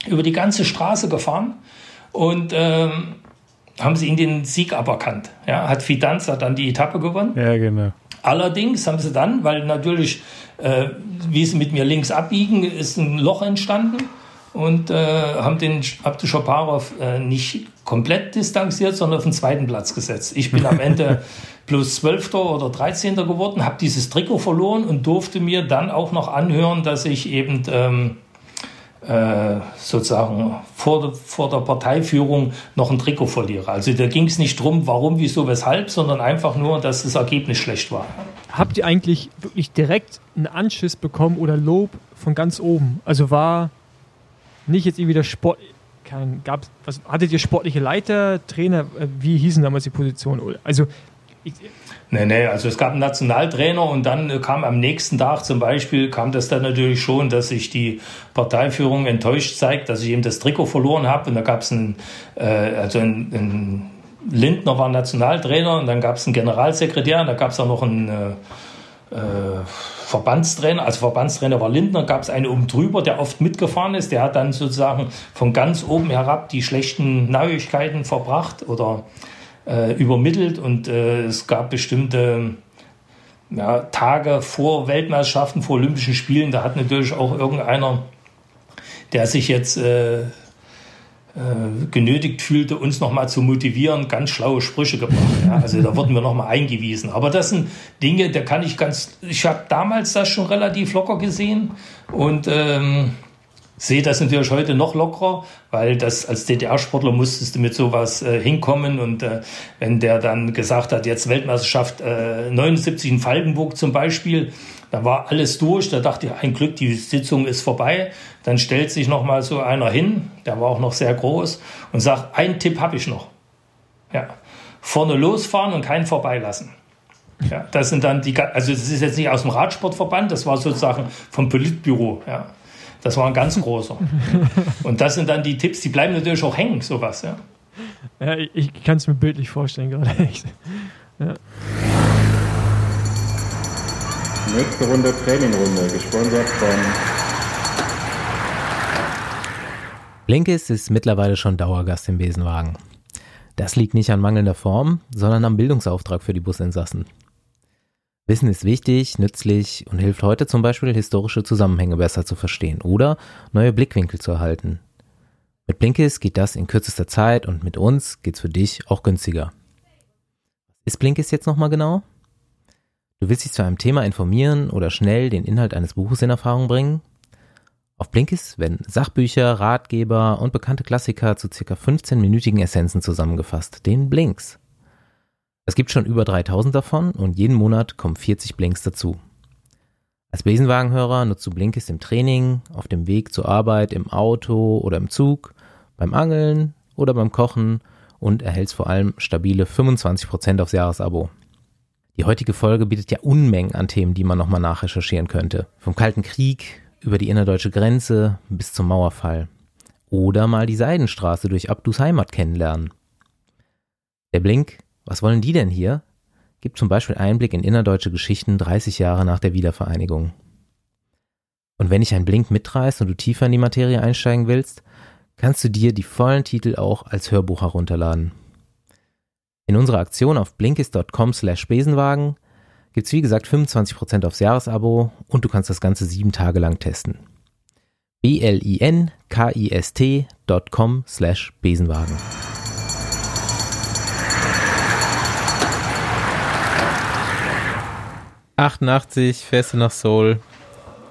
über die ganze Straße gefahren. Und ähm, haben sie ihn den Sieg aberkannt. Ja, hat Fidanza dann die Etappe gewonnen. Ja, genau. Allerdings haben sie dann, weil natürlich äh, wie sie mit mir links abbiegen, ist ein Loch entstanden und äh, haben den Abduschaparov äh, nicht komplett distanziert, sondern auf den zweiten Platz gesetzt. Ich bin am Ende plus Zwölfter oder Dreizehnter geworden, habe dieses Trikot verloren und durfte mir dann auch noch anhören, dass ich eben ähm, äh, sozusagen vor, vor der Parteiführung noch ein Trikot verliere. Also da ging es nicht drum, warum, wieso, weshalb, sondern einfach nur, dass das Ergebnis schlecht war. Habt ihr eigentlich wirklich direkt einen Anschiss bekommen oder Lob von ganz oben? Also war nicht jetzt irgendwie der Sport, kein, gab's, was, hattet ihr sportliche Leiter, Trainer, äh, wie hießen damals die Positionen? Also ich, Nee, nee, also es gab einen Nationaltrainer und dann kam am nächsten Tag zum Beispiel, kam das dann natürlich schon, dass sich die Parteiführung enttäuscht zeigt, dass ich eben das Trikot verloren habe. Und da gab es einen, äh, also einen, einen Lindner war Nationaltrainer und dann gab es einen Generalsekretär und da gab es auch noch einen äh, äh, Verbandstrainer. Also Verbandstrainer war Lindner, gab es einen oben drüber, der oft mitgefahren ist. Der hat dann sozusagen von ganz oben herab die schlechten Neuigkeiten verbracht oder äh, übermittelt und äh, es gab bestimmte ja, Tage vor Weltmeisterschaften, vor Olympischen Spielen, da hat natürlich auch irgendeiner, der sich jetzt äh, äh genötigt fühlte, uns nochmal zu motivieren, ganz schlaue Sprüche gebracht. Ja, also da wurden wir nochmal eingewiesen. Aber das sind Dinge, da kann ich ganz, ich habe damals das schon relativ locker gesehen und ähm, sehe das natürlich heute noch lockerer, weil das als DDR-Sportler musstest du mit sowas äh, hinkommen und äh, wenn der dann gesagt hat, jetzt Weltmeisterschaft äh, 79 in Falkenburg zum Beispiel, da war alles durch, da dachte ich, ein Glück, die Sitzung ist vorbei. Dann stellt sich noch mal so einer hin, der war auch noch sehr groß und sagt, ein Tipp habe ich noch. Ja, vorne losfahren und keinen vorbeilassen. Ja, das sind dann die, also das ist jetzt nicht aus dem Radsportverband, das war sozusagen vom Politbüro. Ja. Das war ein ganz großer. Und das sind dann die Tipps, die bleiben natürlich auch hängen, sowas. Ja, ja ich kann es mir bildlich vorstellen gerade. Echt. Ja. Nächste Runde Trainingrunde, gesponsert von Blinkist ist mittlerweile schon Dauergast im Besenwagen. Das liegt nicht an mangelnder Form, sondern am Bildungsauftrag für die Businsassen. Wissen ist wichtig, nützlich und hilft heute zum Beispiel, historische Zusammenhänge besser zu verstehen oder neue Blickwinkel zu erhalten. Mit Blinkist geht das in kürzester Zeit und mit uns geht's für dich auch günstiger. Ist Blinkist jetzt nochmal genau? Du willst dich zu einem Thema informieren oder schnell den Inhalt eines Buches in Erfahrung bringen? Auf Blinkist werden Sachbücher, Ratgeber und bekannte Klassiker zu circa 15-minütigen Essenzen zusammengefasst, den Blinks. Es gibt schon über 3000 davon und jeden Monat kommen 40 Blinks dazu. Als Besenwagenhörer nutzt du Blinkist im Training, auf dem Weg zur Arbeit, im Auto oder im Zug, beim Angeln oder beim Kochen und erhältst vor allem stabile 25% aufs Jahresabo. Die heutige Folge bietet ja Unmengen an Themen, die man nochmal nachrecherchieren könnte. Vom Kalten Krieg über die innerdeutsche Grenze bis zum Mauerfall. Oder mal die Seidenstraße durch Abdus Heimat kennenlernen. Der Blink was wollen die denn hier? Gibt zum Beispiel Einblick in innerdeutsche Geschichten 30 Jahre nach der Wiedervereinigung. Und wenn dich ein Blink mitreißt und du tiefer in die Materie einsteigen willst, kannst du dir die vollen Titel auch als Hörbuch herunterladen. In unserer Aktion auf blinkist.com slash Besenwagen gibt's wie gesagt 25% aufs Jahresabo und du kannst das Ganze sieben Tage lang testen. B-L-I-N-K-I-S-T.com slash Besenwagen. 88 fährst du nach Seoul,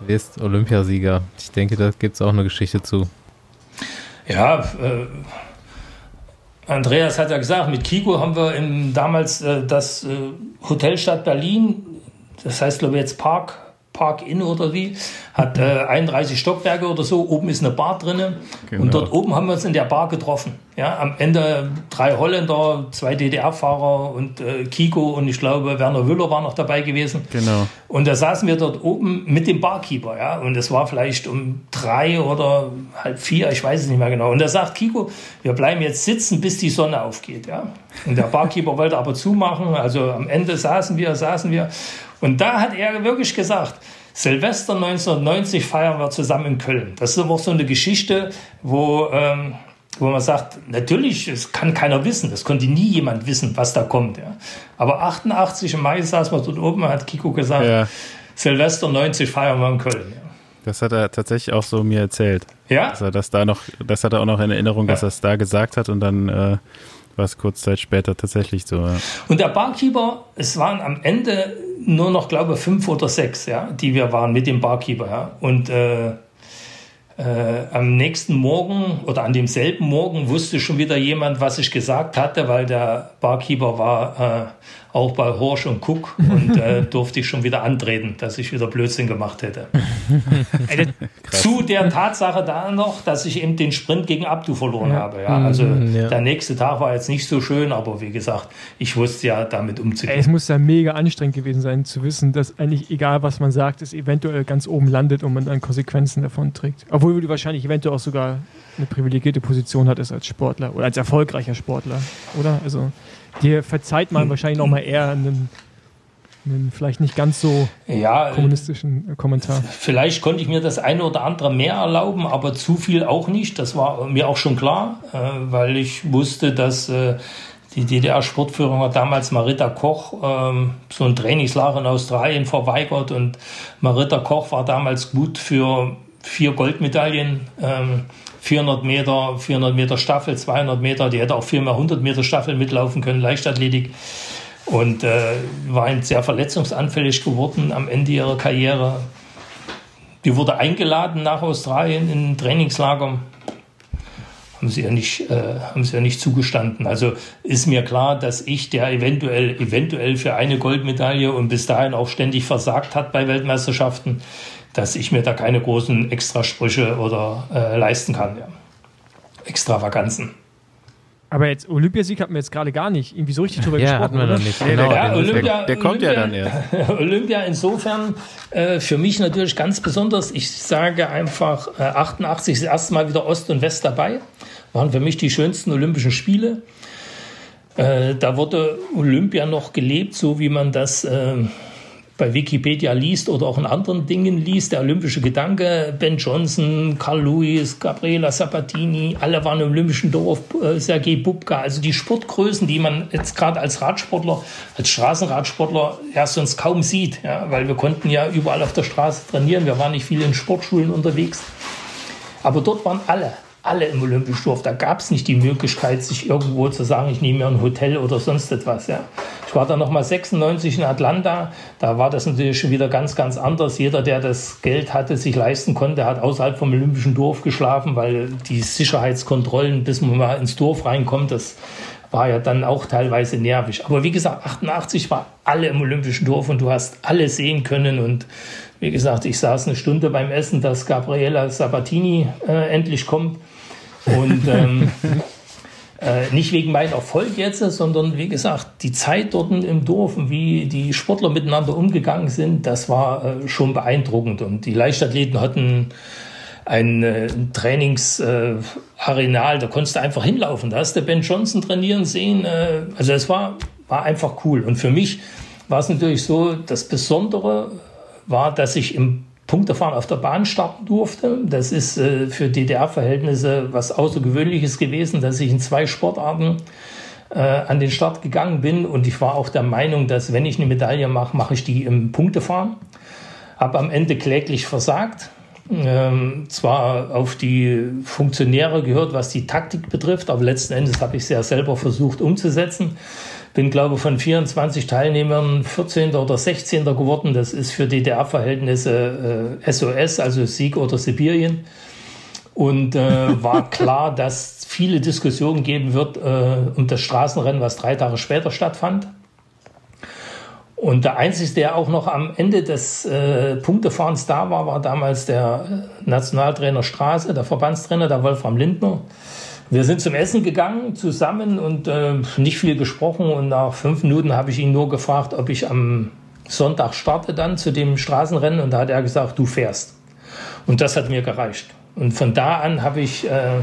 wirst Olympiasieger. Ich denke, da gibt es auch eine Geschichte zu. Ja, äh, Andreas hat ja gesagt, mit Kiko haben wir im, damals äh, das äh, Hotelstadt Berlin, das heißt glaube ich jetzt Park, Park Inn oder wie, hat äh, 31 Stockwerke oder so, oben ist eine Bar drinnen genau. und dort oben haben wir uns in der Bar getroffen. Ja, am Ende drei Holländer, zwei DDR-Fahrer und äh, Kiko und ich glaube Werner Wüller war noch dabei gewesen. Genau. Und da saßen wir dort oben mit dem Barkeeper, ja, und es war vielleicht um drei oder halb vier, ich weiß es nicht mehr genau. Und da sagt Kiko, wir bleiben jetzt sitzen, bis die Sonne aufgeht, ja. Und der Barkeeper wollte aber zumachen, also am Ende saßen wir, saßen wir und da hat er wirklich gesagt, Silvester 1990 feiern wir zusammen in Köln. Das ist aber auch so eine Geschichte, wo, ähm, wo man sagt, natürlich, es kann keiner wissen, das konnte nie jemand wissen, was da kommt. Ja. Aber 88 im Mai saß man dort oben, hat Kiko gesagt, ja. Silvester 90 feiern wir in Köln. Ja. Das hat er tatsächlich auch so mir erzählt. Ja. Dass er das da noch, das hat er auch noch in Erinnerung, dass er es da gesagt hat und dann äh, war es kurz Zeit später tatsächlich so. Und der Barkeeper, es waren am Ende nur noch, glaube ich, fünf oder sechs, ja, die wir waren mit dem Barkeeper. Ja. Und äh, äh, am nächsten Morgen oder an demselben Morgen wusste schon wieder jemand, was ich gesagt hatte, weil der Barkeeper war äh, auch bei Horsch und Cook und äh, durfte ich schon wieder antreten, dass ich wieder Blödsinn gemacht hätte. zu der Tatsache da noch, dass ich eben den Sprint gegen Abdu verloren ja. habe. Ja. Also mhm, ja. der nächste Tag war jetzt nicht so schön, aber wie gesagt, ich wusste ja damit umzugehen. es muss ja mega anstrengend gewesen sein, zu wissen, dass eigentlich egal was man sagt, es eventuell ganz oben landet und man dann Konsequenzen davon trägt. Obwohl du wahrscheinlich eventuell auch sogar eine privilegierte Position hattest als Sportler oder als erfolgreicher Sportler, oder? Also Dir verzeiht man wahrscheinlich noch mal eher einen, einen vielleicht nicht ganz so ja, kommunistischen Kommentar. Vielleicht konnte ich mir das eine oder andere mehr erlauben, aber zu viel auch nicht. Das war mir auch schon klar, äh, weil ich wusste, dass äh, die DDR-Sportführung hat damals Marita Koch ähm, so ein Trainingslager in Australien verweigert und Marita Koch war damals gut für vier Goldmedaillen. Ähm, 400 Meter, 400 Meter Staffel, 200 Meter, die hätte auch viel mehr 100 Meter Staffel mitlaufen können, Leichtathletik. Und äh, war sehr verletzungsanfällig geworden am Ende ihrer Karriere. die wurde eingeladen nach Australien in ein Trainingslager. Haben sie, ja nicht, äh, haben sie ja nicht zugestanden. Also ist mir klar, dass ich, der eventuell, eventuell für eine Goldmedaille und bis dahin auch ständig versagt hat bei Weltmeisterschaften, dass ich mir da keine großen Extrasprüche oder äh, leisten kann. Ja. Extravaganzen. Aber jetzt Olympiasieg hatten wir jetzt gerade gar nicht irgendwie so richtig drüber ja, gesprochen. Hatten wir oder? noch nicht. Genau, ja, Olympia, der, der kommt Olympia, ja dann erst. Olympia insofern äh, für mich natürlich ganz besonders. Ich sage einfach, äh, 88 das erste Mal wieder Ost und West dabei. Waren für mich die schönsten Olympischen Spiele. Äh, da wurde Olympia noch gelebt, so wie man das äh, bei Wikipedia liest oder auch in anderen Dingen liest, der olympische Gedanke, Ben Johnson, Carl Lewis, Gabriela Sabatini, alle waren im olympischen Dorf, äh, Sergei Bubka, also die Sportgrößen, die man jetzt gerade als Radsportler, als Straßenradsportler ja sonst kaum sieht, ja, weil wir konnten ja überall auf der Straße trainieren, wir waren nicht viel in Sportschulen unterwegs, aber dort waren alle, alle im Olympischen Dorf. Da gab es nicht die Möglichkeit, sich irgendwo zu sagen, ich nehme mir ein Hotel oder sonst etwas. Ja. Ich war dann nochmal 96 in Atlanta. Da war das natürlich schon wieder ganz, ganz anders. Jeder, der das Geld hatte, sich leisten konnte, hat außerhalb vom Olympischen Dorf geschlafen, weil die Sicherheitskontrollen, bis man mal ins Dorf reinkommt, das war ja dann auch teilweise nervig. Aber wie gesagt, 88 war alle im Olympischen Dorf und du hast alle sehen können. Und wie gesagt, ich saß eine Stunde beim Essen, dass Gabriela Sabatini äh, endlich kommt. Und ähm, äh, nicht wegen meinem Erfolg jetzt, sondern wie gesagt, die Zeit dort im Dorf und wie die Sportler miteinander umgegangen sind, das war äh, schon beeindruckend. Und die Leichtathleten hatten ein äh, Trainingsarenal, da konntest du einfach hinlaufen. Da hast du Ben Johnson trainieren sehen. Äh, also es war, war einfach cool. Und für mich war es natürlich so, das Besondere war, dass ich im Punktefahren auf der Bahn starten durfte. Das ist äh, für DDR-Verhältnisse was Außergewöhnliches gewesen, dass ich in zwei Sportarten äh, an den Start gegangen bin. Und ich war auch der Meinung, dass wenn ich eine Medaille mache, mache ich die im Punktefahren. Habe am Ende kläglich versagt. Ähm, zwar auf die Funktionäre gehört, was die Taktik betrifft, aber letzten Endes habe ich es ja selber versucht umzusetzen. Bin, glaube ich, von 24 Teilnehmern 14. oder 16. geworden. Das ist für DDR-Verhältnisse äh, SOS, also Sieg oder Sibirien. Und äh, war klar, dass viele Diskussionen geben wird äh, um das Straßenrennen, was drei Tage später stattfand. Und der Einzige, der auch noch am Ende des äh, Punktefahrens da war, war damals der Nationaltrainer Straße, der Verbandstrainer, der Wolfram Lindner. Wir sind zum Essen gegangen zusammen und äh, nicht viel gesprochen. Und nach fünf Minuten habe ich ihn nur gefragt, ob ich am Sonntag starte dann zu dem Straßenrennen. Und da hat er gesagt, du fährst. Und das hat mir gereicht. Und von da an habe ich äh,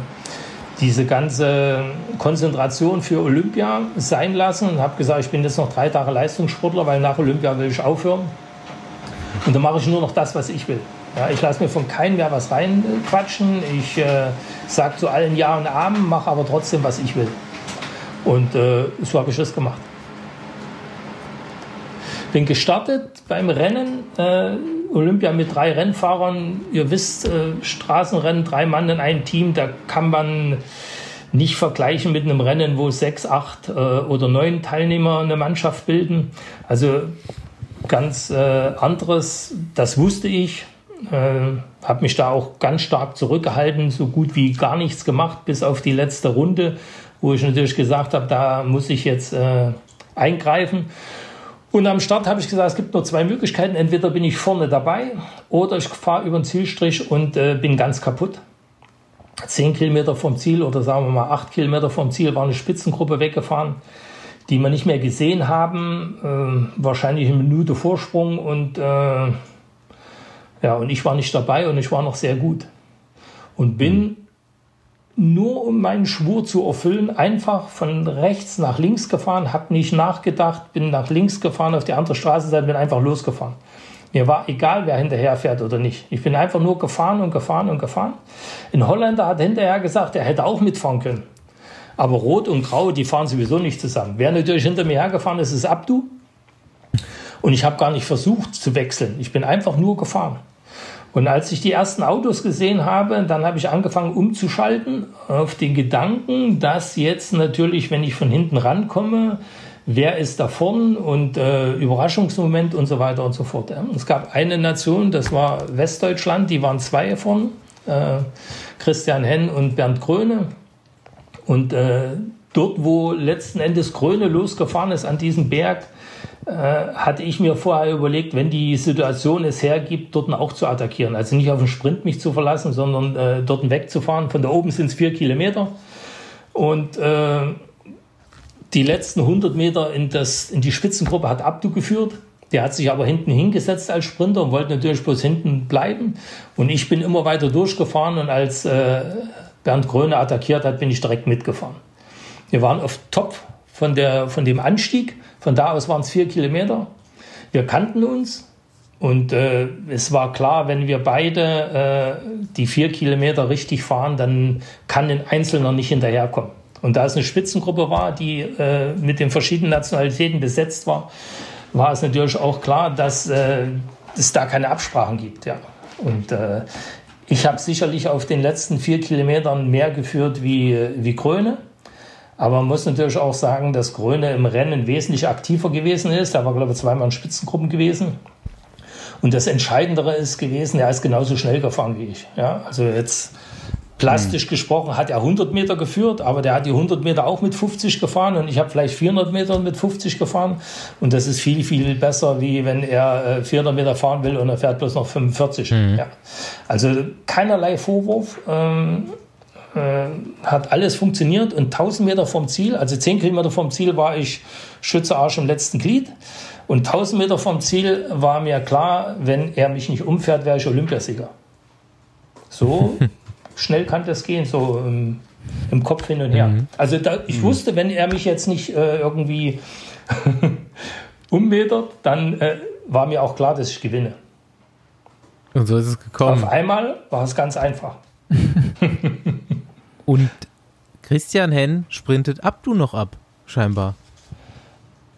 diese ganze Konzentration für Olympia sein lassen und habe gesagt, ich bin jetzt noch drei Tage Leistungssportler, weil nach Olympia will ich aufhören. Und dann mache ich nur noch das, was ich will. Ja, ich lasse mir von keinem mehr was reinquatschen. Ich äh, sage zu allen Ja und Amen, mache aber trotzdem, was ich will. Und äh, so habe ich das gemacht. Bin gestartet beim Rennen, äh, Olympia mit drei Rennfahrern. Ihr wisst, äh, Straßenrennen, drei Mann in einem Team, da kann man nicht vergleichen mit einem Rennen, wo sechs, acht äh, oder neun Teilnehmer eine Mannschaft bilden. Also ganz äh, anderes, das wusste ich. Äh, habe mich da auch ganz stark zurückgehalten, so gut wie gar nichts gemacht, bis auf die letzte Runde, wo ich natürlich gesagt habe, da muss ich jetzt äh, eingreifen. Und am Start habe ich gesagt, es gibt nur zwei Möglichkeiten. Entweder bin ich vorne dabei oder ich fahre über den Zielstrich und äh, bin ganz kaputt. Zehn Kilometer vom Ziel oder sagen wir mal acht Kilometer vom Ziel war eine Spitzengruppe weggefahren, die wir nicht mehr gesehen haben. Äh, wahrscheinlich eine Minute Vorsprung und äh, ja, und ich war nicht dabei und ich war noch sehr gut. Und bin nur um meinen Schwur zu erfüllen, einfach von rechts nach links gefahren, habe nicht nachgedacht, bin nach links gefahren auf die andere Straßenseite, bin einfach losgefahren. Mir war egal, wer hinterher fährt oder nicht. Ich bin einfach nur gefahren und gefahren und gefahren. Ein Holländer hat hinterher gesagt, er hätte auch mitfahren können. Aber Rot und Grau, die fahren sowieso nicht zusammen. Wer natürlich hinter mir hergefahren ist, ist Abdu. Und ich habe gar nicht versucht zu wechseln. Ich bin einfach nur gefahren. Und als ich die ersten Autos gesehen habe, dann habe ich angefangen umzuschalten auf den Gedanken, dass jetzt natürlich, wenn ich von hinten rankomme, wer ist da vorn und äh, Überraschungsmoment und so weiter und so fort. Es gab eine Nation, das war Westdeutschland, die waren zwei vorn, äh, Christian Henn und Bernd Kröne. Und äh, dort, wo letzten Endes Kröne losgefahren ist an diesem Berg, äh, hatte ich mir vorher überlegt, wenn die Situation es hergibt, dort auch zu attackieren. Also nicht auf den Sprint mich zu verlassen, sondern äh, dort wegzufahren. Von da oben sind es vier Kilometer. Und äh, die letzten 100 Meter in, das, in die Spitzengruppe hat Abdu geführt. Der hat sich aber hinten hingesetzt als Sprinter und wollte natürlich bloß hinten bleiben. Und ich bin immer weiter durchgefahren und als äh, Bernd Kröne attackiert hat, bin ich direkt mitgefahren. Wir waren auf Top von, der, von dem Anstieg. Von da aus waren es vier Kilometer. Wir kannten uns und äh, es war klar, wenn wir beide äh, die vier Kilometer richtig fahren, dann kann ein Einzelner nicht hinterherkommen. Und da es eine Spitzengruppe war, die äh, mit den verschiedenen Nationalitäten besetzt war, war es natürlich auch klar, dass äh, es da keine Absprachen gibt. Ja. Und äh, ich habe sicherlich auf den letzten vier Kilometern mehr geführt wie, wie Kröne. Aber man muss natürlich auch sagen, dass Gröne im Rennen wesentlich aktiver gewesen ist. Er war, glaube ich, zweimal in Spitzengruppen gewesen. Und das Entscheidendere ist gewesen, er ist genauso schnell gefahren wie ich. Ja, also jetzt plastisch mhm. gesprochen hat er 100 Meter geführt, aber der hat die 100 Meter auch mit 50 gefahren und ich habe vielleicht 400 Meter mit 50 gefahren. Und das ist viel, viel besser, wie wenn er 400 äh, Meter fahren will und er fährt bloß noch 45. Mhm. Ja. Also keinerlei Vorwurf. Ähm, äh, hat alles funktioniert und 1000 Meter vom Ziel, also 10 Kilometer vom Ziel war ich Schütze Arsch im letzten Glied und 1000 Meter vom Ziel war mir klar, wenn er mich nicht umfährt, wäre ich Olympiasieger. So schnell kann das gehen, so im, im Kopf hin und her. Mhm. Also da, ich mhm. wusste, wenn er mich jetzt nicht äh, irgendwie ummetert, dann äh, war mir auch klar, dass ich gewinne. Und so ist es gekommen. Auf einmal war es ganz einfach. Und Christian Henn sprintet Abdu noch ab, scheinbar.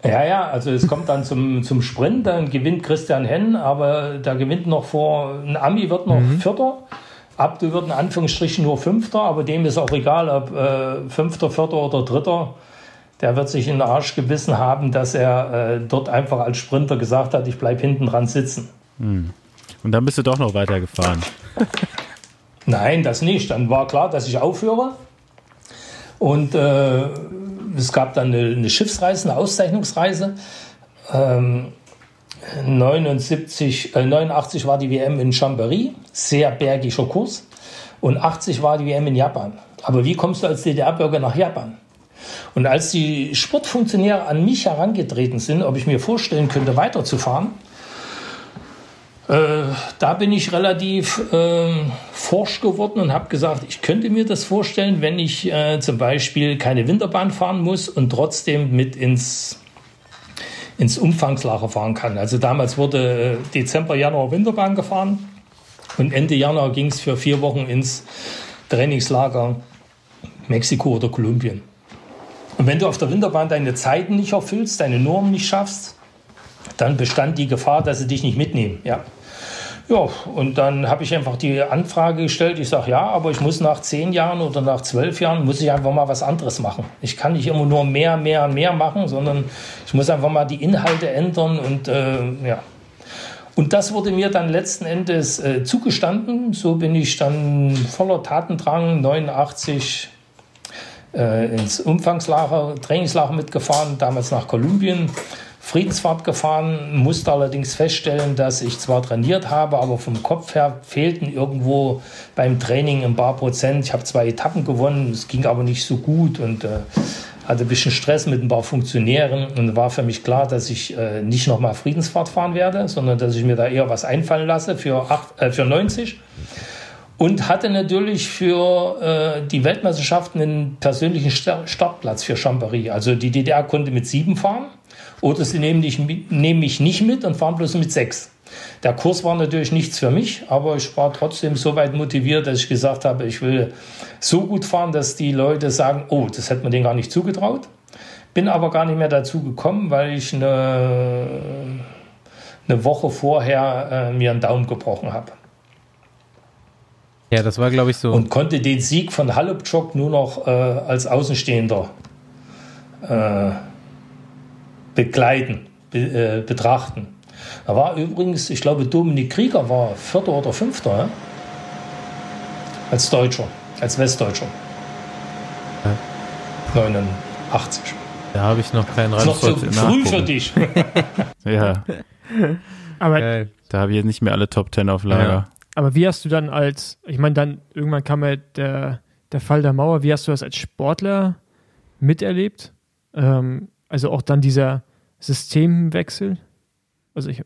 Ja, ja, also es kommt dann zum, zum Sprint, dann gewinnt Christian Henn, aber da gewinnt noch vor, ein Ami wird noch mhm. Vierter. Abdu wird in Anführungsstrichen nur Fünfter, aber dem ist auch egal, ob äh, Fünfter, Vierter oder Dritter. Der wird sich in den Arsch gebissen haben, dass er äh, dort einfach als Sprinter gesagt hat, ich bleibe hinten dran sitzen. Mhm. Und dann bist du doch noch weitergefahren. Nein, das nicht. Dann war klar, dass ich aufhöre. Und äh, es gab dann eine, eine, Schiffsreise, eine Auszeichnungsreise. Ähm, 79, äh, 89 war die WM in Chambéry, sehr bergiger Kurs. Und 80 war die WM in Japan. Aber wie kommst du als DDR-Bürger nach Japan? Und als die Sportfunktionäre an mich herangetreten sind, ob ich mir vorstellen könnte, weiterzufahren, äh, da bin ich relativ äh, forsch geworden und habe gesagt, ich könnte mir das vorstellen, wenn ich äh, zum Beispiel keine Winterbahn fahren muss und trotzdem mit ins, ins Umfangslager fahren kann. Also damals wurde äh, Dezember, Januar Winterbahn gefahren und Ende Januar ging es für vier Wochen ins Trainingslager Mexiko oder Kolumbien. Und wenn du auf der Winterbahn deine Zeiten nicht erfüllst, deine Normen nicht schaffst, dann bestand die Gefahr, dass sie dich nicht mitnehmen. Ja, ja und dann habe ich einfach die Anfrage gestellt. Ich sage, ja, aber ich muss nach zehn Jahren oder nach zwölf Jahren, muss ich einfach mal was anderes machen. Ich kann nicht immer nur mehr, mehr, mehr machen, sondern ich muss einfach mal die Inhalte ändern und äh, ja. Und das wurde mir dann letzten Endes äh, zugestanden. So bin ich dann voller Tatendrang 89 äh, ins Umfangslager, Trainingslager mitgefahren, damals nach Kolumbien Friedensfahrt gefahren, musste allerdings feststellen, dass ich zwar trainiert habe, aber vom Kopf her fehlten irgendwo beim Training ein paar Prozent. Ich habe zwei Etappen gewonnen, es ging aber nicht so gut und äh, hatte ein bisschen Stress mit ein paar Funktionären und war für mich klar, dass ich äh, nicht nochmal Friedensfahrt fahren werde, sondern dass ich mir da eher was einfallen lasse für, acht, äh, für 90 und hatte natürlich für äh, die Weltmeisterschaften einen persönlichen Startplatz für Chambéry. Also die DDR konnte mit sieben fahren oder sie nehmen, dich, nehmen mich nicht mit und fahren bloß mit sechs. Der Kurs war natürlich nichts für mich, aber ich war trotzdem so weit motiviert, dass ich gesagt habe, ich will so gut fahren, dass die Leute sagen, oh, das hätte man denen gar nicht zugetraut. Bin aber gar nicht mehr dazu gekommen, weil ich eine, eine Woche vorher äh, mir einen Daumen gebrochen habe. Ja, das war, glaube ich, so. Und konnte den Sieg von Halupchok nur noch äh, als Außenstehender äh, begleiten, be, äh, betrachten. Da war übrigens, ich glaube, Dominik Krieger war Vierter oder Fünfter, ja? als Deutscher, als Westdeutscher. Ja. 89. Da habe ich noch keinen Rand. Noch zu früh für dich. ja. Aber da habe ich jetzt nicht mehr alle Top Ten auf Lager. Aber wie hast du dann als, ich meine, dann irgendwann kam ja der, der Fall der Mauer, wie hast du das als Sportler miterlebt? Ähm, also auch dann dieser Systemwechsel? Also ich.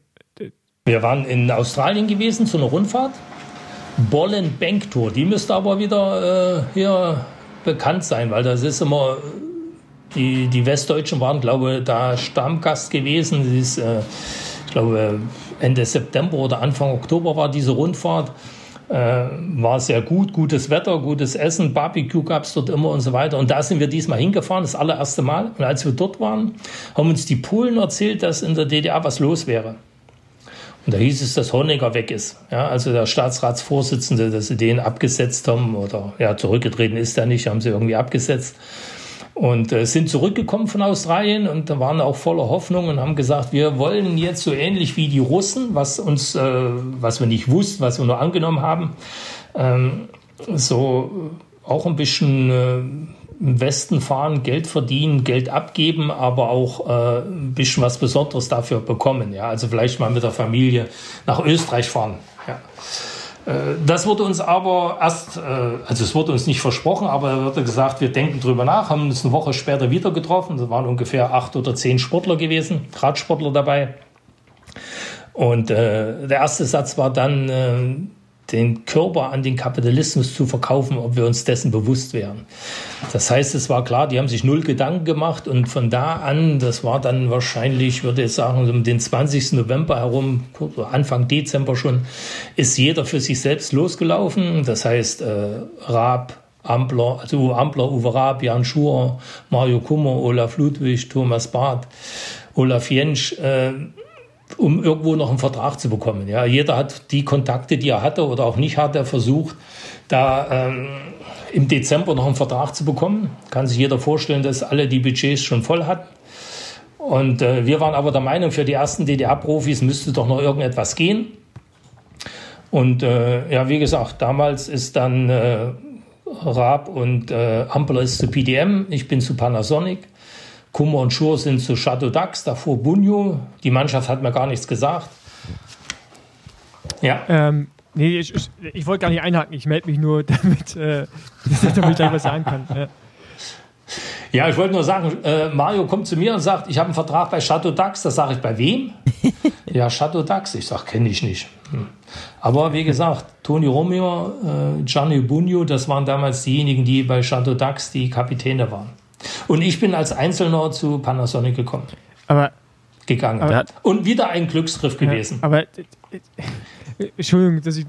Wir waren in Australien gewesen zu einer Rundfahrt. Bollen Bank Tour. Die müsste aber wieder äh, hier bekannt sein, weil das ist immer. Die, die Westdeutschen waren, glaube ich, da Stammgast gewesen. Das ist, äh, glaube, Ende September oder Anfang Oktober war diese Rundfahrt. Äh, war sehr gut, gutes Wetter, gutes Essen, Barbecue gab es dort immer und so weiter. Und da sind wir diesmal hingefahren, das allererste Mal. Und als wir dort waren, haben uns die Polen erzählt, dass in der DDR was los wäre. Und da hieß es, dass Honecker weg ist. Ja, also der Staatsratsvorsitzende, dass sie den abgesetzt haben oder ja, zurückgetreten ist er nicht, haben sie irgendwie abgesetzt und äh, sind zurückgekommen von Australien und waren auch voller Hoffnung und haben gesagt, wir wollen jetzt so ähnlich wie die Russen, was uns, äh, was wir nicht wussten, was wir nur angenommen haben, ähm, so auch ein bisschen äh, im Westen fahren, Geld verdienen, Geld abgeben, aber auch äh, ein bisschen was Besonderes dafür bekommen. Ja, also vielleicht mal mit der Familie nach Österreich fahren. Ja. Äh, das wurde uns aber erst, äh, also es wurde uns nicht versprochen, aber er wurde gesagt, wir denken drüber nach, haben uns eine Woche später wieder getroffen. Da waren ungefähr acht oder zehn Sportler gewesen, Radsportler dabei. Und äh, der erste Satz war dann, äh, den Körper an den Kapitalismus zu verkaufen, ob wir uns dessen bewusst wären. Das heißt, es war klar, die haben sich null Gedanken gemacht und von da an, das war dann wahrscheinlich, würde ich sagen, um den 20. November herum, Anfang Dezember schon, ist jeder für sich selbst losgelaufen. Das heißt, äh, Raab, Ampler, also Ampler, Uwe Raab, Jan Schur, Mario Kummer, Olaf Ludwig, Thomas Barth, Olaf Jentsch, äh, um irgendwo noch einen Vertrag zu bekommen. Ja, jeder hat die Kontakte, die er hatte oder auch nicht hatte, versucht, da ähm, im Dezember noch einen Vertrag zu bekommen. Kann sich jeder vorstellen, dass alle die Budgets schon voll hatten. Und äh, wir waren aber der Meinung, für die ersten DDR-Profis müsste doch noch irgendetwas gehen. Und äh, ja, wie gesagt, damals ist dann äh, Raab und äh, Ampler ist zu PDM, ich bin zu Panasonic. Kummer und Schur sind zu Chateau Dax, davor Bunyo. Die Mannschaft hat mir gar nichts gesagt. Ja. Ähm, nee, ich, ich, ich wollte gar nicht einhaken. Ich melde mich nur, damit, äh, damit ich gleich was sagen kann. Ja. Ja, ich wollte nur sagen, äh, Mario kommt zu mir und sagt, ich habe einen Vertrag bei Chateau Dax. Das sage ich, bei wem? ja, Chateau Dax. Ich sage, kenne ich nicht. Hm. Aber wie gesagt, Toni Romeo, äh, Gianni Bugno, das waren damals diejenigen, die bei Chateau Dax die Kapitäne waren. Und ich bin als Einzelner zu Panasonic gekommen. Aber gegangen. Aber, und wieder ein Glücksgriff gewesen. Ja, aber äh, Entschuldigung, dass ich,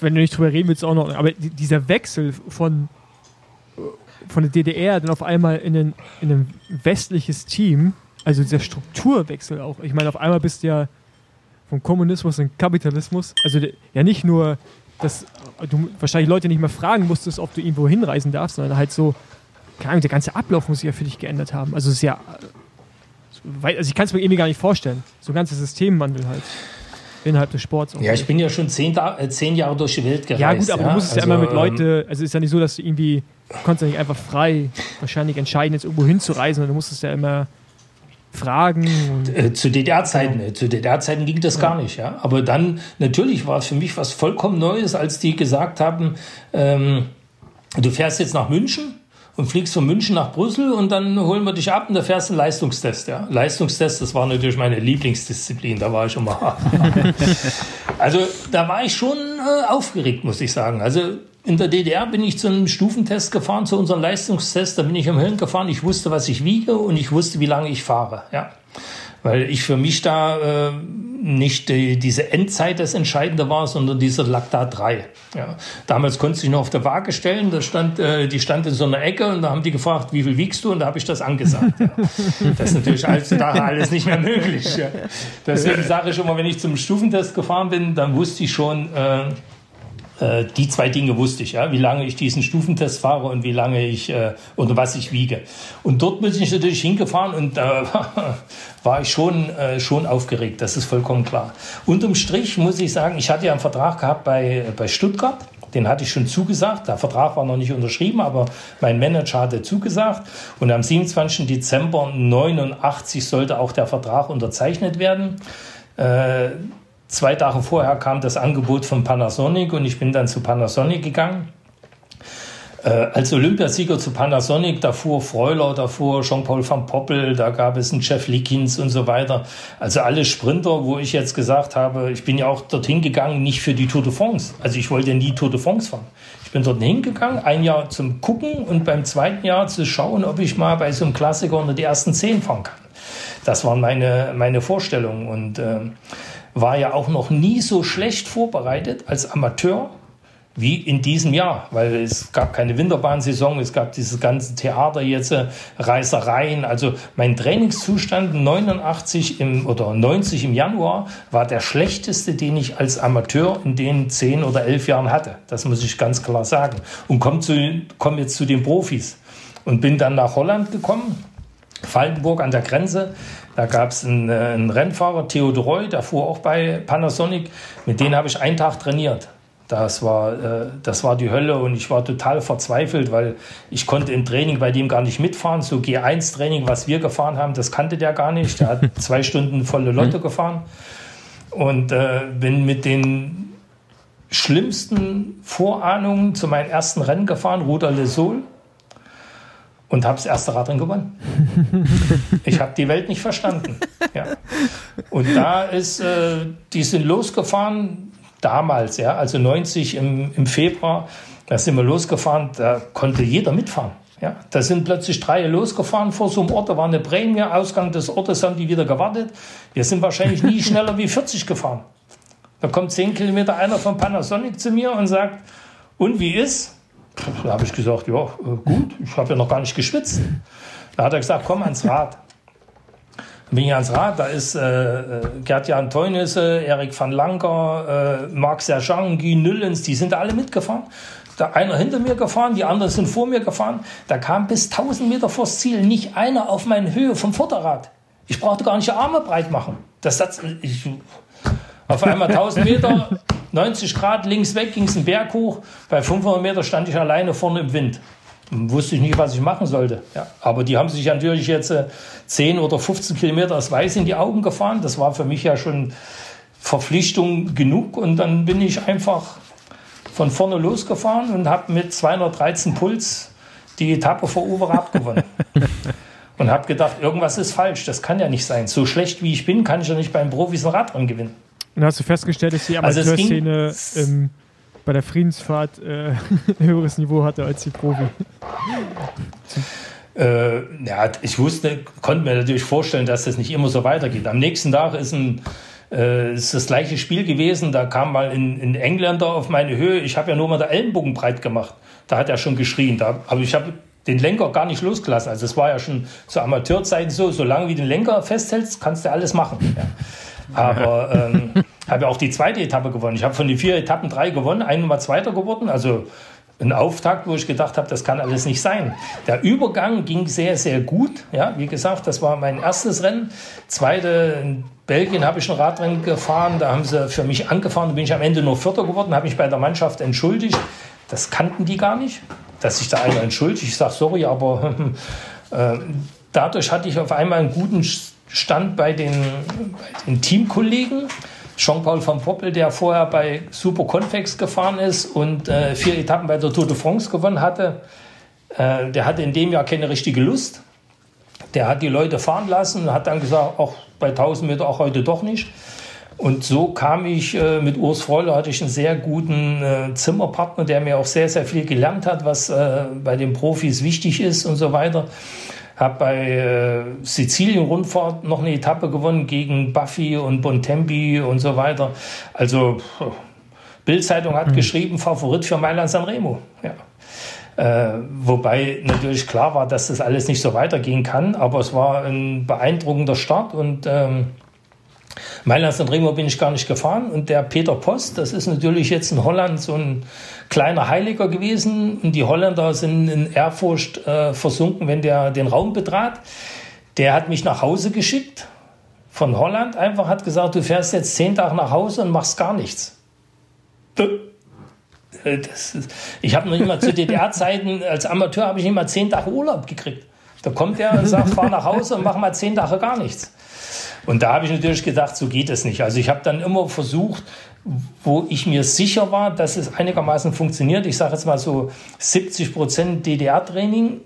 wenn du nicht drüber reden willst, auch noch. Aber dieser Wechsel von von der DDR dann auf einmal in ein, in ein westliches Team, also dieser Strukturwechsel auch. Ich meine, auf einmal bist du ja vom Kommunismus in Kapitalismus, also ja nicht nur, dass du wahrscheinlich Leute nicht mehr fragen musstest, ob du irgendwo hinreisen darfst, sondern halt so, keine Ahnung, der ganze Ablauf muss sich ja für dich geändert haben. Also es ist ja, also ich kann es mir irgendwie gar nicht vorstellen. So ein ganzer Systemwandel halt. Innerhalb des Sports. Ja, ich bin ja schon zehn, äh, zehn, Jahre durch die Welt gereist. Ja, gut, aber ja? du musst es also, ja immer mit Leuten, ähm, also es ist ja nicht so, dass du irgendwie, du konntest ja nicht einfach frei wahrscheinlich entscheiden, jetzt irgendwo hinzureisen, sondern du musstest ja immer fragen. Äh, zu DDR-Zeiten, ja. zu DDR-Zeiten ging das ja. gar nicht, ja. Aber dann, natürlich war es für mich was vollkommen Neues, als die gesagt haben, ähm, du fährst jetzt nach München und fliegst von München nach Brüssel und dann holen wir dich ab und da fährst du einen Leistungstest. Ja. Leistungstest, das war natürlich meine Lieblingsdisziplin, da war ich immer. also da war ich schon äh, aufgeregt, muss ich sagen. Also in der DDR bin ich zu einem Stufentest gefahren, zu unserem Leistungstest, da bin ich am Hirn gefahren, ich wusste, was ich wiege und ich wusste, wie lange ich fahre. Ja. Weil ich für mich da äh, nicht die, diese Endzeit das Entscheidende war, sondern diese Lactat 3. Ja. Damals konnte ich noch auf der Waage stellen, da stand, äh, die stand in so einer Ecke und da haben die gefragt, wie viel wiegst du? Und da habe ich das angesagt. Ja. Das ist natürlich heutzutage alles nicht mehr möglich. Ja. Deswegen sage ich immer, wenn ich zum Stufentest gefahren bin, dann wusste ich schon, äh, Äh, die zwei Dinge wusste ich, ja, wie lange ich diesen Stufentest fahre und wie lange ich äh, oder was ich wiege. Und dort bin ich natürlich hingefahren und da äh, war ich schon, äh, schon aufgeregt, das ist vollkommen klar. Unterm Strich muss ich sagen, ich hatte ja einen Vertrag gehabt bei, bei Stuttgart. Den hatte ich schon zugesagt. Der Vertrag war noch nicht unterschrieben, aber mein Manager hatte zugesagt. Und am 27. Dezember 89 sollte auch der Vertrag unterzeichnet werden. Zwei Tage vorher kam das Angebot von Panasonic und ich bin dann zu Panasonic gegangen. Äh, als Olympiasieger zu Panasonic, da fuhr Freuler, da fuhr Jean-Paul van Poppel, da gab es einen Jeff Lickins und so weiter. Also alle Sprinter, wo ich jetzt gesagt habe, ich bin ja auch dorthin gegangen, nicht für die Tour de France. Also ich wollte nie Tour de France fahren. Ich bin dort hingegangen, ein Jahr zum Gucken und beim zweiten Jahr zu schauen, ob ich mal bei so einem Klassiker unter die ersten zehn fahren kann. Das waren meine, meine Vorstellungen und äh, war ja auch noch nie so schlecht vorbereitet als Amateur wie in diesem Jahr, weil es gab keine Winterbahnsaison, es gab dieses ganze Theater jetzt, äh, Reisereien. Also mein Trainingszustand 89 im, oder 90 im Januar war der schlechteste, den ich als Amateur in den 10 oder 11 Jahren hatte. Das muss ich ganz klar sagen. Und komme komm jetzt zu den Profis und bin dann nach Holland gekommen, Falkenburg an der Grenze. Da gab es einen, äh, einen, Rennfahrer, Theodor Roy, der fuhr auch bei Panasonic. Mit dem habe ich einen Tag trainiert. Das war, äh, das war die Hölle und ich war total verzweifelt, weil ich konnte im Training bei dem gar nicht mitfahren. So G1-Training, was wir gefahren haben, das kannte der gar nicht. Der hat zwei Stunden volle Lotte gefahren und äh, bin mit den schlimmsten Vorahnungen zu meinem ersten Rennen gefahren, Ruder Le Sol und habe das erste Radrennen gewonnen. ich habe die Welt nicht verstanden. Ja. Und da ist, äh, die sind losgefahren damals, ja, also 90 im, im Februar, da sind wir losgefahren, da konnte jeder mitfahren. Ja, da sind plötzlich drei losgefahren vor so einem Ort, da war eine Prämie, Ausgang des Ortes haben die wieder gewartet. Wir sind wahrscheinlich nie schneller wie 40 gefahren. Da kommt zehn Kilometer einer von Panasonic zu mir und sagt, und wie ist? Da habe ich gesagt, ja, äh, gut, ich habe ja noch gar nicht geschwitzt. Da hat er gesagt, komm ans Rad. Dann bin ich ans Rad, da ist äh, äh Gerd-Jan Teunisse, Erik van Lanker, äh, Marc Sergeant, Guy Nüllens, die sind alle mitgefahren. Da einer hinter mir gefahren, die anderen sind vor mir gefahren. Da kam bis 1000 Meter vors Ziel nicht einer auf meine Höhe vom Vorderrad. Ich brauchte gar nicht die Arme breit machen. Das, das, ich, auf einmal 1000 Meter, 90 Grad links weg, ging es einen Berg hoch. Bei 500 Meter stand ich alleine vorne im Wind. Wusste ich nicht, was ich machen sollte. Ja, aber die haben sich natürlich jetzt äh, 10 oder 15 Kilometer das Weiß in die Augen gefahren. Das war für mich ja schon Verpflichtung genug. Und dann bin ich einfach von vorne losgefahren und habe mit 213 Puls die Etappe vor Uwe gewonnen. und habe gedacht, irgendwas ist falsch. Das kann ja nicht sein. So schlecht wie ich bin, kann ich ja nicht beim Profis ein Radrennen gewinnen. Und hast du festgestellt, dass die also Amateurszene also ähm, bei der Friedensfahrt äh, ein höheres Niveau hatte als die Profi? Äh, ja, ich wusste, konnte mir natürlich vorstellen, dass das nicht immer so weitergeht. Am nächsten Tag ist ein äh, ist das gleiche Spiel gewesen. Da kam mal ein, ein Engländer auf meine Höhe. Ich habe ja nur mal der Ellenbogen breit gemacht. Da hat er schon geschrien. Da, aber ich habe den Lenker gar nicht losgelassen. Also es war ja schon zu Amateurzeiten so, solange wie du den Lenker festhältst, kannst du alles machen. Ja. Aber ähm, habe auch die zweite Etappe gewonnen. Ich habe von den vier Etappen drei gewonnen, einen war Zweiter geworden. Also ein Auftakt, wo ich gedacht habe, das kann alles nicht sein. Der Übergang ging sehr, sehr gut. Ja, wie gesagt, das war mein erstes Rennen. Zweite in Belgien habe ich ein Radrennen gefahren. Da haben sie für mich angefahren. Da bin ich am Ende nur Vierter geworden, habe mich bei der Mannschaft entschuldigt. Das kannten die gar nicht, dass sich da einer entschuldigt. Ich sage sorry, aber äh, dadurch hatte ich auf einmal einen guten stand bei den, bei den Teamkollegen. Jean-Paul van Poppel, der vorher bei Super Convex gefahren ist und äh, vier Etappen bei der Tour de France gewonnen hatte, äh, der hatte in dem Jahr keine richtige Lust. Der hat die Leute fahren lassen und hat dann gesagt, auch bei 1000 Meter auch heute doch nicht. Und so kam ich äh, mit Urs Freuler, hatte ich einen sehr guten äh, Zimmerpartner, der mir auch sehr, sehr viel gelernt hat, was äh, bei den Profis wichtig ist und so weiter habe bei äh, Sizilien-Rundfahrt noch eine Etappe gewonnen gegen Buffy und Bontempi und so weiter. Also Bild-Zeitung hat mhm. geschrieben, Favorit für Mailand Sanremo. Ja. Äh, wobei natürlich klar war, dass das alles nicht so weitergehen kann, aber es war ein beeindruckender Start und ähm, Mailand San Remo bin ich gar nicht gefahren und der Peter Post, das ist natürlich jetzt in Holland so ein kleiner Heiliger gewesen und die Holländer sind in Ehrfurcht äh, versunken, wenn der den Raum betrat. Der hat mich nach Hause geschickt von Holland, einfach hat gesagt, du fährst jetzt zehn Tage nach Hause und machst gar nichts. Äh, ist, ich habe noch mal zu DDR-Zeiten, als Amateur habe ich mal zehn Tage Urlaub gekriegt. Da kommt er und sagt, fahr nach Hause und mach mal zehn Tage gar nichts. Und da habe ich natürlich gedacht, so geht es nicht. Also ich habe dann immer versucht, wo ich mir sicher war, dass es einigermaßen funktioniert. Ich sage jetzt mal so 70 Prozent DDR-Training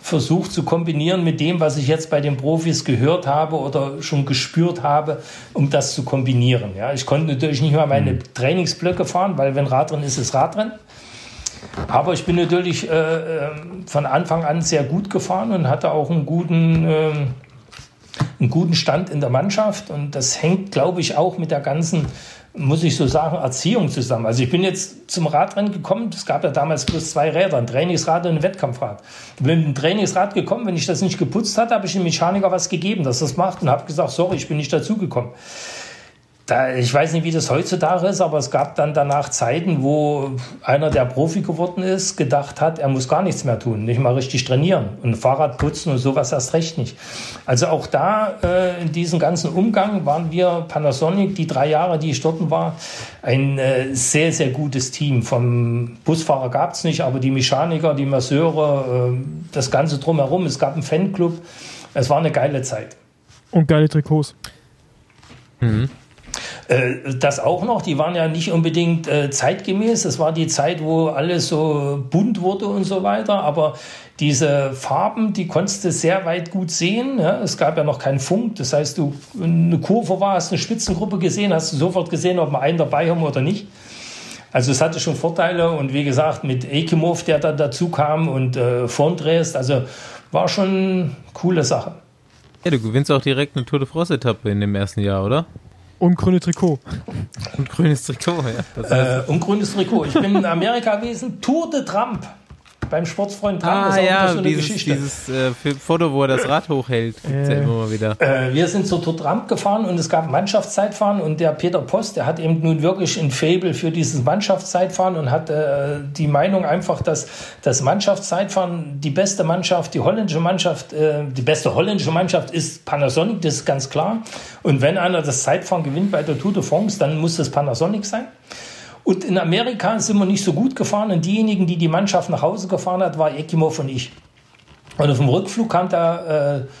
versucht zu kombinieren mit dem, was ich jetzt bei den Profis gehört habe oder schon gespürt habe, um das zu kombinieren. Ja, ich konnte natürlich nicht mal meine mhm. Trainingsblöcke fahren, weil wenn Radrennen ist, ist Radrennen. Aber ich bin natürlich äh, ähm, von Anfang an sehr gut gefahren und hatte auch einen guten, äh, einen guten Stand in der Mannschaft. Und das hängt, glaube ich, auch mit der ganzen, muss ich so sagen, Erziehung zusammen. Also ich bin jetzt zum Radrennen gekommen. Es gab ja damals bloß zwei Räder, ein Trainingsrad und ein Wettkampfrad. Ich bin mit dem Trainingsrad gekommen. Wenn ich das nicht geputzt hatte, habe ich dem Mechaniker was gegeben, dass das macht und habe gesagt, sorry, ich bin nicht dazugekommen da, ich weiß nicht, wie das heutzutage ist, aber es gab dann danach Zeiten, wo einer, der Profi geworden ist, gedacht hat, er muss gar nichts mehr tun, nicht mal richtig trainieren und Fahrrad putzen und sowas erst recht nicht. Also auch da äh, in diesem ganzen Umgang waren wir Panasonic, die drei Jahre, die ich dort war, ein äh, sehr, sehr gutes Team. Vom Busfahrer gab es nicht, aber die Mechaniker, die Masseure, äh, das Ganze drumherum, es gab einen Fanclub. Es war eine geile Zeit. Und geile Trikots. Mhm. Äh, das auch noch, die waren ja nicht unbedingt äh, zeitgemäß. Das war die Zeit, wo alles so bunt wurde und so weiter. Aber diese Farben, die konntest du sehr weit gut sehen. Es gab ja noch keinen Funk. Das heißt, du eine Kurve war, hast eine Spitzengruppe gesehen, hast du sofort gesehen, ob wir einen dabei haben oder nicht. Also es hatte schon Vorteile und wie gesagt, mit Ekimov, der da dazu kam und äh, Fondrest, also war schon eine coole Sache. Ja, du gewinnst auch direkt eine Tour de France-Etappe in dem ersten Jahr, oder? Und grüne Trikot. Und grünes Trikot, ja. Äh, und grünes Trikot. Ich bin in Amerika gewesen. Tour de Trump beim Sportsfreund Tram ah, ist auch ja, so eine dieses, Geschichte. Dieses äh, Foto, wo er das Rad hochhält, gibt's äh, ja immer mal wieder. Äh, wir sind zur Totramp gefahren und es gab Mannschaftszeitfahren und der Peter Post, der hat eben nun wirklich ein Fable für dieses Mannschaftszeitfahren und hat äh, die Meinung einfach, dass das Mannschaftszeitfahren die beste Mannschaft, die holländische Mannschaft, äh, die beste holländische Mannschaft ist Panasonic, das ist ganz klar. Und wenn einer das Zeitfahren gewinnt bei der Tour de France, dann muss das Panasonic sein. Und in Amerika sind wir nicht so gut gefahren und diejenigen, die die Mannschaft nach Hause gefahren hat, war Ekimov und ich. Und auf dem Rückflug kam der äh,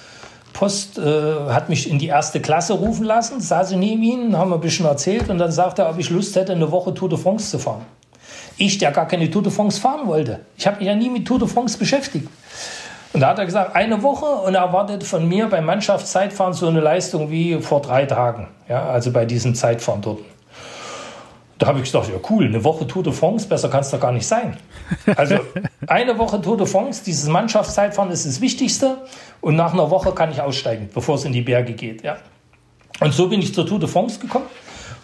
Post, äh, hat mich in die erste Klasse rufen lassen, saß ich neben ihm, haben wir ein bisschen erzählt und dann sagte er, ob ich Lust hätte, eine Woche Tour de France zu fahren. Ich, der gar keine Tour de France fahren wollte. Ich habe mich ja nie mit Tour de France beschäftigt. Und da hat er gesagt, eine Woche und er erwartet von mir beim Mannschaftszeitfahren so eine Leistung wie vor drei Tagen. Ja, also bei diesem Zeitfahren dort. Da habe ich gedacht, ja cool, eine Woche Tour de France, besser kann es doch gar nicht sein. Also eine Woche Tour de France, dieses Mannschaftszeitfahren ist das Wichtigste und nach einer Woche kann ich aussteigen, bevor es in die Berge geht. Ja. Und so bin ich zur Tour de France gekommen.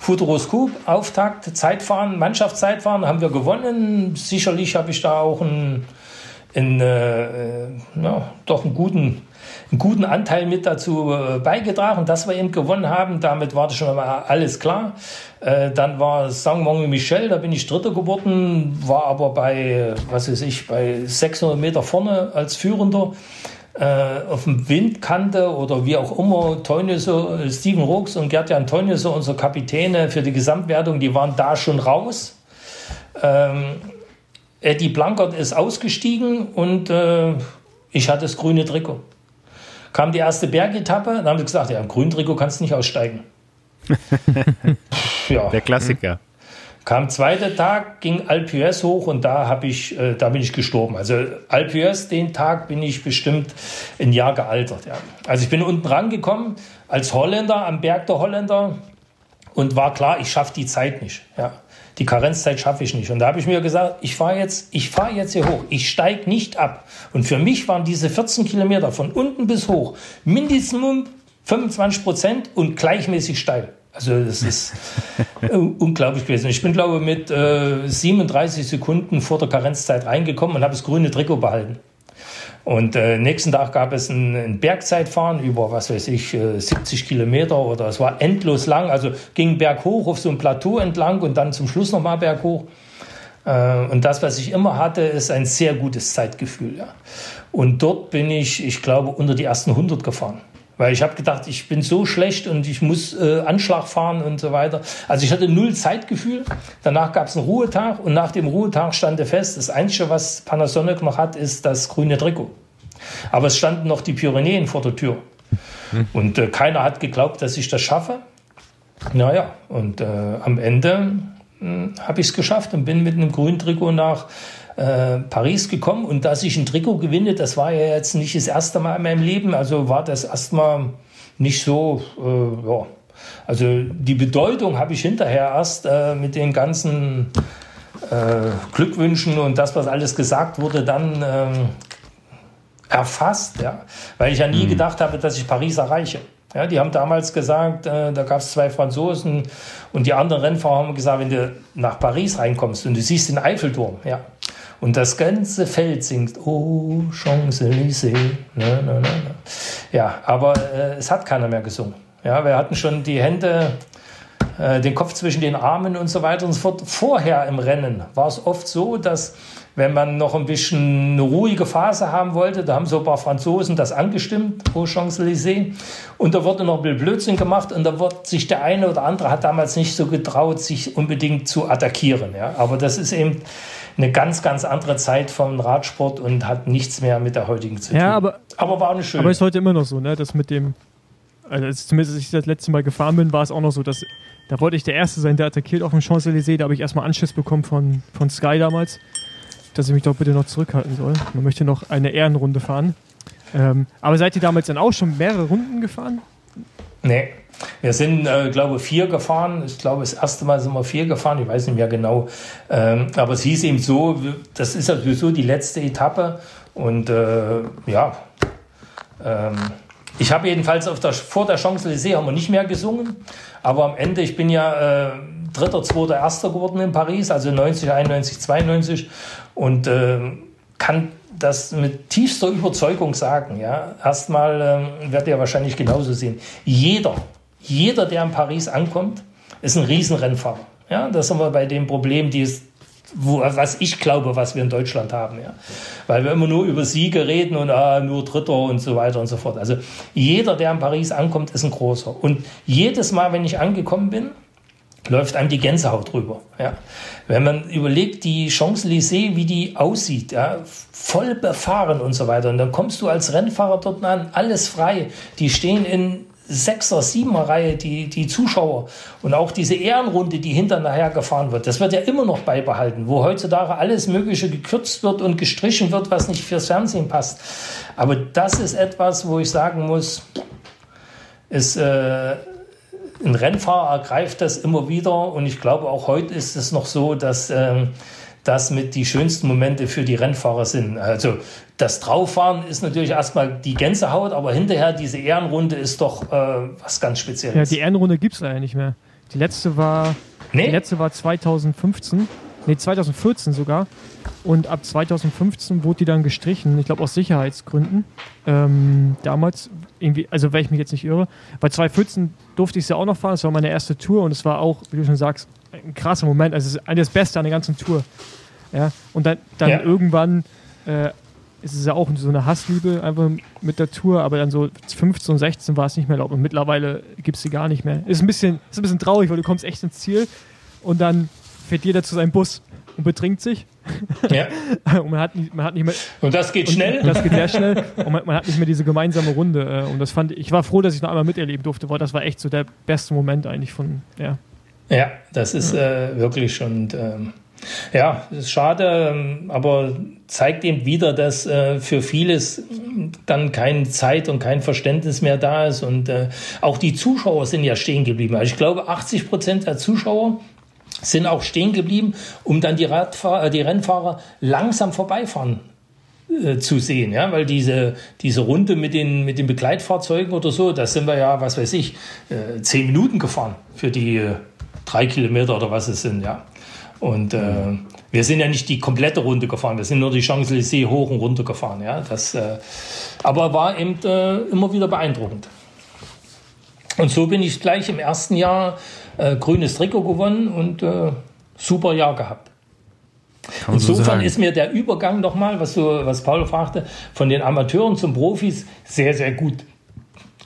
Futuroskop, Auftakt, Zeitfahren, Mannschaftszeitfahren haben wir gewonnen. Sicherlich habe ich da auch einen, einen äh, ja, doch einen guten einen guten Anteil mit dazu äh, beigetragen, dass wir eben gewonnen haben. Damit war das schon mal alles klar. Äh, dann war Saint-Monge Michel, da bin ich Dritter geworden, war aber bei, was weiß ich, bei 600 Meter vorne als Führender. Äh, auf dem Windkante oder wie auch immer, Teuniso, Steven Rooks und Gerd-Jan Teuniso, unsere Kapitäne für die Gesamtwertung, die waren da schon raus. Ähm, Eddie Blankert ist ausgestiegen und äh, ich hatte das grüne Trikot kam die erste Bergetappe, dann haben sie gesagt, ja, im grünen Trikot kannst du nicht aussteigen. ja. Der Klassiker. Kam zweiter Tag, ging Alpes hoch und da habe ich, äh, da bin ich gestorben. Also Alpes, den Tag bin ich bestimmt ein Jahr gealtert. Ja. Also ich bin unten rangekommen als Holländer am Berg der Holländer und war klar, ich schaffe die Zeit nicht. Ja die Karenzzeit schaffe ich nicht. Und da habe ich mir gesagt, ich fahre jetzt, ich fahre jetzt hier hoch. Ich steige nicht ab. Und für mich waren diese 14 Kilometer von unten bis hoch mindestens 25 Prozent und gleichmäßig steil. Also das ist unglaublich gewesen. Ich bin, glaube ich, mit äh, 37 Sekunden vor der Karenzzeit reingekommen und habe das grüne Trikot behalten. Und äh, nächsten Tag gab es ein, ein Bergzeitfahren über, was weiß ich, 70 äh, Kilometer oder es war endlos lang. Also ging berghoch auf so ein Plateau entlang und dann zum Schluss nochmal berghoch. Äh, und das, was ich immer hatte, ist ein sehr gutes Zeitgefühl. Ja. Und dort bin ich, ich glaube, unter die ersten 100 gefahren. Weil ich habe gedacht, ich bin so schlecht und ich muss äh, Anschlag fahren und so weiter. Also ich hatte null Zeitgefühl. Danach gab es einen Ruhetag und nach dem Ruhetag stand fest, das Einzige, was Panasonic noch hat, ist das grüne Trikot. Aber es standen noch die Pyrenäen vor der Tür. Hm. Und äh, keiner hat geglaubt, dass ich das schaffe. Naja, und äh, am Ende hm, habe ich es geschafft und bin mit einem grünen Trikot nach äh, Paris gekommen und dass ich ein Trikot gewinne, das war ja jetzt nicht das erste Mal in meinem Leben, also war das erstmal nicht so, äh, ja. Also die Bedeutung habe ich hinterher erst äh, mit den ganzen äh, Glückwünschen und das, was alles gesagt wurde, dann ähm, erfasst, ja, weil ich ja nie mhm. gedacht habe, dass ich Paris erreiche. Ja, die haben damals gesagt, äh, da gab es zwei Franzosen und die anderen Rennfahrer haben gesagt, wenn du nach Paris reinkommst und du siehst den Eiffelturm, ja, und das ganze Feld singt, oh, Champs-Élysées. Ne, ne, ne, ne. Ja, aber äh, es hat keiner mehr gesungen. Ja, wir hatten schon die Hände, äh, den Kopf zwischen den Armen und so weiter und so fort. Vorher im Rennen war es oft so, dass wenn man noch ein bisschen eine ruhige Phase haben wollte, da haben so ein paar Franzosen das angestimmt, oh Champs-Élysées, und da wurde noch ein bisschen Blödsinn gemacht und da wird sich der eine oder andere hat damals nicht so getraut, sich unbedingt zu attackieren. Ja? Aber das ist eben eine ganz, ganz andere Zeit vom Radsport und hat nichts mehr mit der heutigen zu tun. Ja, aber, aber war eine schöne. Aber ist heute immer noch so, ne? Das mit dem, also zumindest als ich das letzte Mal gefahren bin, war es auch noch so, dass da wollte ich der Erste sein, der attackiert auf dem Champs-Élysées. Da habe ich erstmal Anschiss bekommen von, von Sky damals, dass ich mich doch bitte noch zurückhalten soll. Man möchte noch eine Ehrenrunde fahren. Ähm, aber seid ihr damals dann auch schon mehrere Runden gefahren? Nee. Wir sind, äh, glaube vier gefahren. Ich glaube, das erste Mal sind wir vier gefahren. Ich weiß nicht mehr genau. Ähm, aber es hieß eben so, das ist ja sowieso die letzte Etappe. Und äh, ja, ähm, ich habe jedenfalls auf der, vor der Champs-Élysées haben wir nicht mehr gesungen. Aber am Ende, ich bin ja äh, Dritter, Zweiter, Erster geworden in Paris, also 90, 91, 92. Und äh, kann das mit tiefster Überzeugung sagen. Ja, erstmal ähm, werdet ihr wahrscheinlich genauso sehen. Jeder, jeder, der in Paris ankommt, ist ein Riesenrennfahrer. Ja, das sind wir bei dem Problem, die es, wo, was ich glaube, was wir in Deutschland haben. Ja. Weil wir immer nur über Siege reden und ah, nur Dritter und so weiter und so fort. Also jeder, der in Paris ankommt, ist ein großer. Und jedes Mal, wenn ich angekommen bin, läuft einem die Gänsehaut drüber. Ja. Wenn man überlegt, die Champs-Élysées, wie die aussieht, ja, voll befahren und so weiter. Und dann kommst du als Rennfahrer dort an, alles frei. Die stehen in Sechser, Siebener Reihe, die, die Zuschauer und auch diese Ehrenrunde, die hinter nachher gefahren wird, das wird ja immer noch beibehalten, wo heutzutage alles Mögliche gekürzt wird und gestrichen wird, was nicht fürs Fernsehen passt. Aber das ist etwas, wo ich sagen muss, ist, äh, ein Rennfahrer ergreift das immer wieder und ich glaube auch heute ist es noch so, dass ähm, das mit die schönsten Momente für die Rennfahrer sind. Also das Drauffahren ist natürlich erstmal die Gänsehaut, aber hinterher diese Ehrenrunde ist doch äh, was ganz Spezielles. Ja, die Ehrenrunde gibt es leider nicht mehr. Die letzte war, nee? die letzte war 2015, nee 2014 sogar. Und ab 2015 wurde die dann gestrichen, ich glaube aus Sicherheitsgründen. Ähm, damals, irgendwie, also wenn ich mich jetzt nicht irre, bei 2014 durfte ich es ja auch noch fahren, das war meine erste Tour und es war auch, wie du schon sagst, ein krasser Moment. Also es ist das Beste an der ganzen Tour. Ja, und dann, dann ja. irgendwann äh, ist es ja auch so eine Hassliebe einfach mit der Tour, aber dann so 15 und 16 war es nicht mehr erlaubt und mittlerweile gibt es sie gar nicht mehr. Ist ein bisschen, ist ein bisschen traurig, weil du kommst echt ins Ziel und dann fährt jeder zu seinem Bus und betrinkt sich. Ja. und man hat, nicht, man hat nicht mehr. Und das geht schnell? Das geht sehr schnell. Und man, man, hat nicht mehr diese gemeinsame Runde. Äh, und das fand ich, war froh, dass ich noch einmal miterleben durfte, weil das war echt so der beste Moment eigentlich von, ja. Ja, das ist ja. Äh, wirklich schon. Ähm, ja, das ist schade, ähm, aber zeigt eben wieder, dass äh, für vieles dann keine Zeit und kein Verständnis mehr da ist. Und äh, auch die Zuschauer sind ja stehen geblieben. Also ich glaube, 80 Prozent der Zuschauer sind auch stehen geblieben, um dann die, Radfahrer, äh, die Rennfahrer langsam vorbeifahren äh, zu sehen, ja, weil diese, diese Runde mit den, mit den Begleitfahrzeugen oder so, da sind wir ja, was weiß ich, äh, zehn Minuten gefahren für die äh, drei Kilometer oder was es sind, ja. Und äh, wir sind ja nicht die komplette Runde gefahren, wir sind nur die Champs-Élysées hoch und runter gefahren. Ja? Das, äh, aber war eben äh, immer wieder beeindruckend. Und so bin ich gleich im ersten Jahr äh, grünes Trikot gewonnen und äh, super Jahr gehabt. Insofern so ist mir der Übergang nochmal, was, so, was Paul fragte, von den Amateuren zum Profis sehr, sehr gut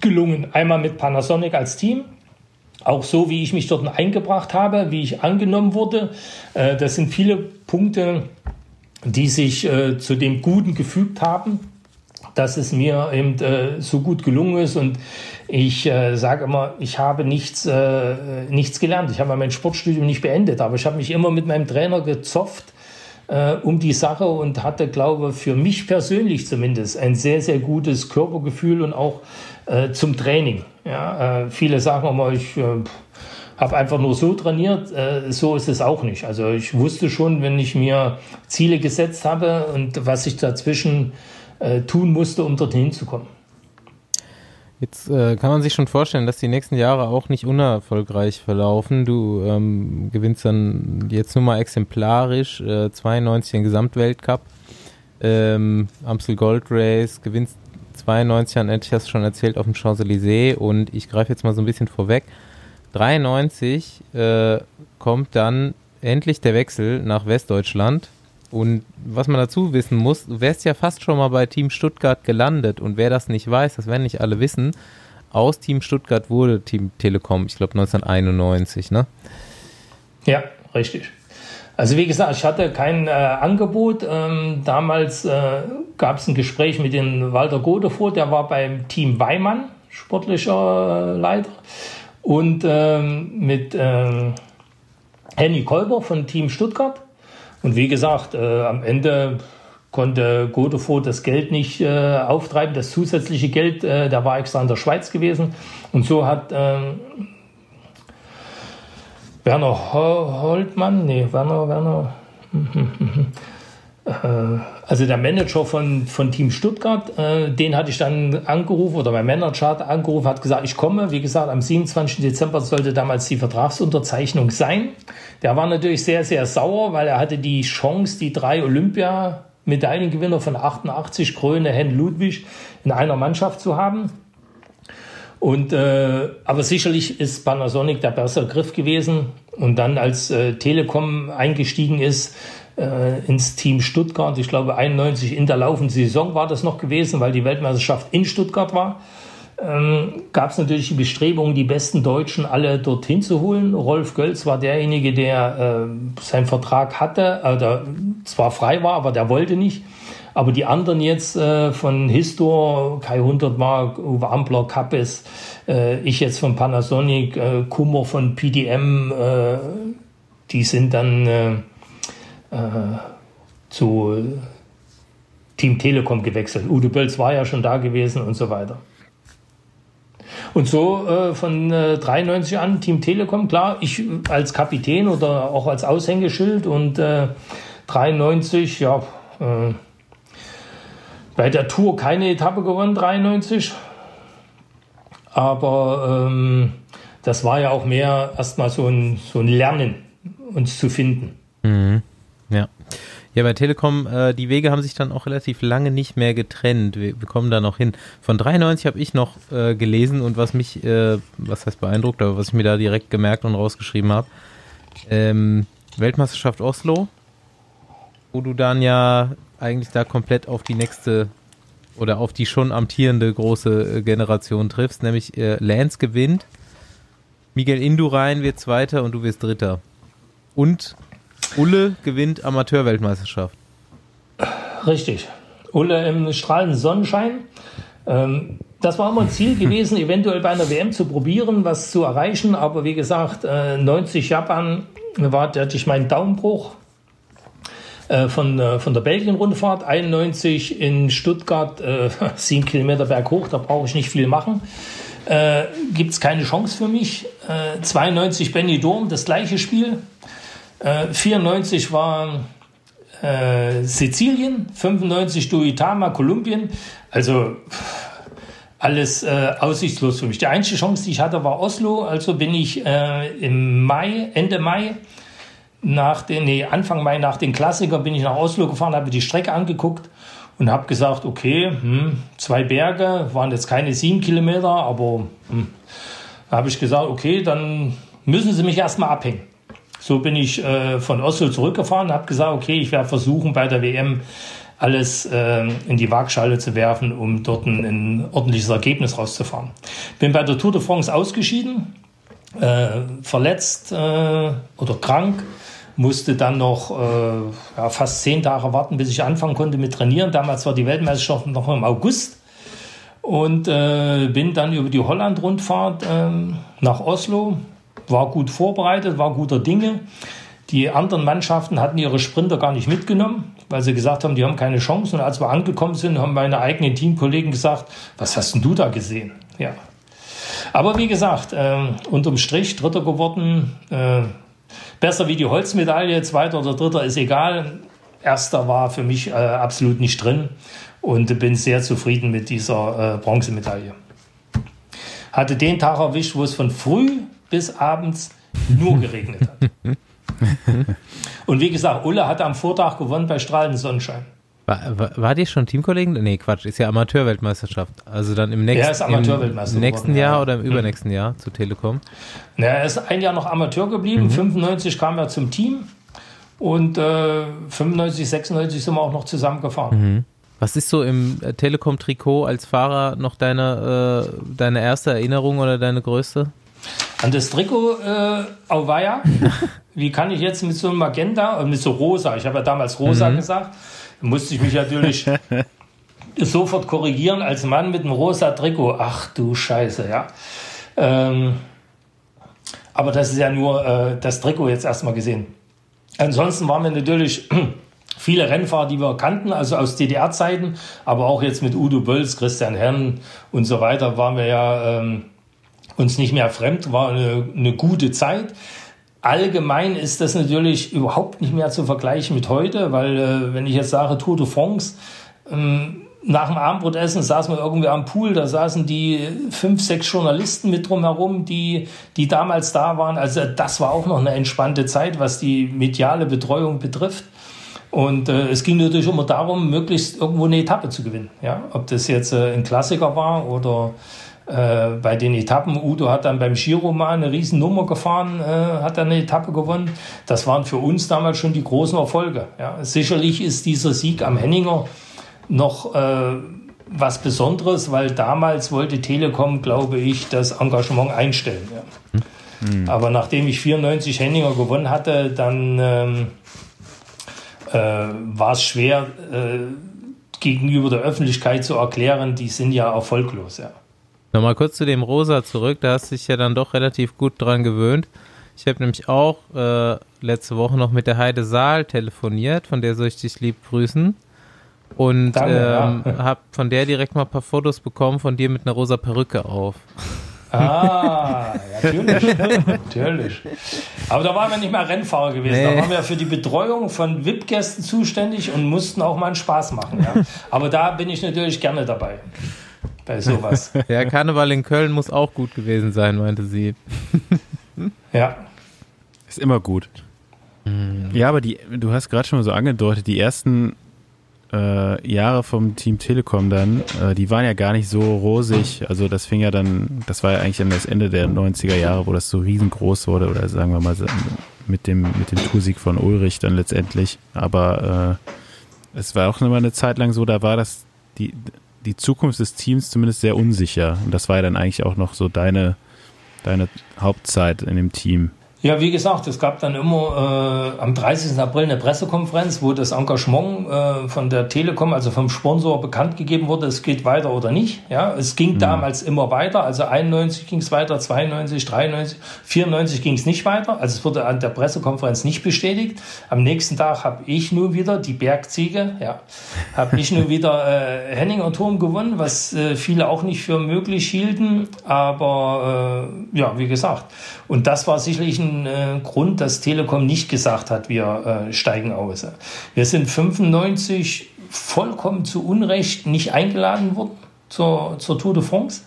gelungen. Einmal mit Panasonic als Team, auch so, wie ich mich dort eingebracht habe, wie ich angenommen wurde. Äh, das sind viele Punkte, die sich äh, zu dem Guten gefügt haben, dass es mir eben äh, so gut gelungen ist. Und ich sage immer, ich habe nichts, nichts gelernt. Ich habe mein Sportstudium nicht beendet, aber ich habe mich immer mit meinem Trainer gezopft um die Sache und hatte, glaube für mich persönlich zumindest ein sehr, sehr gutes Körpergefühl und auch äh, zum Training. Ja, äh, viele sagen immer, ich äh, habe einfach nur so trainiert. Äh, so ist es auch nicht. Also ich wusste schon, wenn ich mir Ziele gesetzt habe und was ich dazwischen äh, tun musste, um dorthin zu kommen. Jetzt äh, kann man sich schon vorstellen, dass die nächsten Jahre auch nicht unerfolgreich verlaufen. Du ähm, gewinnst dann jetzt nur mal exemplarisch äh, 92 den Gesamtweltcup, ähm, Amstel Gold Race, gewinnst 92 an, hast schon erzählt, auf dem Champs-Élysées und ich greife jetzt mal so ein bisschen vorweg. 93 äh, kommt dann endlich der Wechsel nach Westdeutschland. Und was man dazu wissen muss, du wärst ja fast schon mal bei Team Stuttgart gelandet. Und wer das nicht weiß, das werden nicht alle wissen, aus Team Stuttgart wurde Team Telekom, ich glaube 1991, ne? Ja, richtig. Also wie gesagt, ich hatte kein äh, Angebot. Ähm, damals äh, gab es ein Gespräch mit dem Walter Godefroth, der war beim Team Weimann, sportlicher äh, Leiter, und ähm, mit ähm, Henny Kolber von Team Stuttgart. Und wie gesagt, äh, am Ende konnte Godefroth das Geld nicht äh, auftreiben, das zusätzliche Geld, äh, der war extra in der Schweiz gewesen. Und so hat ähm, Werner Holtmann, nee, Werner, Werner. Äh, also der Manager von, von Team Stuttgart, äh, den hatte ich dann angerufen oder mein Manager hat angerufen, hat gesagt, ich komme. Wie gesagt, am 27. Dezember sollte damals die Vertragsunterzeichnung sein. Der war natürlich sehr, sehr sauer, weil er hatte die Chance, die drei Olympia-Medaillengewinner von 88, Kröne, Hen Ludwig, in einer Mannschaft zu haben. Und, äh, aber sicherlich ist Panasonic der bessere Griff gewesen. Und dann, als äh, Telekom eingestiegen ist äh, ins Team Stuttgart, ich glaube 91 in der laufenden Saison war das noch gewesen, weil die Weltmeisterschaft in Stuttgart war, ähm, gab es natürlich die Bestrebungen, die besten Deutschen alle dorthin zu holen. Rolf Gölz war derjenige, der äh, seinen Vertrag hatte, äh, der zwar frei war, aber der wollte nicht. Aber die anderen jetzt äh, von Histor, Kai Hundertmark, Uwe Ampler, Kappes, äh, ich jetzt von Panasonic, äh, Kummer von PDM, äh, die sind dann äh, äh, zu Team Telekom gewechselt. Udo Bölz war ja schon da gewesen und so weiter. Und so äh, von äh, 93 an Team Telekom, klar, ich als Kapitän oder auch als Aushängeschild und äh, 93, ja, äh, bei der Tour keine Etappe gewonnen, 93. Aber ähm, das war ja auch mehr erstmal so ein, so ein Lernen, uns zu finden. Mhm. Ja. Ja, bei Telekom, äh, die Wege haben sich dann auch relativ lange nicht mehr getrennt. Wir, wir kommen da noch hin. Von 93 habe ich noch äh, gelesen und was mich, äh, was heißt beeindruckt, aber was ich mir da direkt gemerkt und rausgeschrieben habe, ähm, Weltmeisterschaft Oslo, wo du dann ja eigentlich da komplett auf die nächste oder auf die schon amtierende große äh, Generation triffst, nämlich äh, Lance gewinnt, Miguel Indurain wird Zweiter und du wirst Dritter. Und Ulle gewinnt Amateurweltmeisterschaft. Richtig. Ulle im strahlenden Sonnenschein. Ähm, das war immer ein Ziel gewesen, eventuell bei einer WM zu probieren, was zu erreichen. Aber wie gesagt, äh, 90 Japan war, da hatte ich meinen Daumenbruch. Äh, von, äh, von der Belgien-Rundfahrt, 91 in Stuttgart, äh, 7 Kilometer berghoch, da brauche ich nicht viel machen. Äh, Gibt es keine Chance für mich. Äh, 92 Benny Dorm, das gleiche Spiel. Äh, 94 war äh, Sizilien, 95 Duitama, Kolumbien. Also alles aussichtslos für mich. Die einzige Chance, die ich hatte, war Oslo. Also bin ich im Mai, Ende Mai nach den, nee, Anfang Mai nach den Klassiker bin ich nach Oslo gefahren, habe die Strecke angeguckt und habe gesagt, okay, hm, zwei Berge, waren jetzt keine sieben Kilometer, aber hm, habe ich gesagt, okay, dann müssen sie mich erstmal abhängen. So bin ich äh, von Oslo zurückgefahren, habe gesagt, okay, ich werde versuchen bei der WM alles äh, in die Waagschale zu werfen, um dort ein, ein, ordentliches Ergebnis rauszufahren. Bin bei der Tour de France ausgeschieden, äh, verletzt äh, oder krank, musste dann noch äh, ja, fast zehn Tage warten, bis ich anfangen konnte mit Trainieren. Damals war die Weltmeisterschaft noch im August und äh, bin dann über die Holland-Rundfahrt ähm, nach Oslo, war gut vorbereitet, war guter Dinge. Die anderen Mannschaften hatten ihre Sprinter gar nicht mitgenommen, weil sie gesagt haben, die haben keine Chance. Und als wir angekommen sind, haben meine eigenen Teamkollegen gesagt, was hast denn du da gesehen? Ja. Aber wie gesagt, äh, unterm Strich Dritter geworden. Besser wie die Holzmedaille, Zweiter oder Dritter ist egal. Erster war für mich äh, absolut nicht drin und bin sehr zufrieden mit dieser äh, Bronzemedaille. Hatte den Tag erwischt, wo es von früh bis abends nur geregnet hat. Und wie gesagt, Ulle hat am Vortag gewonnen bei strahlendem Sonnenschein. War, war, war die schon Teamkollegen? Nee, Quatsch, ist ja Amateurweltmeisterschaft. Also dann im nächsten, Amateurweltmeister im nächsten Jahr ja. oder im hm. übernächsten hm. Jahr zu Telekom? Na, er ist ein Jahr noch Amateur geblieben. Mhm. 95 kam er zum Team und äh, 95, 96 sind wir auch noch zusammengefahren. Mhm. Was ist so im äh, Telekom-Trikot als Fahrer noch deine, äh, deine erste Erinnerung oder deine größte? An das Trikot äh, Auweia. Wie kann ich jetzt mit so einem Magenta, äh, mit so rosa, ich habe ja damals rosa mhm. gesagt, musste ich mich natürlich sofort korrigieren als Mann mit einem rosa Trikot. Ach du Scheiße, ja. Ähm, aber das ist ja nur äh, das Trikot jetzt erstmal gesehen. Ansonsten waren wir natürlich viele Rennfahrer, die wir kannten, also aus DDR-Zeiten, aber auch jetzt mit Udo Bölz, Christian Herrn und so weiter waren wir ja ähm, uns nicht mehr fremd, war eine, eine gute Zeit. Allgemein ist das natürlich überhaupt nicht mehr zu vergleichen mit heute, weil äh, wenn ich jetzt sage Tour de France, ähm, nach dem Abendbrotessen saßen wir irgendwie am Pool, da saßen die fünf, sechs Journalisten mit drumherum, die, die damals da waren. Also das war auch noch eine entspannte Zeit, was die mediale Betreuung betrifft. Und äh, es ging natürlich immer darum, möglichst irgendwo eine Etappe zu gewinnen. Ja? Ob das jetzt äh, ein Klassiker war oder äh, bei den Etappen, Udo hat dann beim Giroman eine Riesennummer gefahren, äh, hat dann eine Etappe gewonnen. Das waren für uns damals schon die großen Erfolge. Ja. Sicherlich ist dieser Sieg am Henninger noch äh, was Besonderes, weil damals wollte Telekom, glaube ich, das Engagement einstellen. Ja. Mhm. Aber nachdem ich 94 Henninger gewonnen hatte, dann ähm, äh, war es schwer, äh, gegenüber der Öffentlichkeit zu erklären, die sind ja erfolglos. Ja. Nochmal kurz zu dem Rosa zurück, da hast du dich ja dann doch relativ gut dran gewöhnt. Ich habe nämlich auch äh, letzte Woche noch mit der Heide Saal telefoniert, von der soll ich dich lieb grüßen. Und Danke, ähm, ja. habe von der direkt mal ein paar Fotos bekommen von dir mit einer rosa Perücke auf. Ah, natürlich. natürlich. Aber da waren wir nicht mehr Rennfahrer gewesen. Nee. Da waren wir für die Betreuung von VIP-Gästen zuständig und mussten auch mal einen Spaß machen. Ja. Aber da bin ich natürlich gerne dabei bei sowas. Der Karneval in Köln muss auch gut gewesen sein, meinte sie. ja. Ist immer gut. Mhm. Ja, aber die, du hast gerade schon mal so angedeutet, die ersten äh, Jahre vom Team Telekom dann, äh, die waren ja gar nicht so rosig. Also das fing ja dann, das war ja eigentlich dann das Ende der 90er Jahre, wo das so riesengroß wurde, oder sagen wir mal mit dem, mit dem Toursieg von Ulrich dann letztendlich. Aber äh, es war auch immer eine Zeit lang so, da war das, die, die Zukunft des Teams zumindest sehr unsicher. Und das war ja dann eigentlich auch noch so deine, deine Hauptzeit in dem Team. Ja, wie gesagt, es gab dann immer äh, am 30. April eine Pressekonferenz, wo das Engagement äh, von der Telekom, also vom Sponsor, bekannt gegeben wurde, es geht weiter oder nicht. Ja, es ging mhm. damals immer weiter. Also 91 ging es weiter, 92, 93, 94 ging es nicht weiter. Also es wurde an der Pressekonferenz nicht bestätigt. Am nächsten Tag habe ich nur wieder die Bergziege, ja, habe ich nur wieder äh, Henninger Turm gewonnen, was äh, viele auch nicht für möglich hielten. Aber äh, ja, wie gesagt, und das war sicherlich ein äh, Grund, dass Telekom nicht gesagt hat, wir äh, steigen aus. Wir sind 95 vollkommen zu Unrecht nicht eingeladen worden zur, zur Tour de France.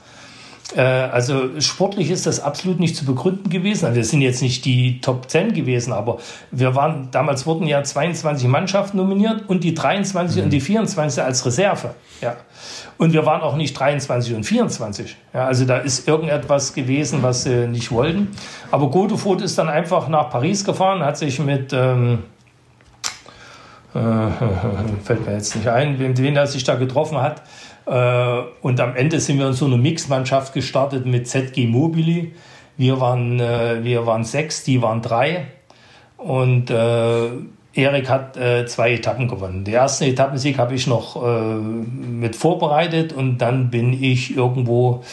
Äh, also sportlich ist das absolut nicht zu begründen gewesen. Also wir sind jetzt nicht die Top 10 gewesen, aber wir waren, damals wurden ja 22 Mannschaften nominiert und die 23 mhm. und die 24 als Reserve. Ja. Und wir waren auch nicht 23 und 24. Ja, also da ist irgendetwas gewesen, was sie nicht wollten. Aber Godefroth ist dann einfach nach Paris gefahren, hat sich mit, ähm, äh, fällt mir jetzt nicht ein, wen, wen er sich da getroffen hat, und am Ende sind wir in so einer Mixmannschaft gestartet mit ZG Mobili. Wir waren, äh, wir waren sechs, die waren drei. Und äh, Erik hat äh, zwei Etappen gewonnen. Den ersten Etappensieg habe ich noch äh, mit vorbereitet und dann bin ich irgendwo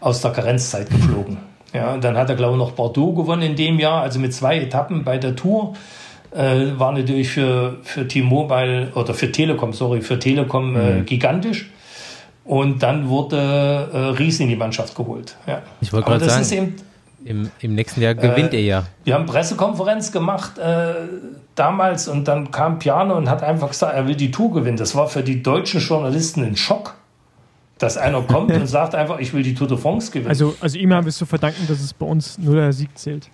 aus der Karenzzeit geflogen. Ja, dann hat er, glaube ich, noch Bordeaux gewonnen in dem Jahr, also mit zwei Etappen bei der Tour. Äh, war natürlich für, für T-Mobile oder für Telekom, sorry, für Telekom äh, mhm. gigantisch. Und dann wurde äh, Ries in die Mannschaft geholt. Ja. Ich wollte gerade sagen, eben, im, im nächsten Jahr gewinnt äh, er ja. Wir haben Pressekonferenz gemacht äh, damals und dann kam Piano und hat einfach gesagt, er will die Tour gewinnen. Das war für die deutschen Journalisten ein Schock, dass einer kommt und sagt einfach, ich will die Tour de France gewinnen. Also, also ihm haben wir es zu verdanken, dass es bei uns nur der Sieg zählt.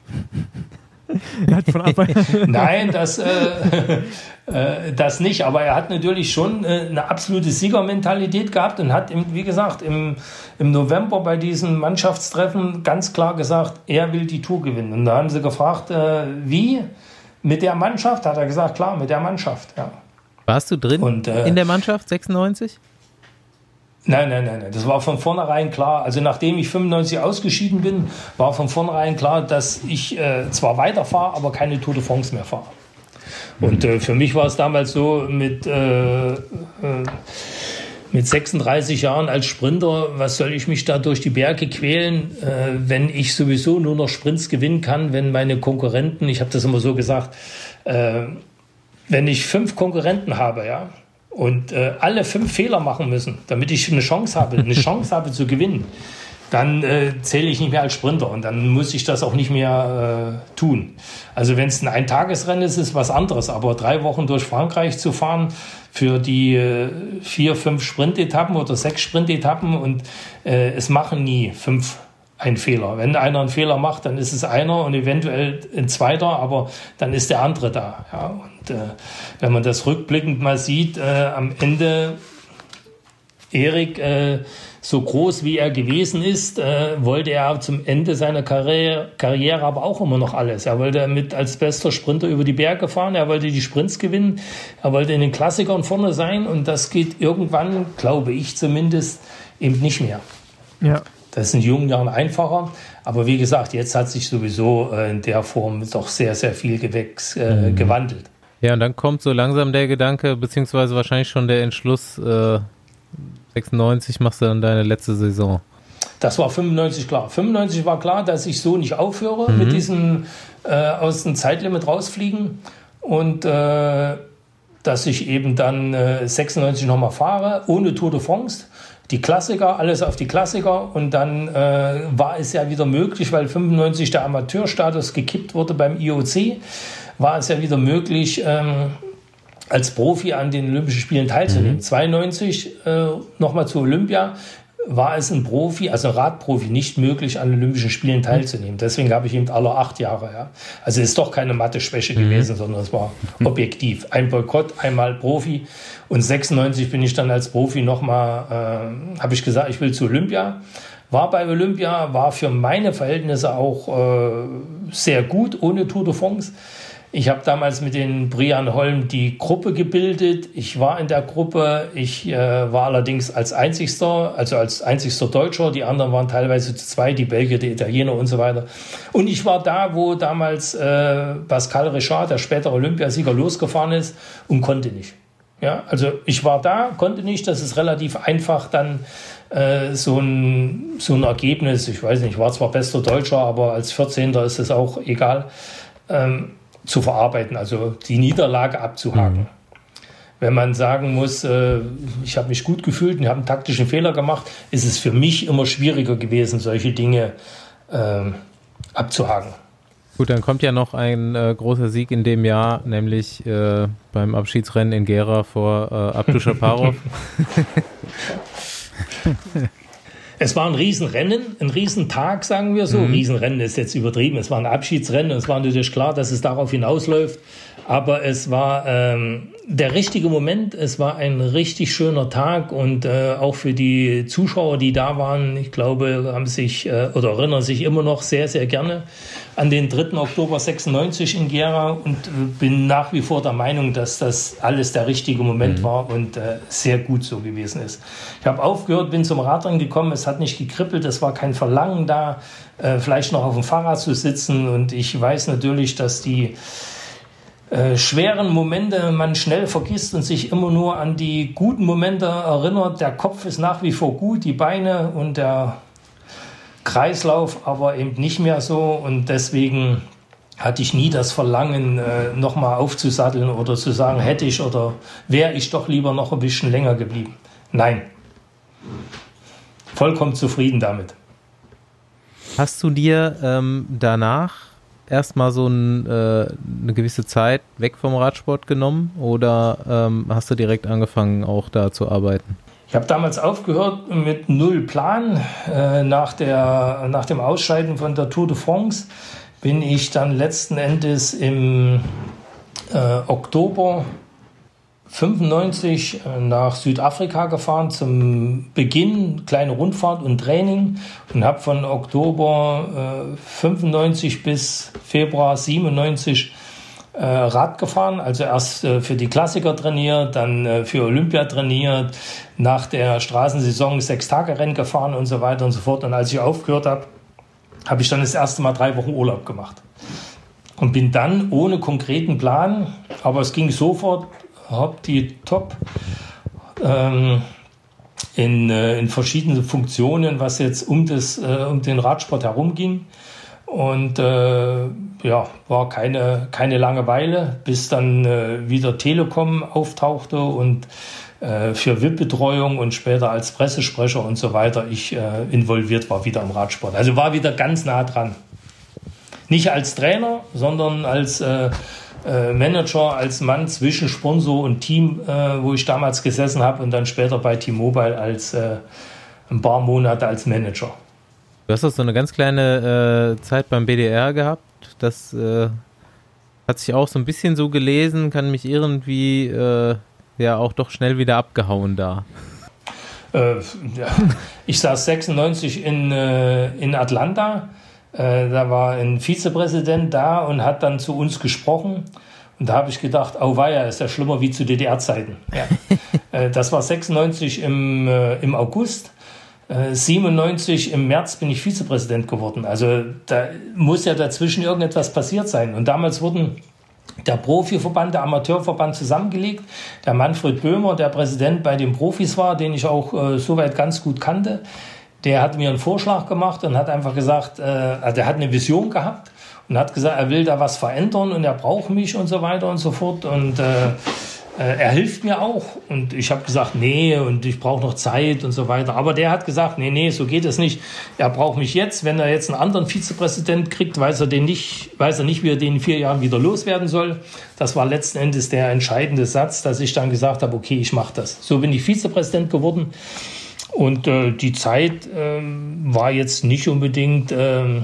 Nein, das, äh, äh, das nicht. Aber er hat natürlich schon äh, eine absolute Siegermentalität gehabt und hat, im, wie gesagt, im, im November bei diesem Mannschaftstreffen ganz klar gesagt, er will die Tour gewinnen. Und da haben sie gefragt, äh, wie? Mit der Mannschaft? Hat er gesagt, klar, mit der Mannschaft. Ja. Warst du drin und, äh, in der Mannschaft 96? Nein, nein, nein, nein. Das war von vornherein klar. Also nachdem ich 95 ausgeschieden bin, war von vornherein klar, dass ich äh, zwar weiterfahre, aber keine Tour de France mehr fahre. Und äh, für mich war es damals so mit, äh, äh, mit 36 Jahren als Sprinter, was soll ich mich da durch die Berge quälen, äh, wenn ich sowieso nur noch Sprints gewinnen kann, wenn meine Konkurrenten, ich habe das immer so gesagt, äh, wenn ich fünf Konkurrenten habe, ja, und äh, alle fünf Fehler machen müssen, damit ich eine Chance habe, eine Chance habe zu gewinnen, dann äh, zähle ich nicht mehr als Sprinter und dann muss ich das auch nicht mehr äh, tun. Also wenn es ein Eintagesrennen ist, ist was anderes, aber drei Wochen durch Frankreich zu fahren für die äh, vier, fünf Sprintetappen oder sechs Sprintetappen und äh, es machen nie fünf ein Fehler. Wenn einer einen Fehler macht, dann ist es einer und eventuell ein zweiter, aber dann ist der andere da. Ja, und äh, wenn man das rückblickend mal sieht, äh, am Ende Erik, äh, so groß wie er gewesen ist, äh, wollte er zum Ende seiner Karriere, Karriere aber auch immer noch alles. Er wollte mit als bester Sprinter über die Berge fahren, er wollte die Sprints gewinnen, er wollte in den Klassikern vorne sein und das geht irgendwann, glaube ich zumindest, eben nicht mehr. Ja. Das ist in jungen Jahren einfacher. Aber wie gesagt, jetzt hat sich sowieso äh, in der Form doch sehr, sehr viel Gewächs, äh, mhm. gewandelt. Ja, und dann kommt so langsam der Gedanke, beziehungsweise wahrscheinlich schon der Entschluss, äh, 96 machst du dann deine letzte Saison. Das war 95 klar. 95 war klar, dass ich so nicht aufhöre mhm. mit diesem äh, aus dem Zeitlimit rausfliegen und äh, dass ich eben dann äh, 96 nochmal fahre, ohne Tour de France die Klassiker, alles auf die Klassiker und dann äh, war es ja wieder möglich, weil 95 der Amateurstatus gekippt wurde beim IOC, war es ja wieder möglich, ähm, als Profi an den Olympischen Spielen teilzunehmen. Mhm. 92 äh, nochmal zu Olympia war es ein Profi, also Radprofi, nicht möglich, an Olympischen Spielen teilzunehmen. Deswegen habe ich eben alle acht Jahre. Ja. Also es ist doch keine Mathe-Schwäche mhm. gewesen, sondern es war objektiv. Ein Boykott, einmal Profi. Und 96 bin ich dann als Profi nochmal, äh, habe ich gesagt, ich will zu Olympia. War bei Olympia, war für meine Verhältnisse auch äh, sehr gut, ohne Tour de France. Ich habe damals mit den Brian Holm die Gruppe gebildet. Ich war in der Gruppe. Ich äh, war allerdings als einzigster, also als einzigster Deutscher. Die anderen waren teilweise zu zwei, die Belgier, die Italiener und so weiter. Und ich war da, wo damals äh, Pascal Richard, der spätere Olympiasieger, losgefahren ist und konnte nicht. Ja, also ich war da, konnte nicht. Das ist relativ einfach dann äh, so, ein, so ein Ergebnis. Ich weiß nicht, war zwar bester Deutscher, aber als 14. ist es auch egal. Ähm, zu verarbeiten, also die Niederlage abzuhaken. Mhm. Wenn man sagen muss, äh, ich habe mich gut gefühlt und habe einen taktischen Fehler gemacht, ist es für mich immer schwieriger gewesen, solche Dinge äh, abzuhaken. Gut, dann kommt ja noch ein äh, großer Sieg in dem Jahr, nämlich äh, beim Abschiedsrennen in Gera vor äh, Abdu Shaparov. Es war ein Riesenrennen, ein Riesentag, sagen wir so. Mhm. Riesenrennen ist jetzt übertrieben. Es war ein Abschiedsrennen. Es war natürlich klar, dass es darauf hinausläuft. Aber es war ähm, der richtige Moment. Es war ein richtig schöner Tag und äh, auch für die Zuschauer, die da waren, ich glaube, haben sich äh, oder erinnern sich immer noch sehr, sehr gerne an den 3. Oktober 96 in Gera und äh, bin nach wie vor der Meinung, dass das alles der richtige Moment mhm. war und äh, sehr gut so gewesen ist. Ich habe aufgehört, bin zum Radrennen gekommen, es hat nicht gekribbelt, es war kein Verlangen da, äh, vielleicht noch auf dem Fahrrad zu sitzen und ich weiß natürlich, dass die äh, schweren Momente man schnell vergisst und sich immer nur an die guten Momente erinnert. Der Kopf ist nach wie vor gut, die Beine und der Kreislauf aber eben nicht mehr so und deswegen hatte ich nie das Verlangen, äh, nochmal aufzusatteln oder zu sagen, hätte ich oder wäre ich doch lieber noch ein bisschen länger geblieben. Nein. Vollkommen zufrieden damit. Hast du dir ähm, danach erstmal so ein, äh, eine gewisse Zeit weg vom Radsport genommen oder ähm, hast du direkt angefangen, auch da zu arbeiten? Ich habe damals aufgehört mit null Plan. Äh, nach, der, nach dem Ausscheiden von der Tour de France bin ich dann letzten Endes im äh, Oktober 95 äh, nach Südafrika gefahren zum Beginn, kleine Rundfahrt und Training und habe von Oktober äh, 95 bis Februar 97 äh, Rad gefahren, also erst äh, für die Klassiker trainiert, dann äh, für Olympia trainiert, nach der Straßensaison sechs Tage Rennen gefahren und so weiter und so fort. Und als ich aufgehört habe, habe ich dann das erste Mal drei Wochen Urlaub gemacht. Und bin dann ohne konkreten Plan, aber es ging sofort, habe die Top ähm, in, äh, in verschiedenen Funktionen, was jetzt um, das, äh, um den Radsport herum ging. Und äh, ja, war keine, keine Langeweile, bis dann äh, wieder Telekom auftauchte und äh, für VIP-Betreuung und später als Pressesprecher und so weiter ich äh, involviert war wieder im Radsport. Also war wieder ganz nah dran. Nicht als Trainer, sondern als äh, äh Manager, als Mann zwischen Sponsor und Team, äh, wo ich damals gesessen habe und dann später bei T-Mobile als ein paar Monate als Manager. Du hast auch so eine ganz kleine äh, Zeit beim BDR gehabt. Das äh, hat sich auch so ein bisschen so gelesen, kann mich irgendwie äh, ja auch doch schnell wieder abgehauen da. Äh. Ich saß 96 in, äh, in Atlanta. Äh, da war ein Vizepräsident da und hat dann zu uns gesprochen. Und da habe ich gedacht, oh weia, ist ja schlimmer wie zu DDR-Zeiten. Ja. das war 96 im, im August. 97 äh, im März bin ich Vizepräsident geworden. Also da muss ja dazwischen irgendetwas passiert sein. Und damals wurden der Profiverband, der Amateurverband zusammengelegt. Der Manfred Böhmer, der Präsident bei den Profis war, den ich auch äh, soweit ganz gut kannte, der hat mir einen Vorschlag gemacht und hat einfach gesagt, äh, also der hat eine Vision gehabt und hat gesagt, er will da was verändern und er braucht mich und so weiter und so fort. Und äh, äh, er hilft mir auch. Und ich habe gesagt, nee, und ich brauche noch Zeit und so weiter. Aber der hat gesagt, nee, nee, so geht es nicht. Er braucht mich jetzt. Wenn er jetzt einen anderen Vizepräsident kriegt, weiß er den nicht, weiß er nicht, wie er den in vier Jahren wieder loswerden soll. Das war letzten Endes der entscheidende Satz, dass ich dann gesagt habe, okay, ich mache das. So bin ich Vizepräsident geworden. Und äh, die Zeit äh, war jetzt nicht unbedingt äh,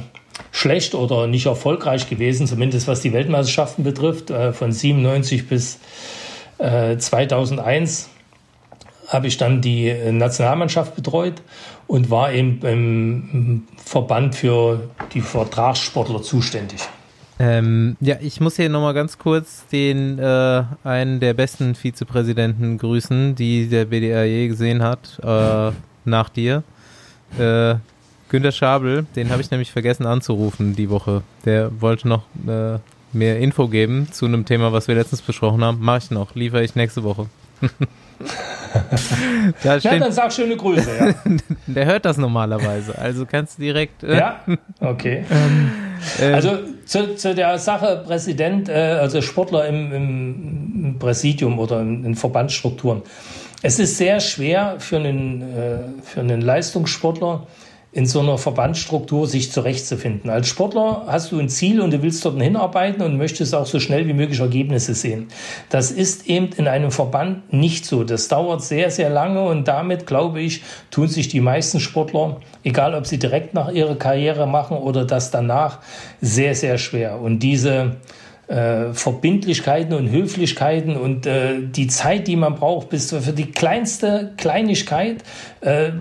schlecht oder nicht erfolgreich gewesen, zumindest was die Weltmeisterschaften betrifft. Äh, von 97 bis 2001 äh, habe ich dann die Nationalmannschaft betreut und war eben im Verband für die Vertragssportler zuständig. Ähm, ja, ich muss hier nochmal ganz kurz den äh, einen der besten Vizepräsidenten grüßen, die der BDR je gesehen hat, äh, nach dir. Äh, Günter Schabel, den habe ich nämlich vergessen anzurufen die Woche. Der wollte noch äh, mehr Info geben zu einem Thema, was wir letztens besprochen haben. Mache ich noch, liefere ich nächste Woche. da ja, dann sag schöne Grüße. Ja. Der hört das normalerweise, also kannst du direkt. Äh ja, okay. Ähm, ähm, also zu, zu, der Sache Präsident, äh, also Sportler im, im, Präsidium oder in, in, Verbandsstrukturen. Es ist sehr schwer für einen, äh, für einen Leistungssportler in so einer Verbandsstruktur sich zurechtzufinden. Als Sportler hast du ein Ziel und du willst dort hinarbeiten und möchtest auch so schnell wie möglich Ergebnisse sehen. Das ist eben in einem Verband nicht so. Das dauert sehr, sehr lange und damit, glaube ich, tun sich die meisten Sportler, egal ob sie direkt nach ihrer Karriere machen oder das danach, sehr, sehr schwer. Und diese äh, Verbindlichkeiten und Höflichkeiten und äh, die Zeit, die man braucht, bis für die kleinste Kleinigkeit, äh,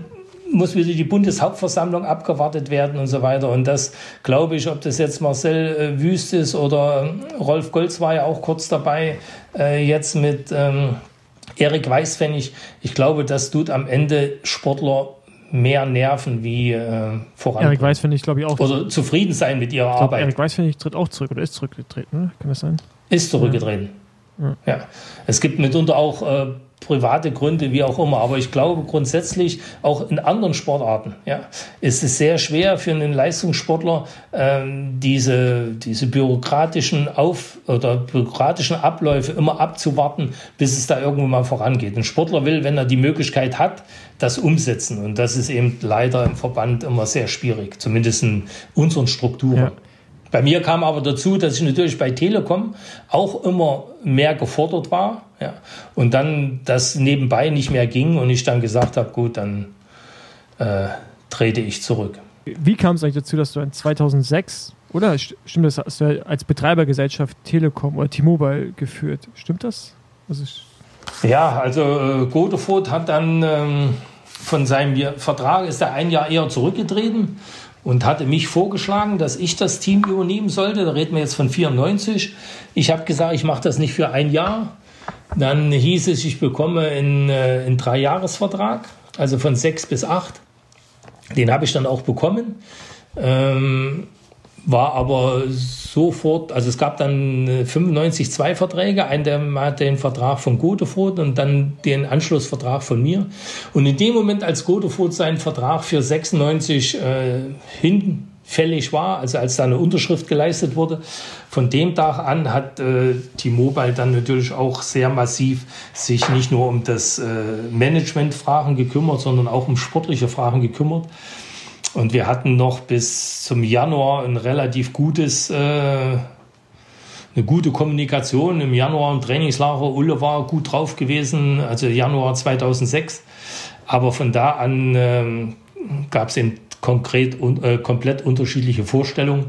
muss wieder die Bundeshauptversammlung abgewartet werden und so weiter. Und das glaube ich, ob das jetzt Marcel äh, Wüst ist oder äh, Rolf Golz war ja auch kurz dabei, äh, jetzt mit ähm, Erik Weißpfennig. Ich glaube, das tut am Ende Sportler mehr nerven wie äh, voran. Erik Weißpfennig, glaube ich auch. Oder zufrieden sein mit ihrer ich glaub, Arbeit. Erik Weißpfennig tritt auch zurück oder ist zurückgetreten, ne? kann das sein? Ist zurückgetreten. Ja. ja. Es gibt mitunter auch äh, private Gründe, wie auch immer. Aber ich glaube grundsätzlich auch in anderen Sportarten ja, ist es sehr schwer für einen Leistungssportler, ähm, diese, diese bürokratischen Auf- oder bürokratischen Abläufe immer abzuwarten, bis es da irgendwo mal vorangeht. Ein Sportler will, wenn er die Möglichkeit hat, das umsetzen. Und das ist eben leider im Verband immer sehr schwierig, zumindest in unseren Strukturen. Ja. Bei mir kam aber dazu, dass ich natürlich bei Telekom auch immer mehr gefordert war. Ja. Und dann das nebenbei nicht mehr ging und ich dann gesagt habe, gut, dann äh, trete ich zurück. Wie kam es eigentlich dazu, dass du in 2006, oder stimmt das, hast du als Betreibergesellschaft Telekom oder T-Mobile geführt? Stimmt das? Also ja, also äh, Godefroth hat dann ähm, von seinem Vertrag, ist er ein Jahr eher zurückgetreten und hatte mich vorgeschlagen, dass ich das Team übernehmen sollte. Da reden wir jetzt von 94. Ich habe gesagt, ich mache das nicht für ein Jahr. Dann hieß es, ich bekomme einen, äh, einen Dreijahresvertrag, also von sechs bis acht. Den habe ich dann auch bekommen. Ähm, war aber sofort, also es gab dann 95 zwei Verträge, ein der hatte den Vertrag von Godefroth und dann den Anschlussvertrag von mir. Und in dem Moment, als Godefroth seinen Vertrag für 96 äh, hinfällig war, also als da eine Unterschrift geleistet wurde, von dem Tag an hat äh, T-Mobile dann natürlich auch sehr massiv sich nicht nur um das äh, Managementfragen gekümmert, sondern auch um sportliche Fragen gekümmert. Und wir hatten noch bis zum Januar ein relativ gutes, äh, eine gute Kommunikation. Im Januar im Trainingslager, Ulle war gut drauf gewesen, also Januar 2006. Aber von da an äh, gab es eben konkret und äh, komplett unterschiedliche Vorstellungen.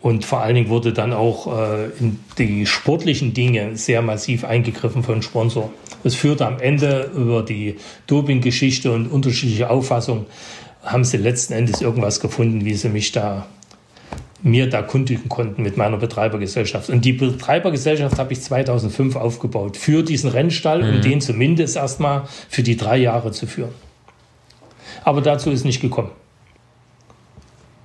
Und vor allen Dingen wurde dann auch äh, in die sportlichen Dinge sehr massiv eingegriffen von Sponsor. Das führte am Ende über die Doping-Geschichte und unterschiedliche Auffassungen haben sie letzten Endes irgendwas gefunden, wie sie mich da mir da kundigen konnten mit meiner Betreibergesellschaft. Und die Betreibergesellschaft habe ich 2005 aufgebaut für diesen Rennstall, mhm. um den zumindest erstmal für die drei Jahre zu führen. Aber dazu ist nicht gekommen.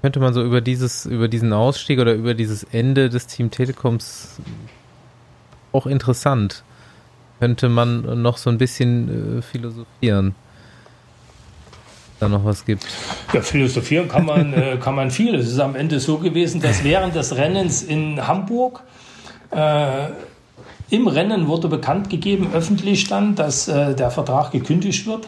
Könnte man so über dieses, über diesen Ausstieg oder über dieses Ende des Team Telekoms auch interessant. Könnte man noch so ein bisschen äh, philosophieren da noch was gibt. Ja, philosophieren kann man, äh, kann man viel. Es ist am Ende so gewesen, dass während des Rennens in Hamburg äh, im Rennen wurde bekannt gegeben, öffentlich dann, dass äh, der Vertrag gekündigt wird.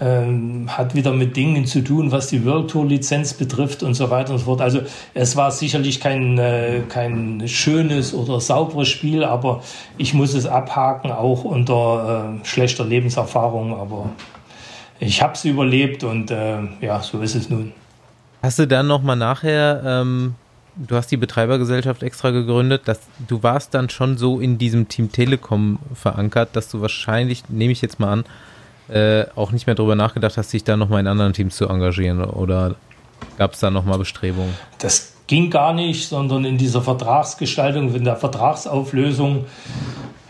Ähm, hat wieder mit Dingen zu tun, was die World Tour Lizenz betrifft und so weiter und so fort. Also es war sicherlich kein, äh, kein schönes oder sauberes Spiel, aber ich muss es abhaken, auch unter äh, schlechter Lebenserfahrung. Aber ich habe es überlebt und äh, ja, so ist es nun. Hast du dann nochmal nachher, ähm, du hast die Betreibergesellschaft extra gegründet, dass du warst dann schon so in diesem Team Telekom verankert, dass du wahrscheinlich, nehme ich jetzt mal an, äh, auch nicht mehr darüber nachgedacht hast, dich da nochmal in anderen Teams zu engagieren oder gab es da nochmal Bestrebungen? Das ging gar nicht, sondern in dieser Vertragsgestaltung, in der Vertragsauflösung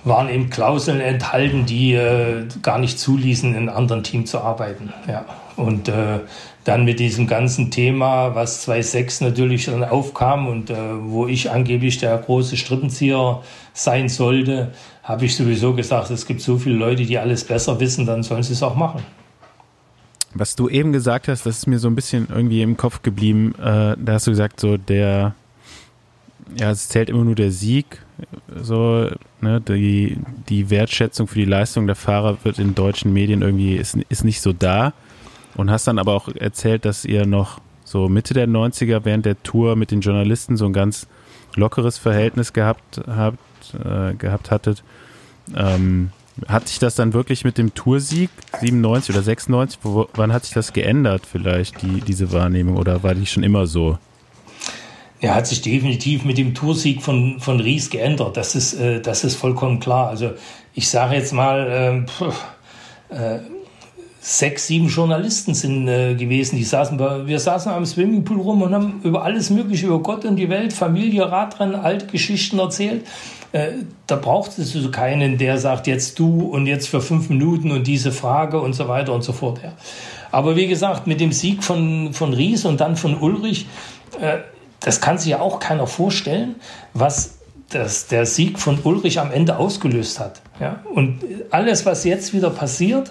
waren eben Klauseln enthalten, die äh, gar nicht zuließen, in einem anderen Team zu arbeiten. Ja. Und äh, dann mit diesem ganzen Thema, was 2006 natürlich dann aufkam und äh, wo ich angeblich der große Strippenzieher sein sollte, habe ich sowieso gesagt, es gibt so viele Leute, die alles besser wissen, dann sollen sie es auch machen. Was du eben gesagt hast, das ist mir so ein bisschen irgendwie im Kopf geblieben. Äh, da hast du gesagt, so der, ja, es zählt immer nur der Sieg so, ne, die, die Wertschätzung für die Leistung der Fahrer wird in deutschen Medien irgendwie, ist, ist nicht so da. Und hast dann aber auch erzählt, dass ihr noch so Mitte der 90er während der Tour mit den Journalisten so ein ganz lockeres Verhältnis gehabt, habt, äh, gehabt hattet. Ähm, hat sich das dann wirklich mit dem Toursieg 97 oder 96, wo, wann hat sich das geändert vielleicht, die, diese Wahrnehmung, oder war die schon immer so? Er hat sich definitiv mit dem Toursieg von, von Ries geändert. Das ist, äh, das ist vollkommen klar. Also ich sage jetzt mal, äh, äh, sechs, sieben Journalisten sind äh, gewesen. Die saßen bei, wir saßen am Swimmingpool rum und haben über alles Mögliche, über Gott und die Welt, Familie, Radrennen, alte Geschichten erzählt. Äh, da braucht es also keinen, der sagt, jetzt du und jetzt für fünf Minuten und diese Frage und so weiter und so fort. Aber wie gesagt, mit dem Sieg von, von Ries und dann von Ulrich, äh, das kann sich ja auch keiner vorstellen, was das, der Sieg von Ulrich am Ende ausgelöst hat. Ja? Und alles, was jetzt wieder passiert,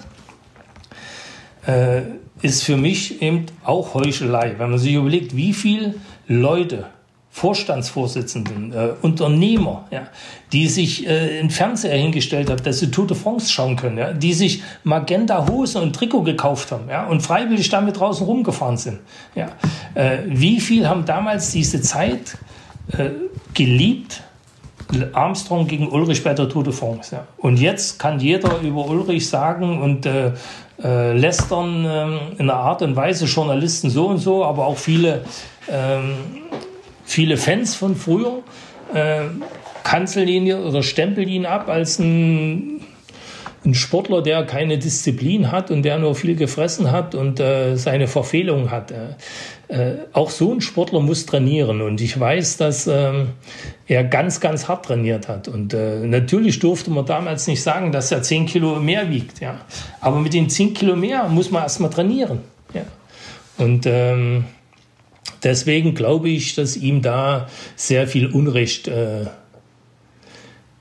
äh, ist für mich eben auch Heuchelei. Wenn man sich überlegt, wie viele Leute, Vorstandsvorsitzenden, äh, Unternehmer, ja, die sich äh, in Fernseher hingestellt haben, dass sie Tour de France schauen können, ja, die sich Magenta Hose und Trikot gekauft haben ja, und freiwillig damit draußen rumgefahren sind. Ja. Äh, wie viel haben damals diese Zeit äh, geliebt? Armstrong gegen Ulrich bei der Tour de France. Ja. Und jetzt kann jeder über Ulrich sagen und äh, äh, lästern äh, in einer Art und Weise, Journalisten so und so, aber auch viele, ähm, viele Fans von früher äh, kanzeln ihn oder stempeln ihn ab als ein, ein Sportler, der keine Disziplin hat und der nur viel gefressen hat und äh, seine Verfehlungen hat. Äh, äh, auch so ein Sportler muss trainieren und ich weiß, dass ähm, er ganz, ganz hart trainiert hat. Und äh, natürlich durfte man damals nicht sagen, dass er 10 Kilo mehr wiegt. Ja. Aber mit den 10 Kilo mehr muss man erstmal trainieren. Ja. Und ähm, deswegen glaube ich, dass ihm da sehr viel Unrecht äh,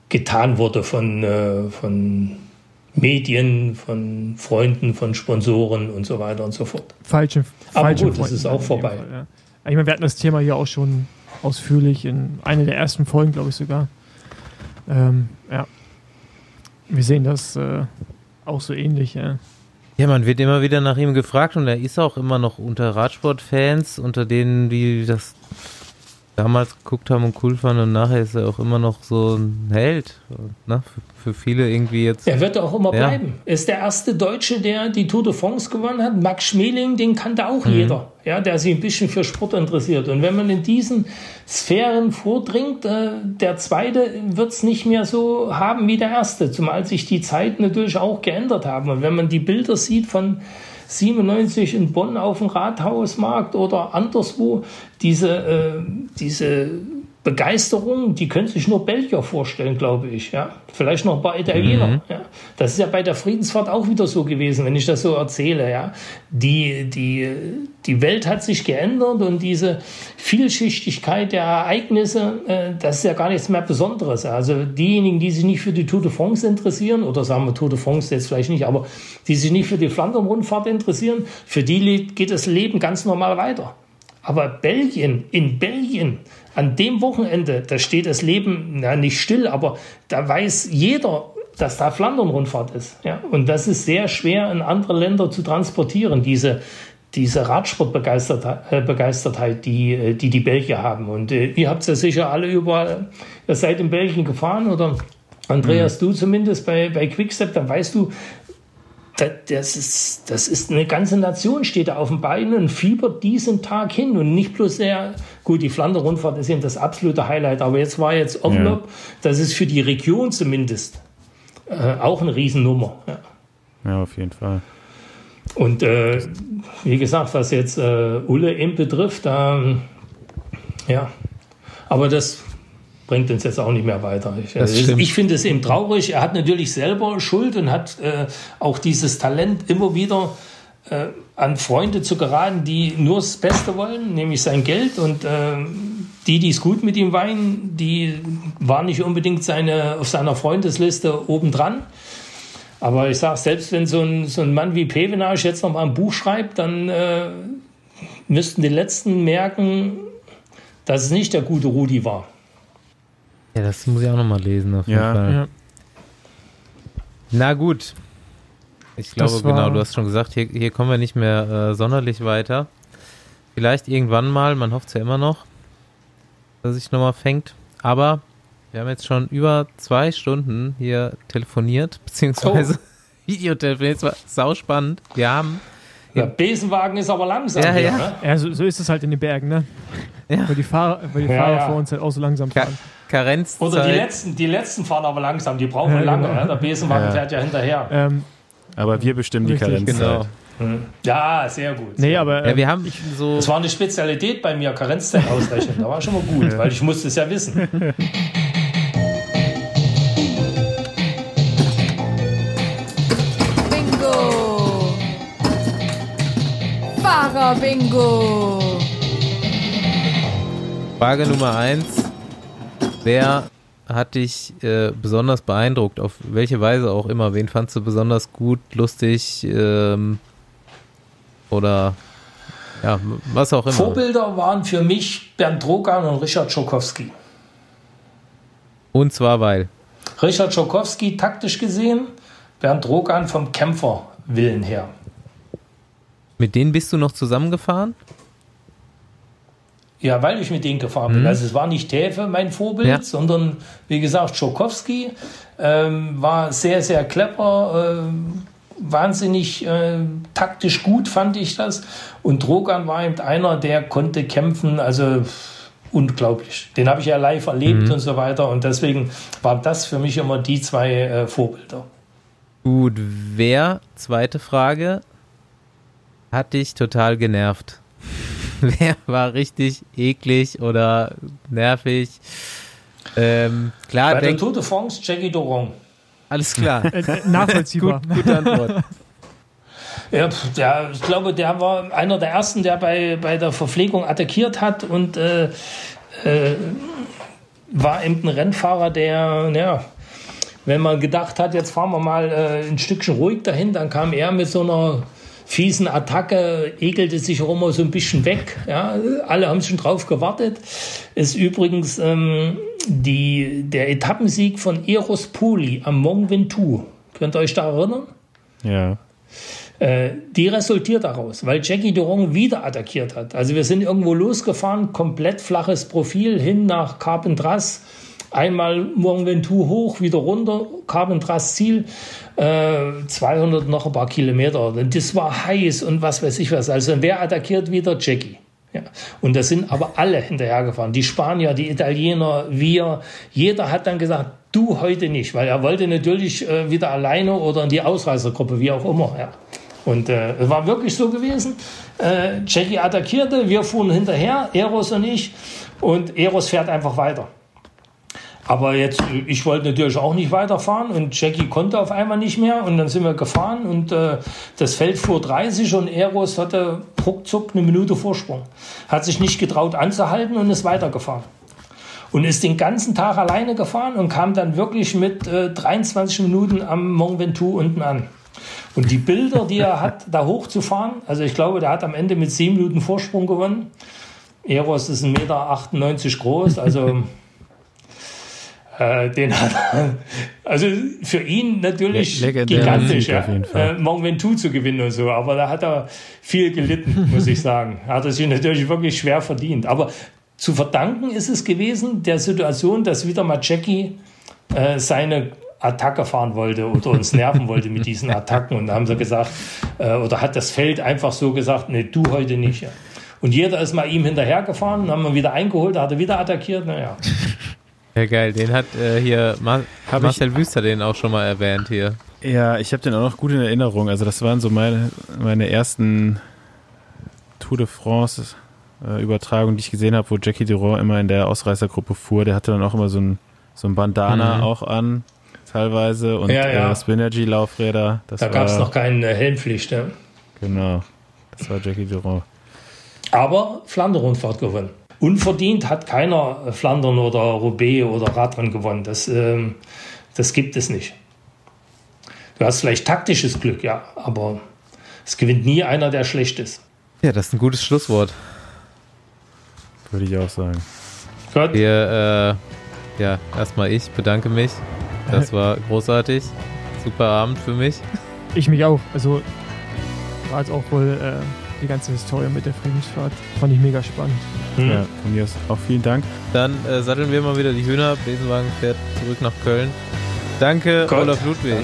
getan wurde von, äh, von Medien, von Freunden, von Sponsoren und so weiter und so fort. Falsche, Aber falsche gut, das ist auch vorbei. Fall, ja. Ich meine, wir hatten das Thema hier auch schon ausführlich in einer der ersten Folgen, glaube ich sogar. Ähm, ja. Wir sehen das äh, auch so ähnlich, ja. Ja, man wird immer wieder nach ihm gefragt und er ist auch immer noch unter Radsportfans, unter denen, die das damals geguckt haben und cool fanden und nachher ist er auch immer noch so ein Held. Ne? Für, für viele irgendwie jetzt. Er wird auch immer ja. bleiben. Er ist der erste Deutsche, der die Tour de France gewonnen hat. Max Schmeling, den kannte auch mhm. jeder, ja, der sich ein bisschen für Sport interessiert. Und wenn man in diesen Sphären vordringt, äh, der Zweite wird es nicht mehr so haben wie der Erste, zumal sich die Zeiten natürlich auch geändert haben. Und wenn man die Bilder sieht von 97 in Bonn auf dem Rathausmarkt oder anderswo, diese, äh, diese Begeisterung, die können sich nur Belgier vorstellen, glaube ich. Ja? Vielleicht noch ein paar Italiener. Mhm. Ja? Das ist ja bei der Friedensfahrt auch wieder so gewesen, wenn ich das so erzähle. Ja? Die, die, die Welt hat sich geändert und diese Vielschichtigkeit der Ereignisse, äh, das ist ja gar nichts mehr Besonderes. Also diejenigen, die sich nicht für die Tour de France interessieren, oder sagen wir Tour de France jetzt vielleicht nicht, aber die sich nicht für die Flandern-Rundfahrt interessieren, für die geht das Leben ganz normal weiter. Aber Belgien, in Belgien, an dem Wochenende, da steht das Leben na, nicht still, aber da weiß jeder, dass da Flandern-Rundfahrt ist. Ja? Und das ist sehr schwer in andere Länder zu transportieren, diese, diese Radsportbegeistertheit, die, äh, die die Belgier haben. Und äh, ihr habt es ja sicher alle überall, ihr seid in Belgien gefahren oder Andreas, mhm. du zumindest bei, bei Quickstep, dann weißt du, das ist, das ist eine ganze Nation steht da auf dem Bein und fiebert diesen Tag hin und nicht bloß sehr, gut, die Flandern-Rundfahrt ist eben das absolute Highlight, aber jetzt war jetzt Envelope, ja. das ist für die Region zumindest äh, auch eine Riesennummer. Ja. ja, auf jeden Fall. Und äh, wie gesagt, was jetzt äh, Ulle eben betrifft, ähm, ja, aber das bringt uns jetzt auch nicht mehr weiter. Ich, also ich finde es eben traurig. Er hat natürlich selber Schuld und hat äh, auch dieses Talent immer wieder äh, an Freunde zu geraten, die nur das Beste wollen, nämlich sein Geld. Und äh, die, die es gut mit ihm weinen, die waren nicht unbedingt seine, auf seiner Freundesliste obendran. Aber ich sage, selbst wenn so ein, so ein Mann wie Pevenage jetzt noch mal ein Buch schreibt, dann äh, müssten die Letzten merken, dass es nicht der gute Rudi war. Ja, das muss ich auch nochmal lesen, auf jeden ja. Fall. Ja. Na gut. Ich glaube, genau, du hast schon gesagt, hier, hier kommen wir nicht mehr äh, sonderlich weiter. Vielleicht irgendwann mal, man hofft es ja immer noch, dass sich nochmal fängt. Aber wir haben jetzt schon über zwei Stunden hier telefoniert, beziehungsweise oh. Videotelefoniert. Es war sauspannend. Wir haben. Der Besenwagen ist aber langsam. Ja, hier, ja. Ne? ja so, so, ist es halt in den Bergen, ne? Ja. Weil die Fahrer, weil die ja, Fahrer ja. vor uns halt auch so langsam fahren. Karenz. Oder die letzten, die letzten fahren aber langsam, die brauchen ja, lange. Genau. Ne? Der Besenwagen fährt ja hinterher. Ähm, aber wir bestimmen die Karenzzeit. Genau. Hm. Ja, sehr gut. Nee, aber ja, wir haben so. Das war eine Spezialität bei mir, Karenzzeit ausrechnen. Da war schon mal gut, weil ich musste es ja wissen. Bingo! Fahrer-Bingo! Frage Nummer eins. Wer hat dich äh, besonders beeindruckt? Auf welche Weise auch immer? Wen fandst du besonders gut, lustig ähm, oder ja, was auch immer? Vorbilder waren für mich Bernd Drogan und Richard Schokowski. Und zwar weil? Richard Schokowski taktisch gesehen, Bernd Drogan vom Kämpferwillen her. Mit denen bist du noch zusammengefahren? Ja, weil ich mit denen gefahren bin. Mhm. Also es war nicht Täfe mein Vorbild, ja. sondern wie gesagt, Schokowski ähm, war sehr, sehr clever, äh, wahnsinnig äh, taktisch gut fand ich das. Und Drogan war eben einer, der konnte kämpfen, also unglaublich. Den habe ich ja live erlebt mhm. und so weiter. Und deswegen waren das für mich immer die zwei äh, Vorbilder. Gut, wer, zweite Frage, hat dich total genervt? Wer war richtig eklig oder nervig? Ähm, klar, Bei der Tour de France, Jackie Doron. Alles klar. Äh, äh, nachvollziehbar. Gut, gute Antwort. Ja, der, ich glaube, der war einer der ersten, der bei, bei der Verpflegung attackiert hat und äh, äh, war eben ein Rennfahrer, der, ja, wenn man gedacht hat, jetzt fahren wir mal äh, ein Stückchen ruhig dahin, dann kam er mit so einer fiesen Attacke ekelte sich auch immer so ein bisschen weg. Ja, alle haben schon drauf gewartet. Ist übrigens ähm, die, der Etappensieg von Eros Poli am Mont Ventoux. Könnt ihr euch da erinnern? Ja. Äh, die resultiert daraus, weil Jackie Durong wieder attackiert hat. Also wir sind irgendwo losgefahren, komplett flaches Profil hin nach Carpentras einmal Mont Ventoux hoch, wieder runter, Carpentras Ziel, äh, 200 noch ein paar Kilometer. Und das war heiß und was weiß ich was. Also wer attackiert wieder? Jackie. Ja. Und da sind aber alle hinterhergefahren. Die Spanier, die Italiener, wir. Jeder hat dann gesagt, du heute nicht, weil er wollte natürlich äh, wieder alleine oder in die Ausreißergruppe, wie auch immer. Ja. Und äh, es war wirklich so gewesen. Äh, Jackie attackierte, wir fuhren hinterher, Eros und ich. Und Eros fährt einfach weiter. Aber jetzt, ich wollte natürlich auch nicht weiterfahren und Jackie konnte auf einmal nicht mehr und dann sind wir gefahren und äh, das Feld fuhr 30 und Eros hatte ruckzuck eine Minute Vorsprung. Hat sich nicht getraut anzuhalten und ist weitergefahren. Und ist den ganzen Tag alleine gefahren und kam dann wirklich mit äh, 23 Minuten am Mont Ventoux unten an. Und die Bilder, die er hat, da hochzufahren, also ich glaube, der hat am Ende mit 7 Minuten Vorsprung gewonnen. Eros ist 1,98 Meter groß, also den hat also für ihn natürlich gigantisch, ja, äh, Mont Ventoux zu gewinnen und so, aber da hat er viel gelitten, muss ich sagen. Hat er sich natürlich wirklich schwer verdient. Aber zu verdanken ist es gewesen der Situation, dass wieder mal Jackie äh, seine Attacke fahren wollte oder uns nerven wollte mit diesen Attacken. Und da haben sie gesagt, äh, oder hat das Feld einfach so gesagt, nee, du heute nicht. Ja. Und jeder ist mal ihm hinterhergefahren, haben wir wieder eingeholt, da hat er wieder attackiert, naja. Ja, geil. Den hat äh, hier Ma hab Marcel ich, Wüster den auch schon mal erwähnt hier. Ja, ich habe den auch noch gut in Erinnerung. Also das waren so meine, meine ersten Tour de France äh, Übertragungen, die ich gesehen habe, wo Jackie Durand immer in der Ausreißergruppe fuhr. Der hatte dann auch immer so ein, so ein Bandana mhm. auch an, teilweise. Und ja, ja. Äh, Spinergy-Laufräder. Da gab es noch keine Helmpflicht, ja. Genau. Das war Jackie Durand. Aber Flandern-Rundfahrt gewonnen unverdient hat keiner Flandern oder Roubaix oder Radrennen gewonnen. Das, ähm, das gibt es nicht. Du hast vielleicht taktisches Glück, ja, aber es gewinnt nie einer, der schlecht ist. Ja, das ist ein gutes Schlusswort. Würde ich auch sagen. Gott. Wir, äh, ja, erstmal ich bedanke mich. Das war großartig. Super Abend für mich. Ich mich auch. Also war jetzt auch wohl äh, die ganze Historie mit der Friedensfahrt. Fand ich mega spannend. Mhm. Ja, von mir aus auch vielen Dank. Dann äh, satteln wir mal wieder die Hühner. Besenwagen fährt zurück nach Köln. Danke, Gott, Olaf Ludwig.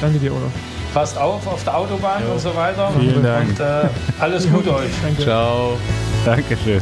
Danke dir, Olaf. Passt auf auf der Autobahn jo. und so weiter. Vielen Dank. Und äh, alles Gute euch. Danke. Ciao. Dankeschön.